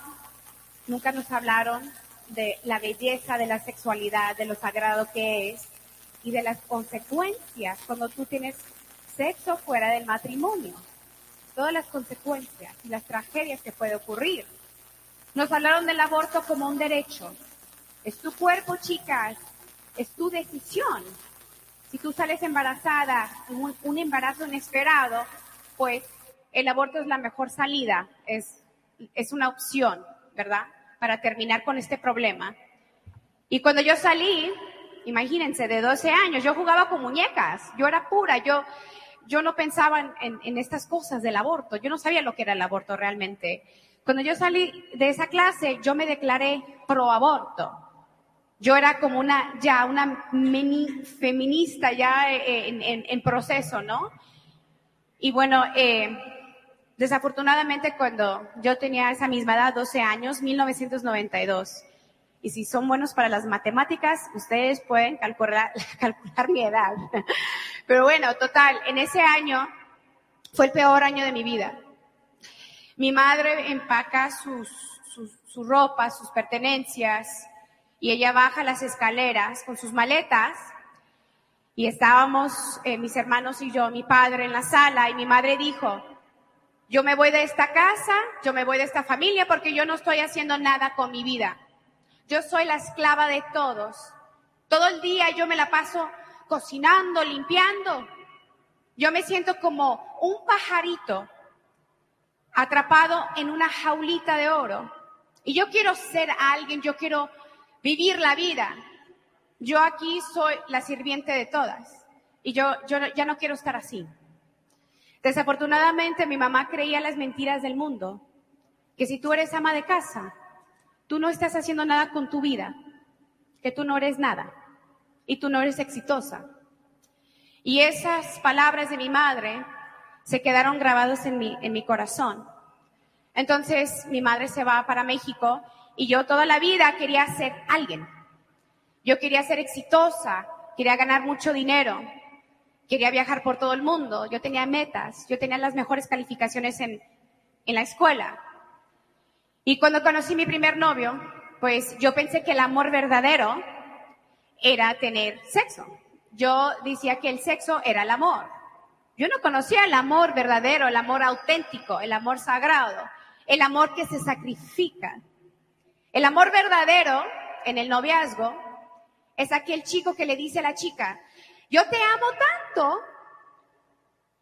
nunca nos hablaron de la belleza de la sexualidad, de lo sagrado que es y de las consecuencias cuando tú tienes sexo fuera del matrimonio. Todas las consecuencias y las tragedias que puede ocurrir. Nos hablaron del aborto como un derecho. Es tu cuerpo, chicas. Es tu decisión. Si tú sales embarazada, un, embarazo inesperado, pues el aborto es la mejor salida. Es, es una opción, ¿verdad? Para terminar con este problema. Y cuando yo salí, imagínense, de 12 años, yo jugaba con muñecas, yo era pura, yo, yo no pensaba en, estas cosas del aborto. Yo no sabía lo que era el aborto realmente. Cuando yo salí de esa clase, yo me declaré pro aborto. Yo era como una, ya una mini feminista ya eh, en, en proceso, ¿no? Y bueno, eh, desafortunadamente cuando yo tenía esa misma edad, 12 años, 1992, y si son buenos para las matemáticas, ustedes pueden calcular, mi edad. Pero bueno, total, en ese año fue el peor año de mi vida. Mi madre empaca sus, sus, su ropa, sus pertenencias, y ella baja las escaleras con sus maletas. Y estábamos eh, mis hermanos y yo, mi padre en la sala, y mi madre dijo, yo me voy de esta casa, yo me voy de esta familia porque yo no estoy haciendo nada con mi vida. Yo soy la esclava de todos. Todo el día yo me la paso cocinando, limpiando. Yo me siento como un pajarito atrapado en una jaulita de oro. Y yo quiero ser alguien, yo quiero vivir la vida. Yo aquí soy la sirviente de todas. Y yo, yo ya no quiero estar así. Desafortunadamente mi mamá creía las mentiras del mundo. Que si tú eres ama de casa, tú no estás haciendo nada con tu vida, que tú no eres nada y tú no eres exitosa. Y esas palabras de mi madre se quedaron grabadas en mi, en mi corazón. Entonces mi madre se va para México y yo toda la vida quería ser alguien. Yo quería ser exitosa, quería ganar mucho dinero, quería viajar por todo el mundo, yo tenía metas, yo tenía las mejores calificaciones en, en la escuela. Y cuando conocí mi primer novio, pues yo pensé que el amor verdadero era tener sexo. Yo decía que el sexo era el amor. Yo no conocía el amor verdadero, el amor auténtico, el amor sagrado, el amor que se sacrifica. El amor verdadero en el noviazgo es aquel chico que le dice a la chica, yo te amo tanto,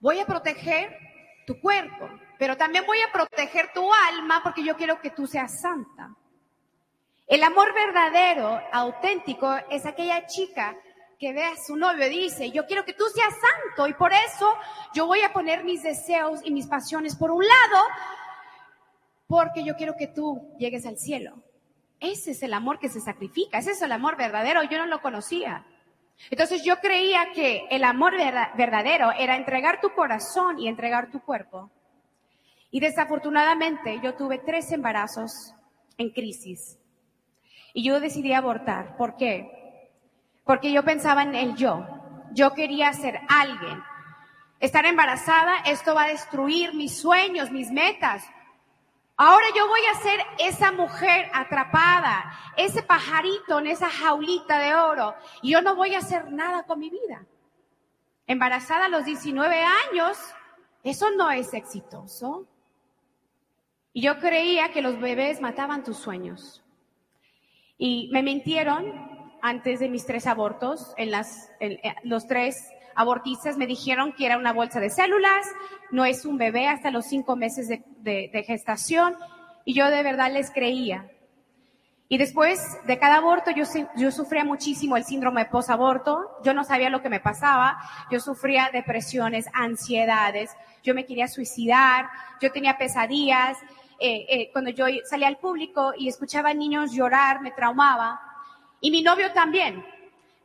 voy a proteger tu cuerpo, pero también voy a proteger tu alma porque yo quiero que tú seas santa. El amor verdadero, auténtico, es aquella chica que ve a su novio y dice, yo quiero que tú seas santo y por eso yo voy a poner mis deseos y mis pasiones por un lado, porque yo quiero que tú llegues al cielo. Ese es el amor que se sacrifica, ese es el amor verdadero, yo no lo conocía. Entonces yo creía que el amor verdadero era entregar tu corazón y entregar tu cuerpo. Y desafortunadamente yo tuve tres embarazos en crisis. Y yo decidí abortar. ¿Por qué? Porque yo pensaba en el yo. Yo quería ser alguien. Estar embarazada, esto va a destruir mis sueños, mis metas. Ahora yo voy a ser esa mujer atrapada, ese pajarito en esa jaulita de oro. Y yo no voy a hacer nada con mi vida. Embarazada a los 19 años, eso no es exitoso. Y yo creía que los bebés mataban tus sueños. Y me mintieron antes de mis tres abortos. En las, eh, los tres abortistas me dijeron que era una bolsa de células, no es un bebé hasta los cinco meses de, gestación. Y yo de verdad les creía. Y después de cada aborto yo, sufría muchísimo el síndrome post-aborto. Yo no sabía lo que me pasaba. Yo sufría depresiones, ansiedades. Yo me quería suicidar. Yo tenía pesadillas. Eh, eh, cuando yo salía al público y escuchaba a niños llorar, me traumaba. Y mi novio también.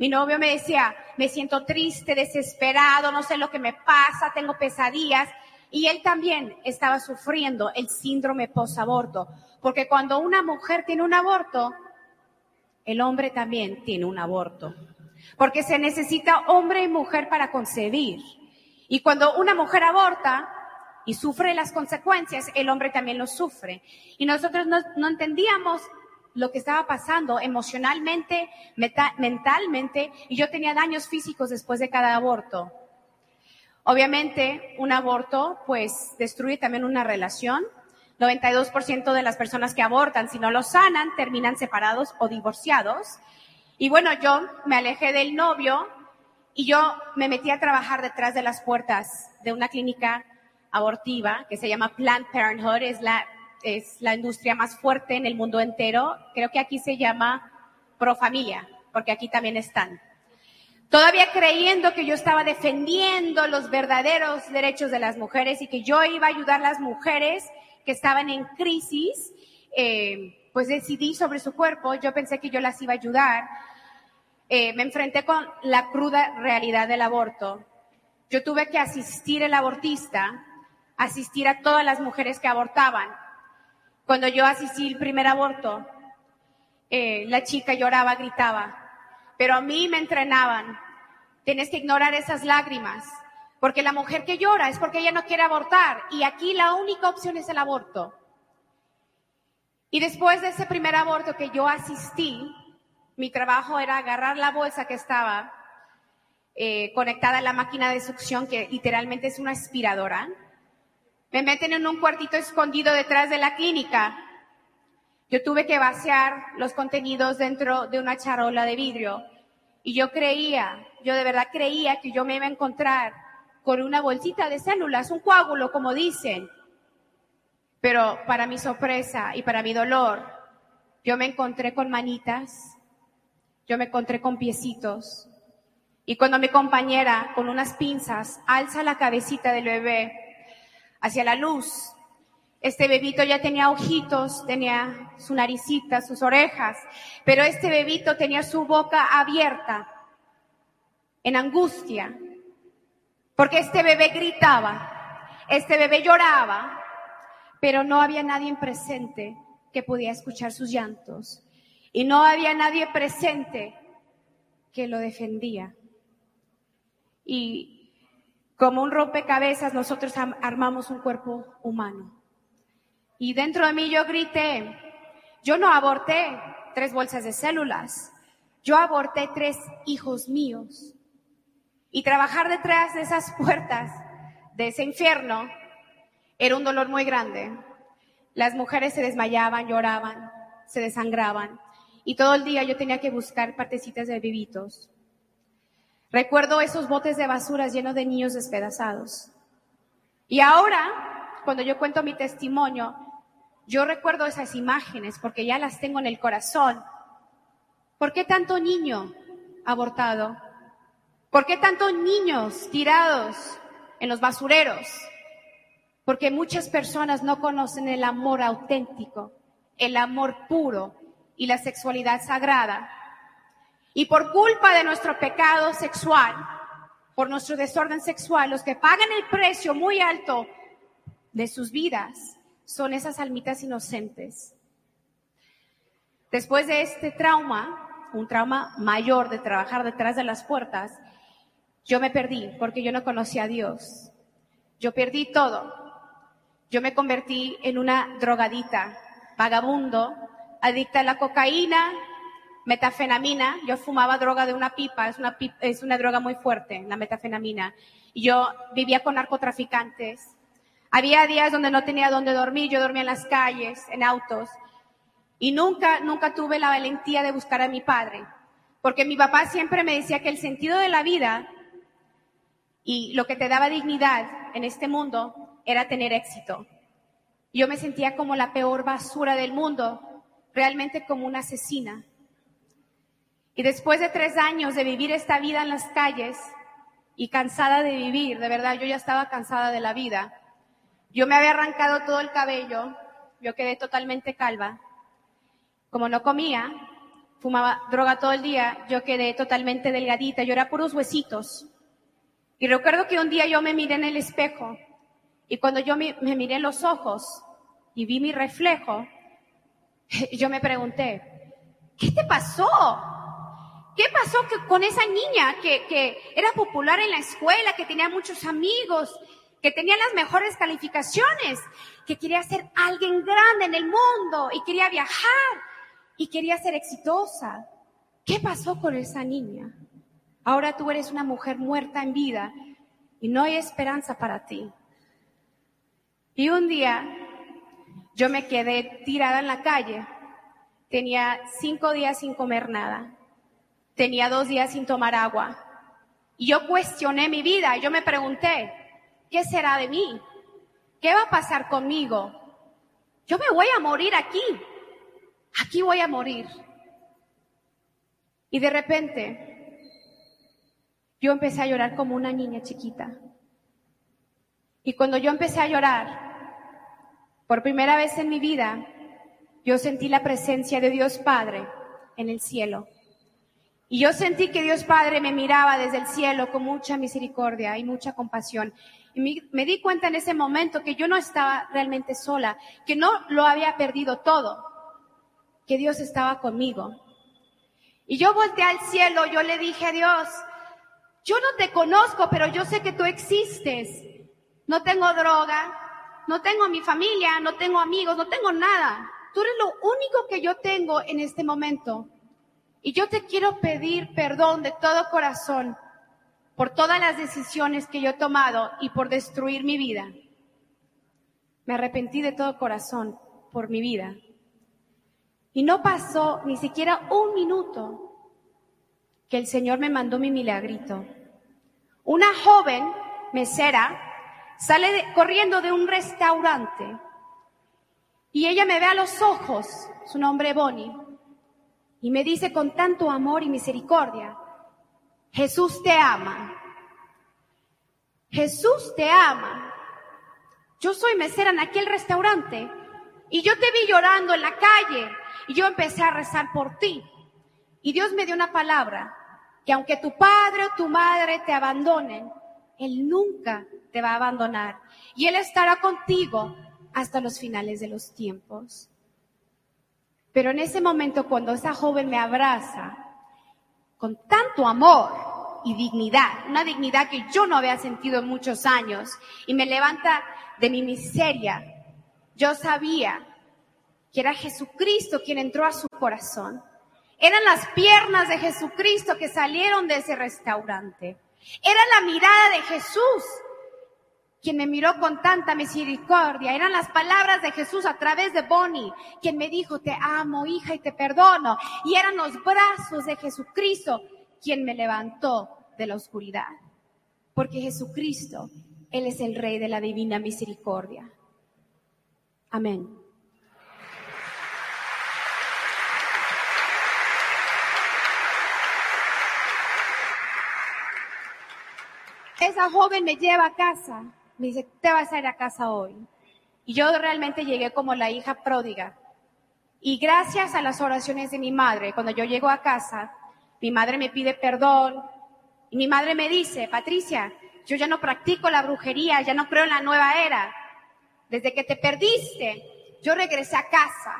Mi novio me decía, me siento triste, desesperado, no sé lo que me pasa, tengo pesadillas. Y él también estaba sufriendo el síndrome post-aborto. Porque cuando una mujer tiene un aborto, el hombre también tiene un aborto. Porque se necesita hombre y mujer para concebir. Y cuando una mujer aborta, y sufre las consecuencias, el hombre también lo sufre. Y nosotros no, entendíamos lo que estaba pasando emocionalmente, mentalmente, y yo tenía daños físicos después de cada aborto. Obviamente, un aborto, pues, destruye también una relación. 92% de las personas que abortan, si no lo sanan, terminan separados o divorciados. Y bueno, yo me alejé del novio y yo me metí a trabajar detrás de las puertas de una clínica abortiva que se llama Planned Parenthood, es la, es la industria más fuerte en el mundo entero. Creo que aquí se llama Pro Familia, porque aquí también están. todavía creyendo que yo estaba defendiendo los verdaderos derechos de las mujeres y que yo iba a ayudar a las mujeres que estaban en crisis, eh, pues decidí sobre su cuerpo, yo pensé que yo las iba a ayudar. Eh, me enfrenté con la cruda realidad del aborto. Yo tuve que asistir al abortista, asistir a todas las mujeres que abortaban. Cuando yo asistí al primer aborto, eh, la chica lloraba, gritaba, pero a mí me entrenaban. Tienes que ignorar esas lágrimas, porque la mujer que llora es porque ella no quiere abortar y aquí la única opción es el aborto. Y después de ese primer aborto que yo asistí, mi trabajo era agarrar la bolsa que estaba eh, conectada a la máquina de succión, que literalmente es una aspiradora. Me meten en un cuartito escondido detrás de la clínica. Yo tuve que vaciar los contenidos dentro de una charola de vidrio. Y yo creía, yo de verdad creía que yo me iba a encontrar con una bolsita de células, un coágulo, como dicen. Pero para mi sorpresa y para mi dolor, yo me encontré con manitas, yo me encontré con piecitos. Y cuando mi compañera, con unas pinzas, alza la cabecita del bebé hacia la luz, este bebito ya tenía ojitos, tenía su naricita, sus orejas, pero este bebito tenía su boca abierta, en angustia, porque este bebé gritaba, este bebé lloraba, pero no había nadie presente que pudiera escuchar sus llantos y no había nadie presente que lo defendía. Y como un rompecabezas nosotros armamos un cuerpo humano. Y dentro de mí yo grité, yo no aborté tres bolsas de células, yo aborté tres hijos míos. Y trabajar detrás de esas puertas de ese infierno era un dolor muy grande. Las mujeres se desmayaban, lloraban, se desangraban. Y todo el día yo tenía que buscar partecitas de bebitos. Recuerdo esos botes de basuras llenos de niños despedazados. Y ahora, cuando yo cuento mi testimonio, yo recuerdo esas imágenes porque ya las tengo en el corazón. ¿Por qué tanto niño abortado? ¿Por qué tantos niños tirados en los basureros? Porque muchas personas no conocen el amor auténtico, el amor puro y la sexualidad sagrada. Y por culpa de nuestro pecado sexual, por nuestro desorden sexual, los que pagan el precio muy alto de sus vidas son esas almitas inocentes. Después de este trauma, un trauma mayor de trabajar detrás de las puertas, yo me perdí porque yo no conocía a Dios. Yo perdí todo. Yo me convertí en una drogadita, vagabundo, adicta a la cocaína, metafenamina. Yo fumaba droga de una pipa, es una, es una droga muy fuerte, la metafenamina. Yo vivía con narcotraficantes. Había días donde no tenía dónde dormir, yo dormía en las calles, en autos. Y nunca, nunca tuve la valentía de buscar a mi padre. Porque mi papá siempre me decía que el sentido de la vida y lo que te daba dignidad en este mundo era tener éxito. Yo me sentía como la peor basura del mundo, realmente como una asesina. Y después de tres años de vivir esta vida en las calles y cansada de vivir, de verdad, yo ya estaba cansada de la vida. Yo me había arrancado todo el cabello, yo quedé totalmente calva. Como no comía, fumaba droga todo el día, yo quedé totalmente delgadita, yo era puros huesitos. Y recuerdo que un día yo me miré en el espejo y cuando yo me, miré en los ojos y vi mi reflejo, yo me pregunté, ¿qué te pasó? ¿Qué pasó con esa niña que, que, era popular en la escuela, que tenía muchos amigos, que tenía las mejores calificaciones, que quería ser alguien grande en el mundo y quería viajar y quería ser exitosa? ¿Qué pasó con esa niña? Ahora tú eres una mujer muerta en vida y no hay esperanza para ti. Y un día yo me quedé tirada en la calle. Tenía cinco días sin comer nada. Tenía dos días sin tomar agua. Y yo cuestioné mi vida. Yo me pregunté, ¿qué será de mí? ¿Qué va a pasar conmigo? Yo me voy a morir aquí. Aquí voy a morir. Y de repente yo empecé a llorar como una niña chiquita. Y cuando yo empecé a llorar, por primera vez en mi vida, yo sentí la presencia de Dios Padre en el cielo. Y yo sentí que Dios Padre me miraba desde el cielo con mucha misericordia y mucha compasión. Y me, di cuenta en ese momento que yo no estaba realmente sola, que no lo había perdido todo, que Dios estaba conmigo. Y yo volteé al cielo, yo le dije a Dios, yo no te conozco, pero yo sé que tú existes. No tengo droga, no tengo mi familia, no tengo amigos, no tengo nada. Tú eres lo único que yo tengo en este momento. Y yo te quiero pedir perdón de todo corazón por todas las decisiones que yo he tomado y por destruir mi vida. Me arrepentí de todo corazón por mi vida. Y no pasó ni siquiera un minuto que el Señor me mandó mi milagrito. Una joven mesera sale corriendo de un restaurante y ella me ve a los ojos, su nombre Bonnie, y me dice con tanto amor y misericordia, Jesús te ama. Jesús te ama. Yo soy mesera en aquel restaurante y yo te vi llorando en la calle y yo empecé a rezar por ti. Y Dios me dio una palabra, que aunque tu padre o tu madre te abandonen, Él nunca te va a abandonar y Él estará contigo hasta los finales de los tiempos. Pero en ese momento, cuando esa joven me abraza con tanto amor y dignidad, una dignidad que yo no había sentido en muchos años, y me levanta de mi miseria, yo sabía que era Jesucristo quien entró a su corazón. Eran las piernas de Jesucristo que salieron de ese restaurante. Era la mirada de Jesús quien me miró con tanta misericordia. Eran las palabras de Jesús a través de Bonnie, quien me dijo, te amo, hija, y te perdono. Y eran los brazos de Jesucristo quien me levantó de la oscuridad. Porque Jesucristo, Él es el Rey de la divina misericordia. Amén. Esa joven me lleva a casa me dice, te vas a ir a casa hoy. Y yo realmente llegué como la hija pródiga. Y gracias a las oraciones de mi madre, cuando yo llego a casa, mi madre me pide perdón y mi madre me dice, Patricia, yo ya no practico la brujería, ya no creo en la nueva era. Desde que te perdiste, yo regresé a casa,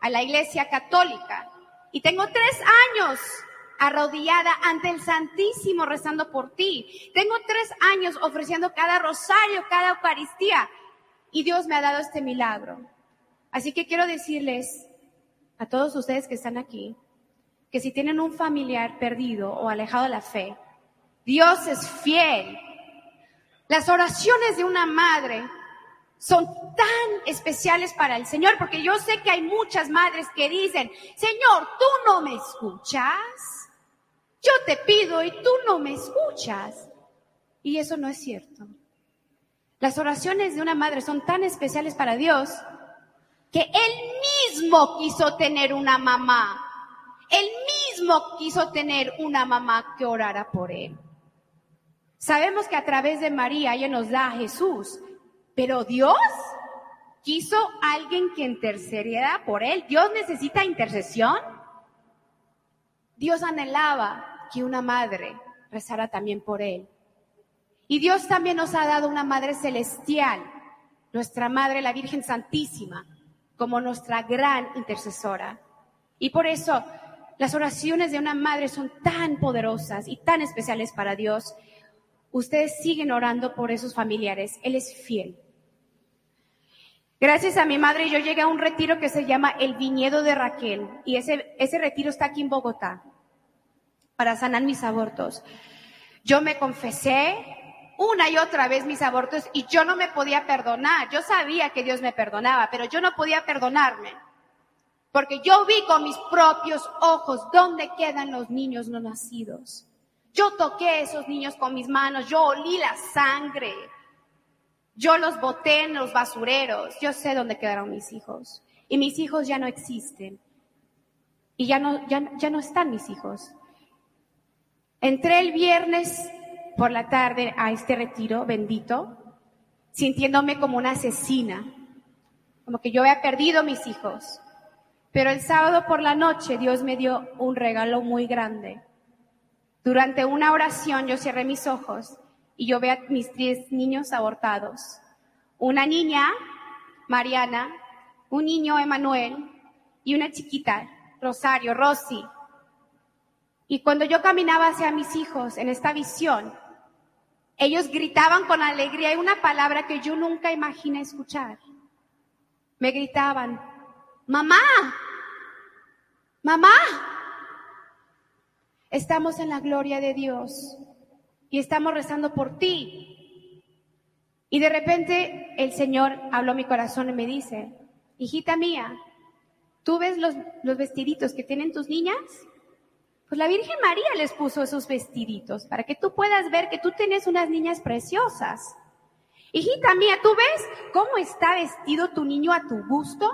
a la iglesia católica, y tengo tres años arrodillada ante el Santísimo rezando por ti. Tengo tres años ofreciendo cada rosario, cada Eucaristía y Dios me ha dado este milagro. Así que quiero decirles a todos ustedes que están aquí que si tienen un familiar perdido o alejado de la fe, Dios es fiel. Las oraciones de una madre son tan especiales para el Señor, porque yo sé que hay muchas madres que dicen, Señor, tú no me escuchas. Yo te pido y tú no me escuchas. Y eso no es cierto. Las oraciones de una madre son tan especiales para Dios que Él mismo quiso tener una mamá. Él mismo quiso tener una mamá que orara por Él. Sabemos que a través de María ella nos da a Jesús, pero Dios quiso alguien que intercediera por Él. Dios necesita intercesión. Dios anhelaba que una madre rezara también por él. Y Dios también nos ha dado una madre celestial, nuestra madre, la Virgen Santísima, como nuestra gran intercesora. Y por eso las oraciones de una madre son tan poderosas y tan especiales para Dios. Ustedes siguen orando por esos familiares. Él es fiel. Gracias a mi madre yo llegué a un retiro que se llama El Viñedo de Raquel y ese, ese retiro está aquí en Bogotá para sanar mis abortos. Yo me confesé una y otra vez mis abortos y yo no me podía perdonar. Yo sabía que Dios me perdonaba, pero yo no podía perdonarme. Porque yo vi con mis propios ojos dónde quedan los niños no nacidos. Yo toqué a esos niños con mis manos, yo olí la sangre. Yo los boté en los basureros. Yo sé dónde quedaron mis hijos. Y mis hijos ya no existen. Y ya no, ya, ya no están mis hijos. Entré el viernes por la tarde a este retiro bendito, sintiéndome como una asesina, como que yo había perdido mis hijos. Pero el sábado por la noche Dios me dio un regalo muy grande. Durante una oración yo cerré mis ojos y yo veo a mis tres niños abortados. Una niña, Mariana, un niño, Emanuel, y una chiquita, Rosario, Rosy. Y cuando yo caminaba hacia mis hijos en esta visión, ellos gritaban con alegría y una palabra que yo nunca imaginé escuchar. Me gritaban, mamá, mamá. Estamos en la gloria de Dios y estamos rezando por ti. Y de repente el Señor habló a mi corazón y me dice, hijita mía, ¿tú ves los, los vestiditos que tienen tus niñas? Pues la Virgen María les puso esos vestiditos para que tú puedas ver que tú tienes unas niñas preciosas. Hijita mía, ¿tú ves cómo está vestido tu niño a tu gusto?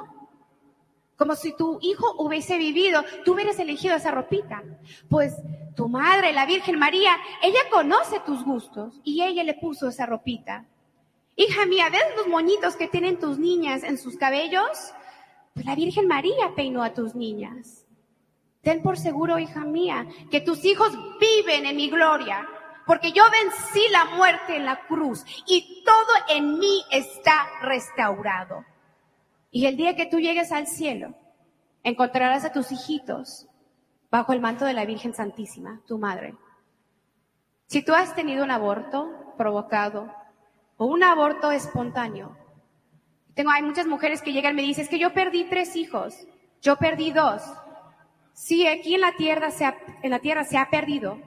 Como si tu hijo hubiese vivido, tú hubieras elegido esa ropita. Pues tu madre, la Virgen María, ella conoce tus gustos y ella le puso esa ropita. Hija mía, ¿ves los moñitos que tienen tus niñas en sus cabellos? Pues la Virgen María peinó a tus niñas. Ten por seguro, hija mía, que tus hijos viven en mi gloria, porque yo vencí la muerte en la cruz y todo en mí está restaurado. Y el día que tú llegues al cielo, encontrarás a tus hijitos bajo el manto de la Virgen Santísima, tu madre. Si tú has tenido un aborto provocado o un aborto espontáneo, tengo, hay muchas mujeres que llegan y me dicen, es que yo perdí tres hijos, yo perdí dos. Sí, aquí en la tierra se ha, en la tierra se ha perdido,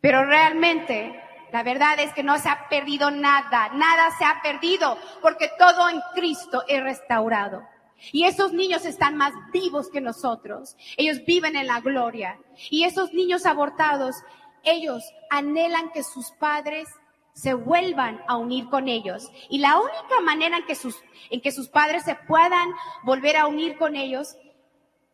pero realmente la verdad es que no se ha perdido nada, nada se ha perdido, porque todo en Cristo es restaurado. Y esos niños están más vivos que nosotros. Ellos viven en la gloria. Y esos niños abortados, ellos anhelan que sus padres se vuelvan a unir con ellos. Y la única manera en que sus, en que sus padres se puedan volver a unir con ellos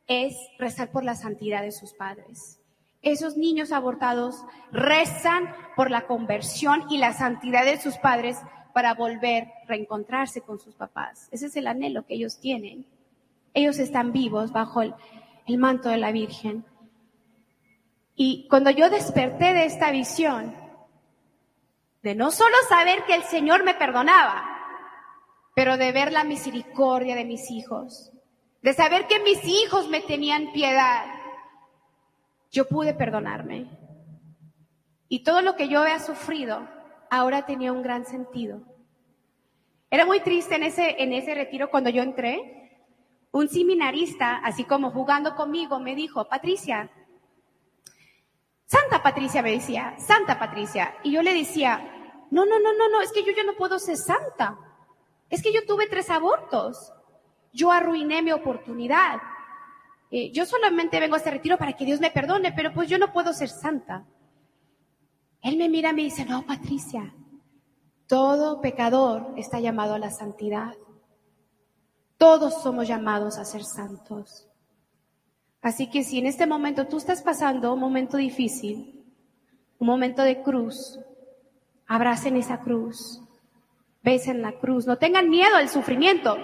es rezar por la santidad de sus padres. Esos niños abortados rezan por la conversión y la santidad de sus padres para volver a reencontrarse con sus papás. Ese es el anhelo que ellos tienen. Ellos están vivos bajo el, el manto de la Virgen. Y cuando yo desperté de esta visión, de no solo saber que el Señor me perdonaba, pero de ver la misericordia de mis hijos, de saber que mis hijos me tenían piedad, yo pude perdonarme. Y todo lo que yo había sufrido ahora tenía un gran sentido. Era muy triste en ese, en ese retiro cuando yo entré. Un seminarista, así como jugando conmigo, me dijo, Patricia, Santa Patricia me decía, Santa Patricia. Y yo le decía, no, no, no, no, no, es que yo ya no puedo ser santa. Es que yo tuve tres abortos. Yo arruiné mi oportunidad. Eh, yo solamente vengo a este retiro para que Dios me perdone, pero pues yo no puedo ser santa. Él me mira y me dice, no, Patricia, todo pecador está llamado a la santidad. Todos somos llamados a ser santos. Así que si en este momento tú estás pasando un momento difícil, un momento de cruz, abracen esa cruz, besen la cruz, no tengan miedo al sufrimiento,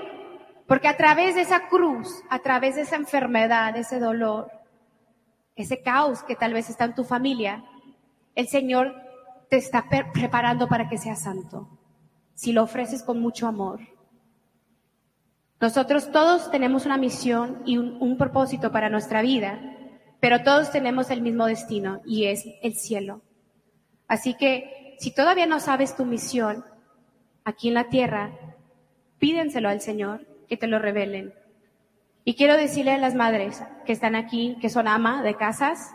porque a través de esa cruz, a través de esa enfermedad, ese dolor, ese caos que tal vez está en tu familia, el Señor te está preparando para que seas santo, si lo ofreces con mucho amor. Nosotros todos tenemos una misión y un, un, propósito para nuestra vida, pero todos tenemos el mismo destino y es el cielo. Así que si todavía no sabes tu misión aquí en la tierra, pídenselo al Señor, que te lo revelen. Y quiero decirle a las madres que están aquí, que son ama de casas,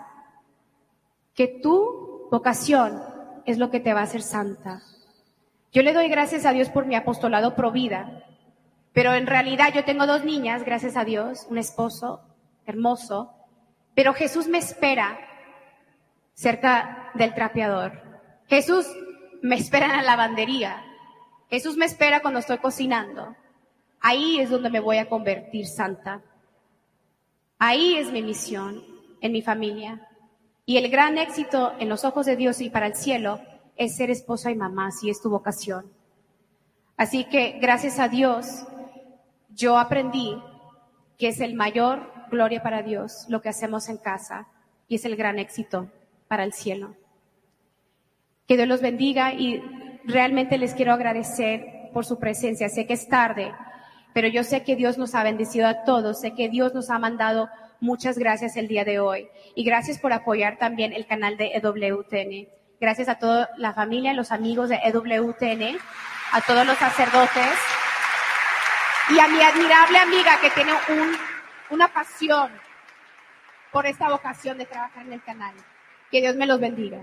que tú Vocación es lo que te va a hacer santa. Yo le doy gracias a Dios por mi apostolado pro vida, pero en realidad yo tengo dos niñas, gracias a Dios, un esposo hermoso, pero Jesús me espera cerca del trapeador. Jesús me espera en la lavandería. Jesús me espera cuando estoy cocinando. Ahí es donde me voy a convertir santa. Ahí es mi misión en mi familia. Y el gran éxito en los ojos de Dios y para el cielo es ser esposa y mamá, si es tu vocación. Así que gracias a Dios, yo aprendí que es el mayor gloria para Dios lo que hacemos en casa y es el gran éxito para el cielo. Que Dios los bendiga y realmente les quiero agradecer por su presencia. Sé que es tarde, pero yo sé que Dios nos ha bendecido a todos, sé que Dios nos ha mandado muchas gracias el día de hoy y gracias por apoyar también el canal de EWTN. Gracias a toda la familia, los amigos de EWTN, a todos los sacerdotes y a mi admirable amiga que tiene un, una pasión por esta vocación de trabajar en el canal. Que Dios me los bendiga.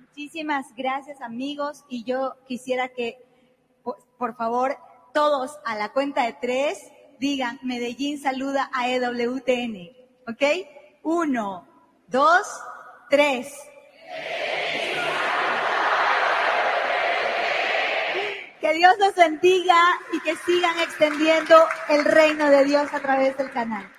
Muchísimas gracias amigos y yo quisiera que por favor todos a la cuenta de tres digan Medellín saluda a EWTN. ¿Ok? Uno, dos, tres. Que Dios los bendiga y que sigan extendiendo el reino de Dios a través del canal.